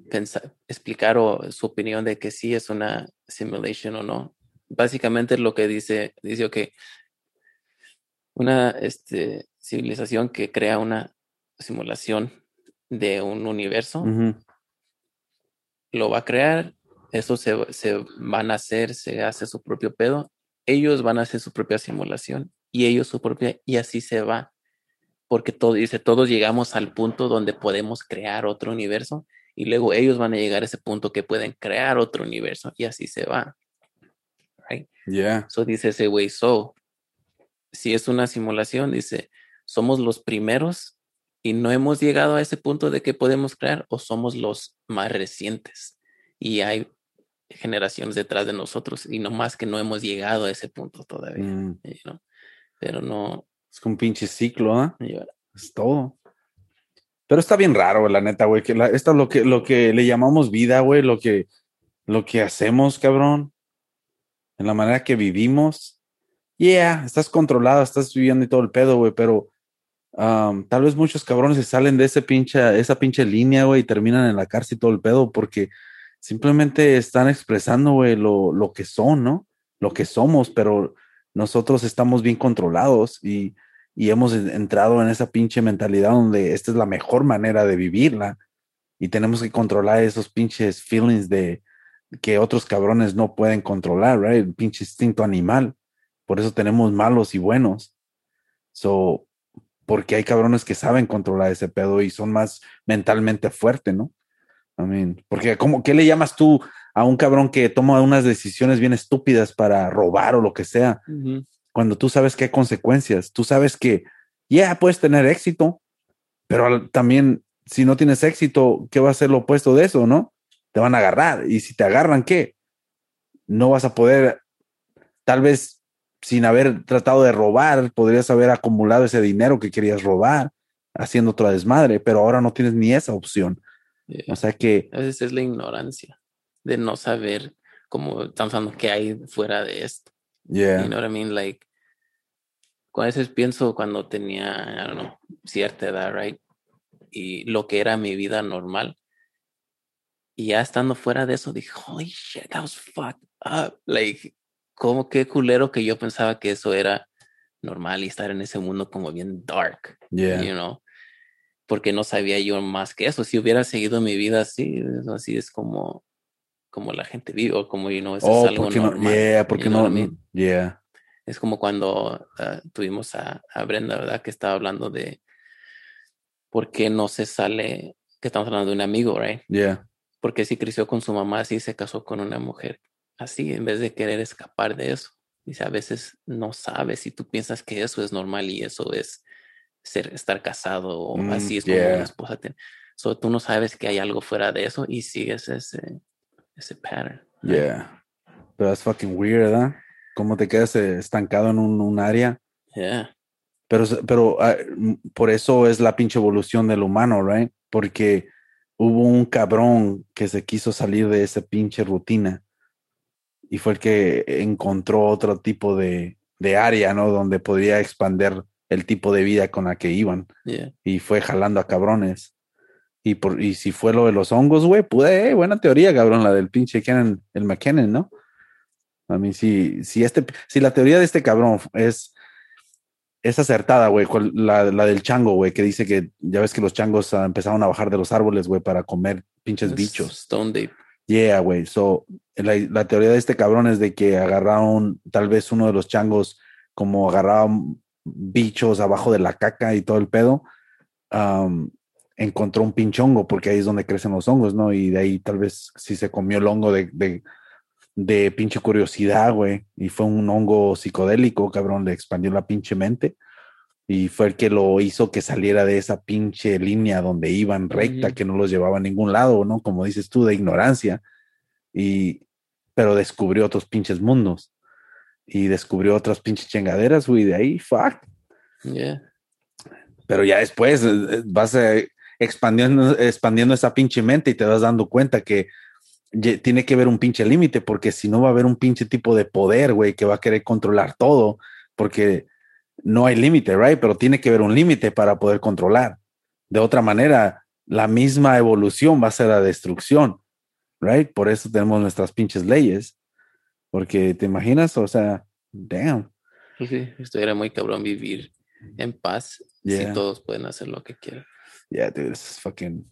pensa- explicar o, su opinión de que sí es una simulation o no. Básicamente lo que dice, dice que una este, civilización que crea una simulación de un universo, lo va a crear, eso se, se van a hacer, se hace su propio pedo, ellos van a hacer su propia simulación y ellos su propia, y así se va. Porque todo, dice, todos llegamos al punto donde podemos crear otro universo y luego ellos van a llegar a ese punto que pueden crear otro universo y así se va. Right? Yeah. So dice ese güey, so, si es una simulación, dice, somos los primeros y no hemos llegado a ese punto de que podemos crear o somos los más recientes y hay generaciones detrás de nosotros y no más que no hemos llegado a ese punto todavía, Mm, you know? pero no, Es un pinche ciclo, ¿ah? yo- Es todo. Pero está bien raro, la neta, güey. Que la, esto es lo que, lo que le llamamos vida, güey, lo que, lo que hacemos, cabrón. En la manera que vivimos. Yeah, estás controlado, estás viviendo y todo el pedo, güey, pero um, tal vez muchos cabrones se salen de ese pinche, esa pinche línea, güey, y terminan en la cárcel y todo el pedo, porque simplemente están expresando, güey, lo, lo que son, ¿no? Lo que somos, pero nosotros estamos bien controlados y, y hemos en- entrado en esa pinche mentalidad donde esta es la mejor manera de vivirla y tenemos que controlar esos pinches feelings de que otros cabrones no pueden controlar, right? El pinche instinto animal. Por eso tenemos malos y buenos. So, porque hay cabrones que saben controlar ese pedo y son más mentalmente fuertes, ¿no? I mean, porque como, ¿qué le llamas tú a un cabrón que toma unas decisiones bien estúpidas para robar o lo que sea? Cuando tú sabes que hay consecuencias, tú sabes que ya puedes tener éxito, pero también si no tienes éxito, ¿qué va a ser lo opuesto de eso, no? Te van a agarrar y si te agarran, ¿qué? No vas a poder, tal vez sin haber tratado de robar, podrías haber acumulado ese dinero que querías robar haciendo otra desmadre, pero ahora no tienes ni esa opción. Yeah. O sea que, A veces es la ignorancia de no saber cómo estamos hablando que hay fuera de esto. yeah, You know what I mean? Like, a veces pienso cuando tenía, I don't know, cierta edad, right? Y lo que era mi vida normal. Y ya estando fuera de eso, dije, holy shit, that was fucked up. Like, como qué culero que yo pensaba que eso era normal y estar en ese mundo como bien dark, yeah, you know? Porque no sabía yo más que eso. Si hubiera seguido mi vida así, así es como, como la gente vive, o como, you know, eso oh, es algo porque no, normal. yeah, porque you know no, what I mean? yeah, Es como cuando ah, tuvimos a, a Brenda, ¿verdad? Que estaba hablando de por qué no se sale, que estamos hablando de un amigo, ¿right? yeah, Porque si creció con su mamá así, se casó con una mujer así, en vez de querer escapar de eso. Dice, a veces no sabes si tú piensas que eso es normal y eso es ser, estar casado o Mm, así es como yeah. una esposa. Tiene. So, tú no sabes que hay algo fuera de eso y sigues ese, ese pattern. yeah. Pero es fucking weird, ¿verdad? Cómo te quedas eh, estancado en un, un área. Yeah. Pero, pero ah, por eso es la pinche evolución del humano, right? Porque hubo un cabrón que se quiso salir de esa pinche rutina y fue el que encontró otro tipo de, de área, ¿no? Donde podría expander el tipo de vida con la que iban Yeah. y fue jalando a cabrones. Y, por, y si fue lo de los hongos, güey, pude, eh, buena teoría, cabrón, la del pinche Kenan, el McKinnon, ¿no? A mí, si, si, este, si la teoría de este cabrón es, es acertada, güey, la, la del chango, güey, que dice que ya ves que los changos ah, empezaron a bajar de los árboles, güey, para comer pinches Es bichos. Stone Deep. Yeah, güey. So, la, la teoría de este cabrón es de que agarraron tal vez uno de los changos, como agarraban bichos abajo de la caca y todo el pedo, am, encontró un pinche hongo, porque ahí es donde crecen los hongos, ¿no? Y de ahí tal vez sí se comió el hongo de, de, de pinche curiosidad, güey. Y fue un hongo psicodélico, cabrón, le expandió la pinche mente. Y fue el que lo hizo que saliera de esa pinche línea donde iban recta, Ujú. que no los llevaba a ningún lado, ¿no? Como dices tú, de ignorancia. Y, pero descubrió otros pinches mundos. Y descubrió otras pinches chingaderas, güey. De ahí, fuck. Yeah. Pero ya después eh, eh, vas eh, expandiendo, expandiendo esa pinche mente y te vas dando cuenta que tiene que haber un pinche límite, porque si no va a haber un pinche tipo de poder, güey, que va a querer controlar todo, porque no hay límite, right? Pero tiene que haber un límite para poder controlar. De otra manera, la misma evolución va a ser la destrucción, right? Por eso tenemos nuestras pinches leyes, porque te imaginas, o sea, damn. Sí, estuviera muy cabrón vivir en paz Yeah. si todos pueden hacer lo que quieran. Yeah, dude, this is fucking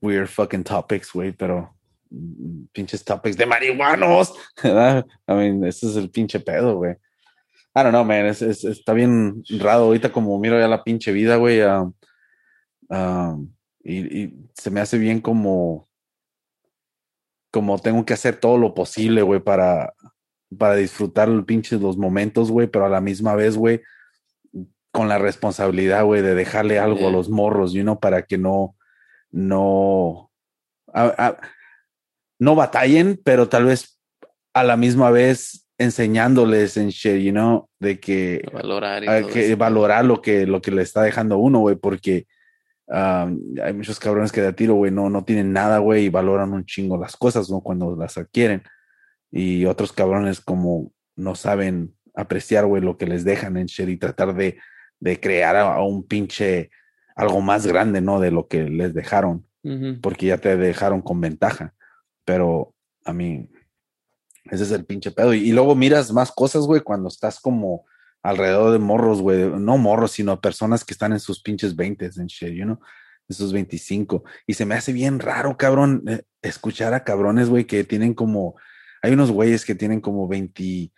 weird fucking topics, güey, pero mm, pinches topics de marihuanos. I mean, ese es el pinche pedo, güey. I don't know, man. Es, es- está bien raro ahorita como miro ya la pinche vida, güey. um, um, y, se me hace bien como como tengo que hacer todo lo posible, güey, para para disfrutar el pinche los momentos, güey, pero a la misma vez, güey, con la responsabilidad, güey, de dejarle algo a los morros, you know, para que no, no, a- a- no batallen, pero tal vez a la misma vez enseñándoles en shit, you know, de que Valorar y hay que valorar lo que, lo que le está dejando uno, güey, porque um, hay muchos cabrones que de a tiro, güey, no, no tienen nada, güey, y valoran un chingo las cosas, ¿no? Cuando las adquieren. Y otros cabrones como no saben apreciar, güey, lo que les dejan en shit y tratar de, de crear a, a un pinche algo más grande, ¿no? De lo que les dejaron, porque ya te dejaron con ventaja. Pero, a mí, ese es el pinche pedo. Y, y luego miras más cosas, güey, cuando estás como alrededor de morros, güey, no morros, sino personas que están en sus pinches 20 en shit, you know, en sus 25. Y se me hace bien raro, cabrón, eh, escuchar a cabrones, güey, que tienen como, hay unos güeyes que tienen como 20,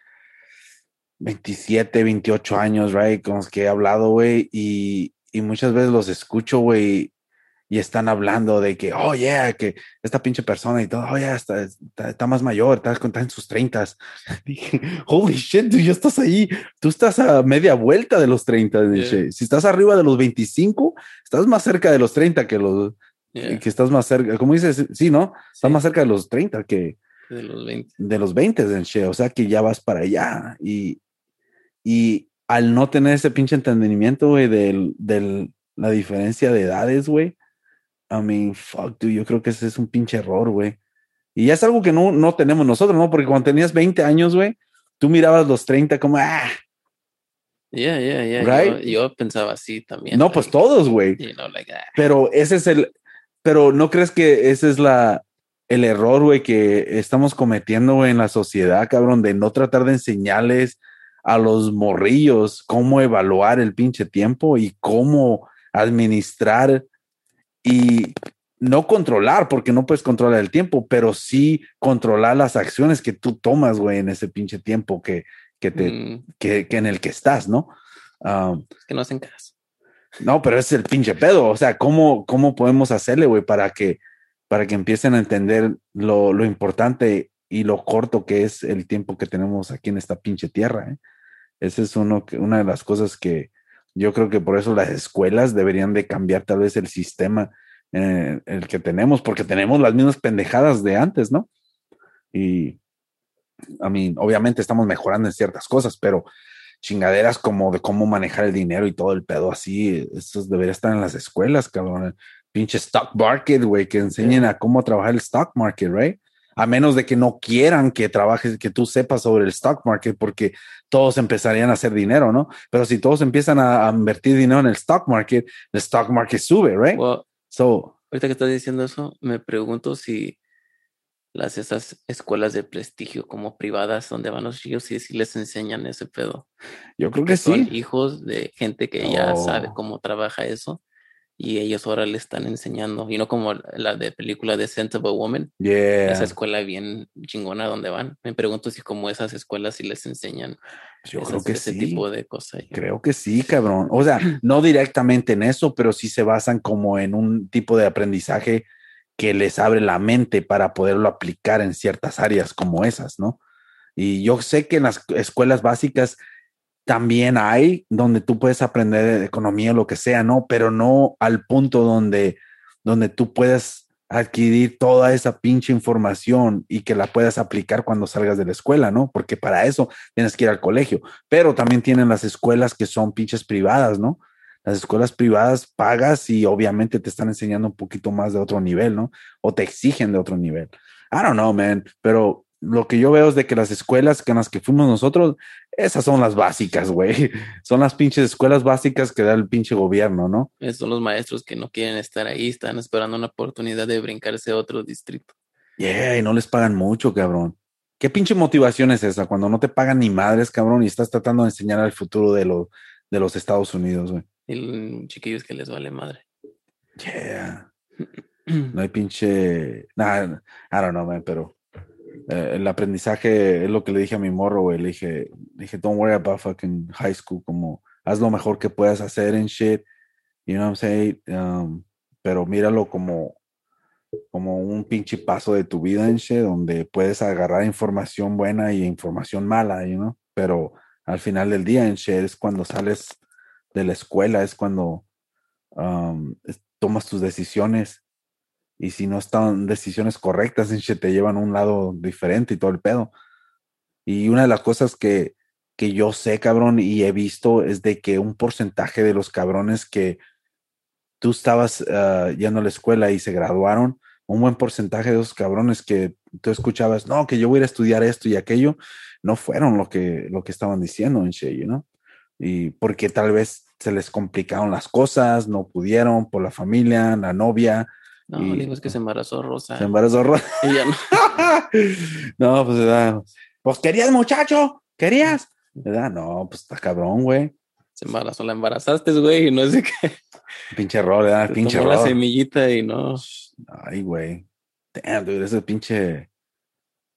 27, 28 años, right, con los que he hablado, güey, y, y muchas veces los escucho, güey, y están hablando de que, oh, yeah, que esta pinche persona y todo, oh, yeah, está, está, está más mayor, está, está en sus 30. Dije, holy shit, tú ya estás ahí, tú estás a media vuelta de los 30. Yeah. Si estás arriba de los 25, estás más cerca de los 30 que los, Yeah, que estás más cerca, como dices, sí, ¿no? Estás sí, más cerca de los 30 que, de los 20. de los 20 en shit, o sea que ya vas para allá y, y al no tener ese pinche entendimiento, güey, del, del, la diferencia de edades, güey, I mean, fuck, dude, yo creo que ese es un pinche error, güey. Y ya es algo que no, no tenemos nosotros, ¿no? Porque cuando tenías 20 años, güey, tú mirabas los 30 como, ah, Yeah, yeah, yeah. Right? Yo, yo pensaba así también. no, pues todos, güey. You know, like, ah, Pero ese es el, pero no crees que ese es la, el error, güey, que estamos cometiendo, güey, en la sociedad, cabrón, de no tratar de enseñarles a los morrillos cómo evaluar el pinche tiempo y cómo administrar y no controlar, porque no puedes controlar el tiempo, pero sí controlar las acciones que tú tomas, güey, en ese pinche tiempo que, que te, mm, que, que en el que estás, ¿no? Um, es que no hacen caso. no, pero es el pinche pedo. O sea, ¿cómo, cómo podemos hacerle, güey, para que, para que empiecen a entender lo, lo importante y lo corto que es el tiempo que tenemos aquí en esta pinche tierra? ¿eh? Esa es uno, que- una de las cosas que yo creo que por eso las escuelas deberían de cambiar tal vez el sistema eh, el que tenemos, porque tenemos las mismas pendejadas de antes, ¿no? Y, a mí, obviamente estamos mejorando en ciertas cosas, pero chingaderas como de cómo manejar el dinero y todo el pedo así, eso debería estar en las escuelas, cabrón. Pinche stock market, güey, que enseñen a cómo trabajar el stock market, right? A menos de que no quieran que trabajes, que tú sepas sobre el stock market, porque todos empezarían a hacer dinero, ¿no? Pero si todos empiezan a, a invertir dinero en el stock market, el stock market sube, right? Well, So, ahorita que estás diciendo eso, me pregunto si las esas escuelas de prestigio como privadas donde van los chicos, si, si les enseñan ese pedo. yo creo que son sí. hijos de gente que ya Oh. sabe cómo trabaja eso y ellos ahora le están enseñando. Y no como la de película de Sensible Woman, Yeah. esa escuela bien chingona donde van. Me pregunto si como esas escuelas sí les enseñan Yo esas- creo que ese sí. tipo de cosas. Creo que sí, cabrón. O sea, no directamente en eso, pero sí se basan como en un tipo de aprendizaje que les abre la mente para poderlo aplicar en ciertas áreas como esas, ¿no? Y yo sé que en las escuelas básicas también hay donde tú puedes aprender economía, lo que sea, ¿no? Pero no al punto donde, donde tú puedas adquirir toda esa pinche información y que la puedas aplicar cuando salgas de la escuela, ¿no? Porque para eso tienes que ir al colegio. Pero también tienen las escuelas que son pinches privadas, ¿no? Las escuelas privadas pagas y obviamente te están enseñando un poquito más de otro nivel, ¿no? O te exigen de otro nivel. I don't know, man, pero lo que yo veo es de que las escuelas con las que fuimos nosotros, esas son las básicas, güey. Son las pinches escuelas básicas que da el pinche gobierno, ¿no? Esos son los maestros que no quieren estar ahí, están esperando una oportunidad de brincarse a otro distrito. Yeah, y no les pagan mucho, cabrón. ¿Qué pinche motivación es esa cuando no te pagan ni madres, cabrón, y estás tratando de enseñar el futuro de, lo, de los Estados Unidos, güey? Y los chiquillos que les vale madre. Yeah. No hay pinche. Nah, I don't know, man, pero eh, el aprendizaje es lo que le dije a mi morro, güey. Le dije, dije, don't worry about fucking high school, como haz lo mejor que puedas hacer en shit. You know what I'm saying? Um, pero míralo como, como un pinche paso de tu vida en shit, donde puedes agarrar información buena y información mala, you know? Pero al final del día en shit es cuando sales de la escuela, es cuando um, tomas tus decisiones y si no están decisiones correctas, te llevan a un lado diferente y todo el pedo. Y una de las cosas que, que yo sé, cabrón, y he visto es de que un porcentaje de los cabrones que tú estabas ah, yendo a la escuela y se graduaron, un buen porcentaje de esos cabrones que tú escuchabas, no, que yo voy a ir a estudiar esto y aquello, no fueron lo que, lo que estaban diciendo en Shea, ¿no? Y porque tal vez se les complicaron las cosas, no pudieron por la familia, la novia, No, Y- digo, es que se embarazó Rosa. se embarazó. Ro- Y ya no. no, pues, ¿verdad? pues querías, muchacho, querías, ¿verdad? No, pues está cabrón, güey. Se embarazó, la embarazaste, güey, y no sé qué. Pinche error, ¿verdad? Pinche tomó la error. semillita y no. Ay, güey. Damn, dude, ese pinche.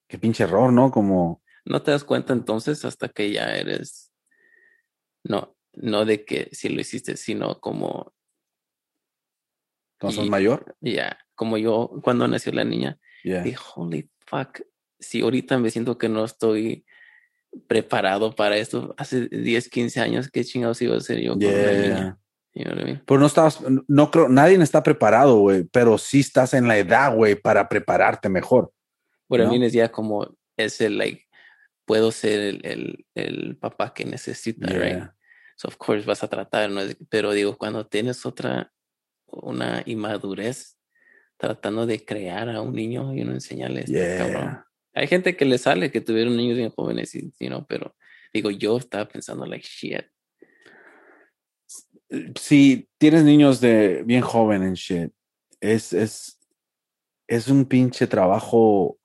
Qué pinche error, ¿no? Como. No te das cuenta entonces hasta que ya eres. No, no de que si lo hiciste, sino como Sos Y- mayor. ya, como yo cuando nació la niña, Yeah. dije, holy fuck, si ahorita me siento que no estoy preparado para esto, hace 10, 15 años, ¿qué chingados iba a hacer yo con Yeah. niña? You know what I mean? Pero no estabas, no creo, nadie está preparado, güey, pero sí estás en la edad, güey, para prepararte mejor. Bueno, ¿No? a mí es ya como ese, like, puedo ser el, el, el papá que necesita, right? Yeah. So, of course, vas a tratar, ¿no? Pero digo, cuando tienes otra, una inmadurez tratando de crear a un niño y no enseñarle Yeah. cabrón. Hay gente que le sale que tuvieron niños bien jóvenes, y, you know, pero digo, yo estaba pensando, like, shit. Si tienes niños de bien joven en shit, es, es, es un pinche trabajo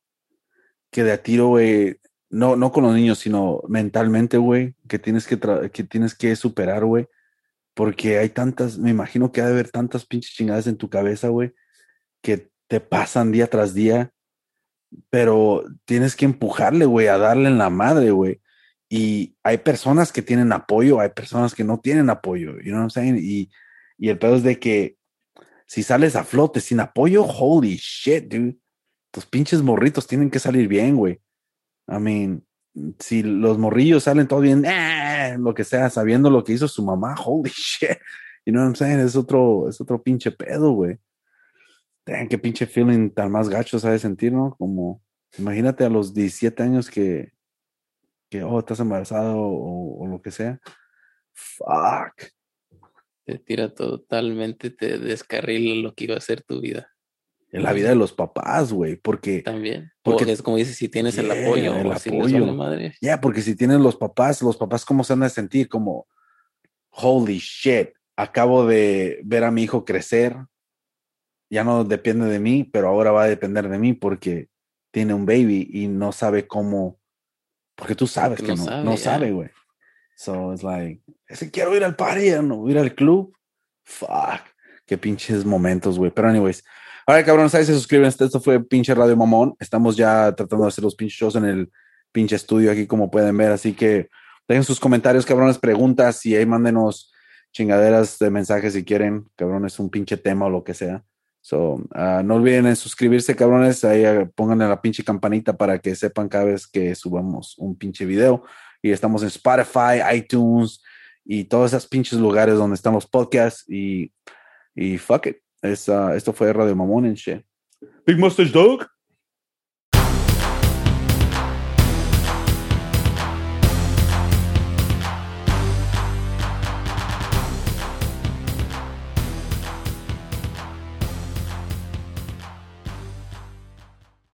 que de a tiro, güey, no, no con los niños, sino mentalmente, güey, que tienes que, que tienes que superar, güey, porque hay tantas, me imagino que ha de haber tantas pinches chingadas en tu cabeza, güey, que te pasan día tras día, pero tienes que empujarle, güey, a darle en la madre, güey. Y hay personas que tienen apoyo, hay personas que no tienen apoyo, you know what I'm saying? Y, y el pedo es de que si sales a flote sin apoyo, holy shit, dude. Tus pinches morritos tienen que salir bien, güey. I mean, si los morrillos salen todo bien, eh, lo que sea, sabiendo lo que hizo su mamá, holy shit. You know what I'm saying? Es otro, es otro pinche pedo, güey. Damn, qué pinche feeling tan más gacho sabe sentir, ¿no? Como, imagínate a los 17 años que, que oh, estás embarazado o, o lo que sea. Fuck. Te tira totalmente, te descarrila lo que iba a ser tu vida En la vida de los papás, güey, porque también. Porque- es como dices, si tienes el Yeah, apoyo, el si apoyo. vale madre. Ya, porque si tienen los papás, los papás, ¿cómo se van a sentir? Como, holy shit, acabo de ver a mi hijo crecer, ya no depende de mí, pero ahora va a depender de mí porque tiene un baby y no sabe cómo, porque tú sabes Porque que no no, no sabe, güey. So it's like, ese quiero ir al party, no ir al club. Fuck, qué pinches momentos, güey. Pero anyways, Ahora, cabrón, ¿sabes? Se suscriben. Esto fue pinche Radio Mamón. Estamos ya tratando de hacer los pinches shows en el pinche estudio aquí, como pueden ver. Así que dejen sus comentarios, cabrones, preguntas y ahí mándenos chingaderas de mensajes si quieren, cabrones, un pinche tema o lo que sea. So, ah, no olviden en suscribirse, cabrones. Ahí ah, pónganle la pinche campanita para que sepan cada vez que subamos un pinche video. Y estamos en Spotify, iTunes y todos esos pinches lugares donde están los podcasts. Y, y fuck it. Es, esto fue Radio Mamón en shit. Big Mustache Dog.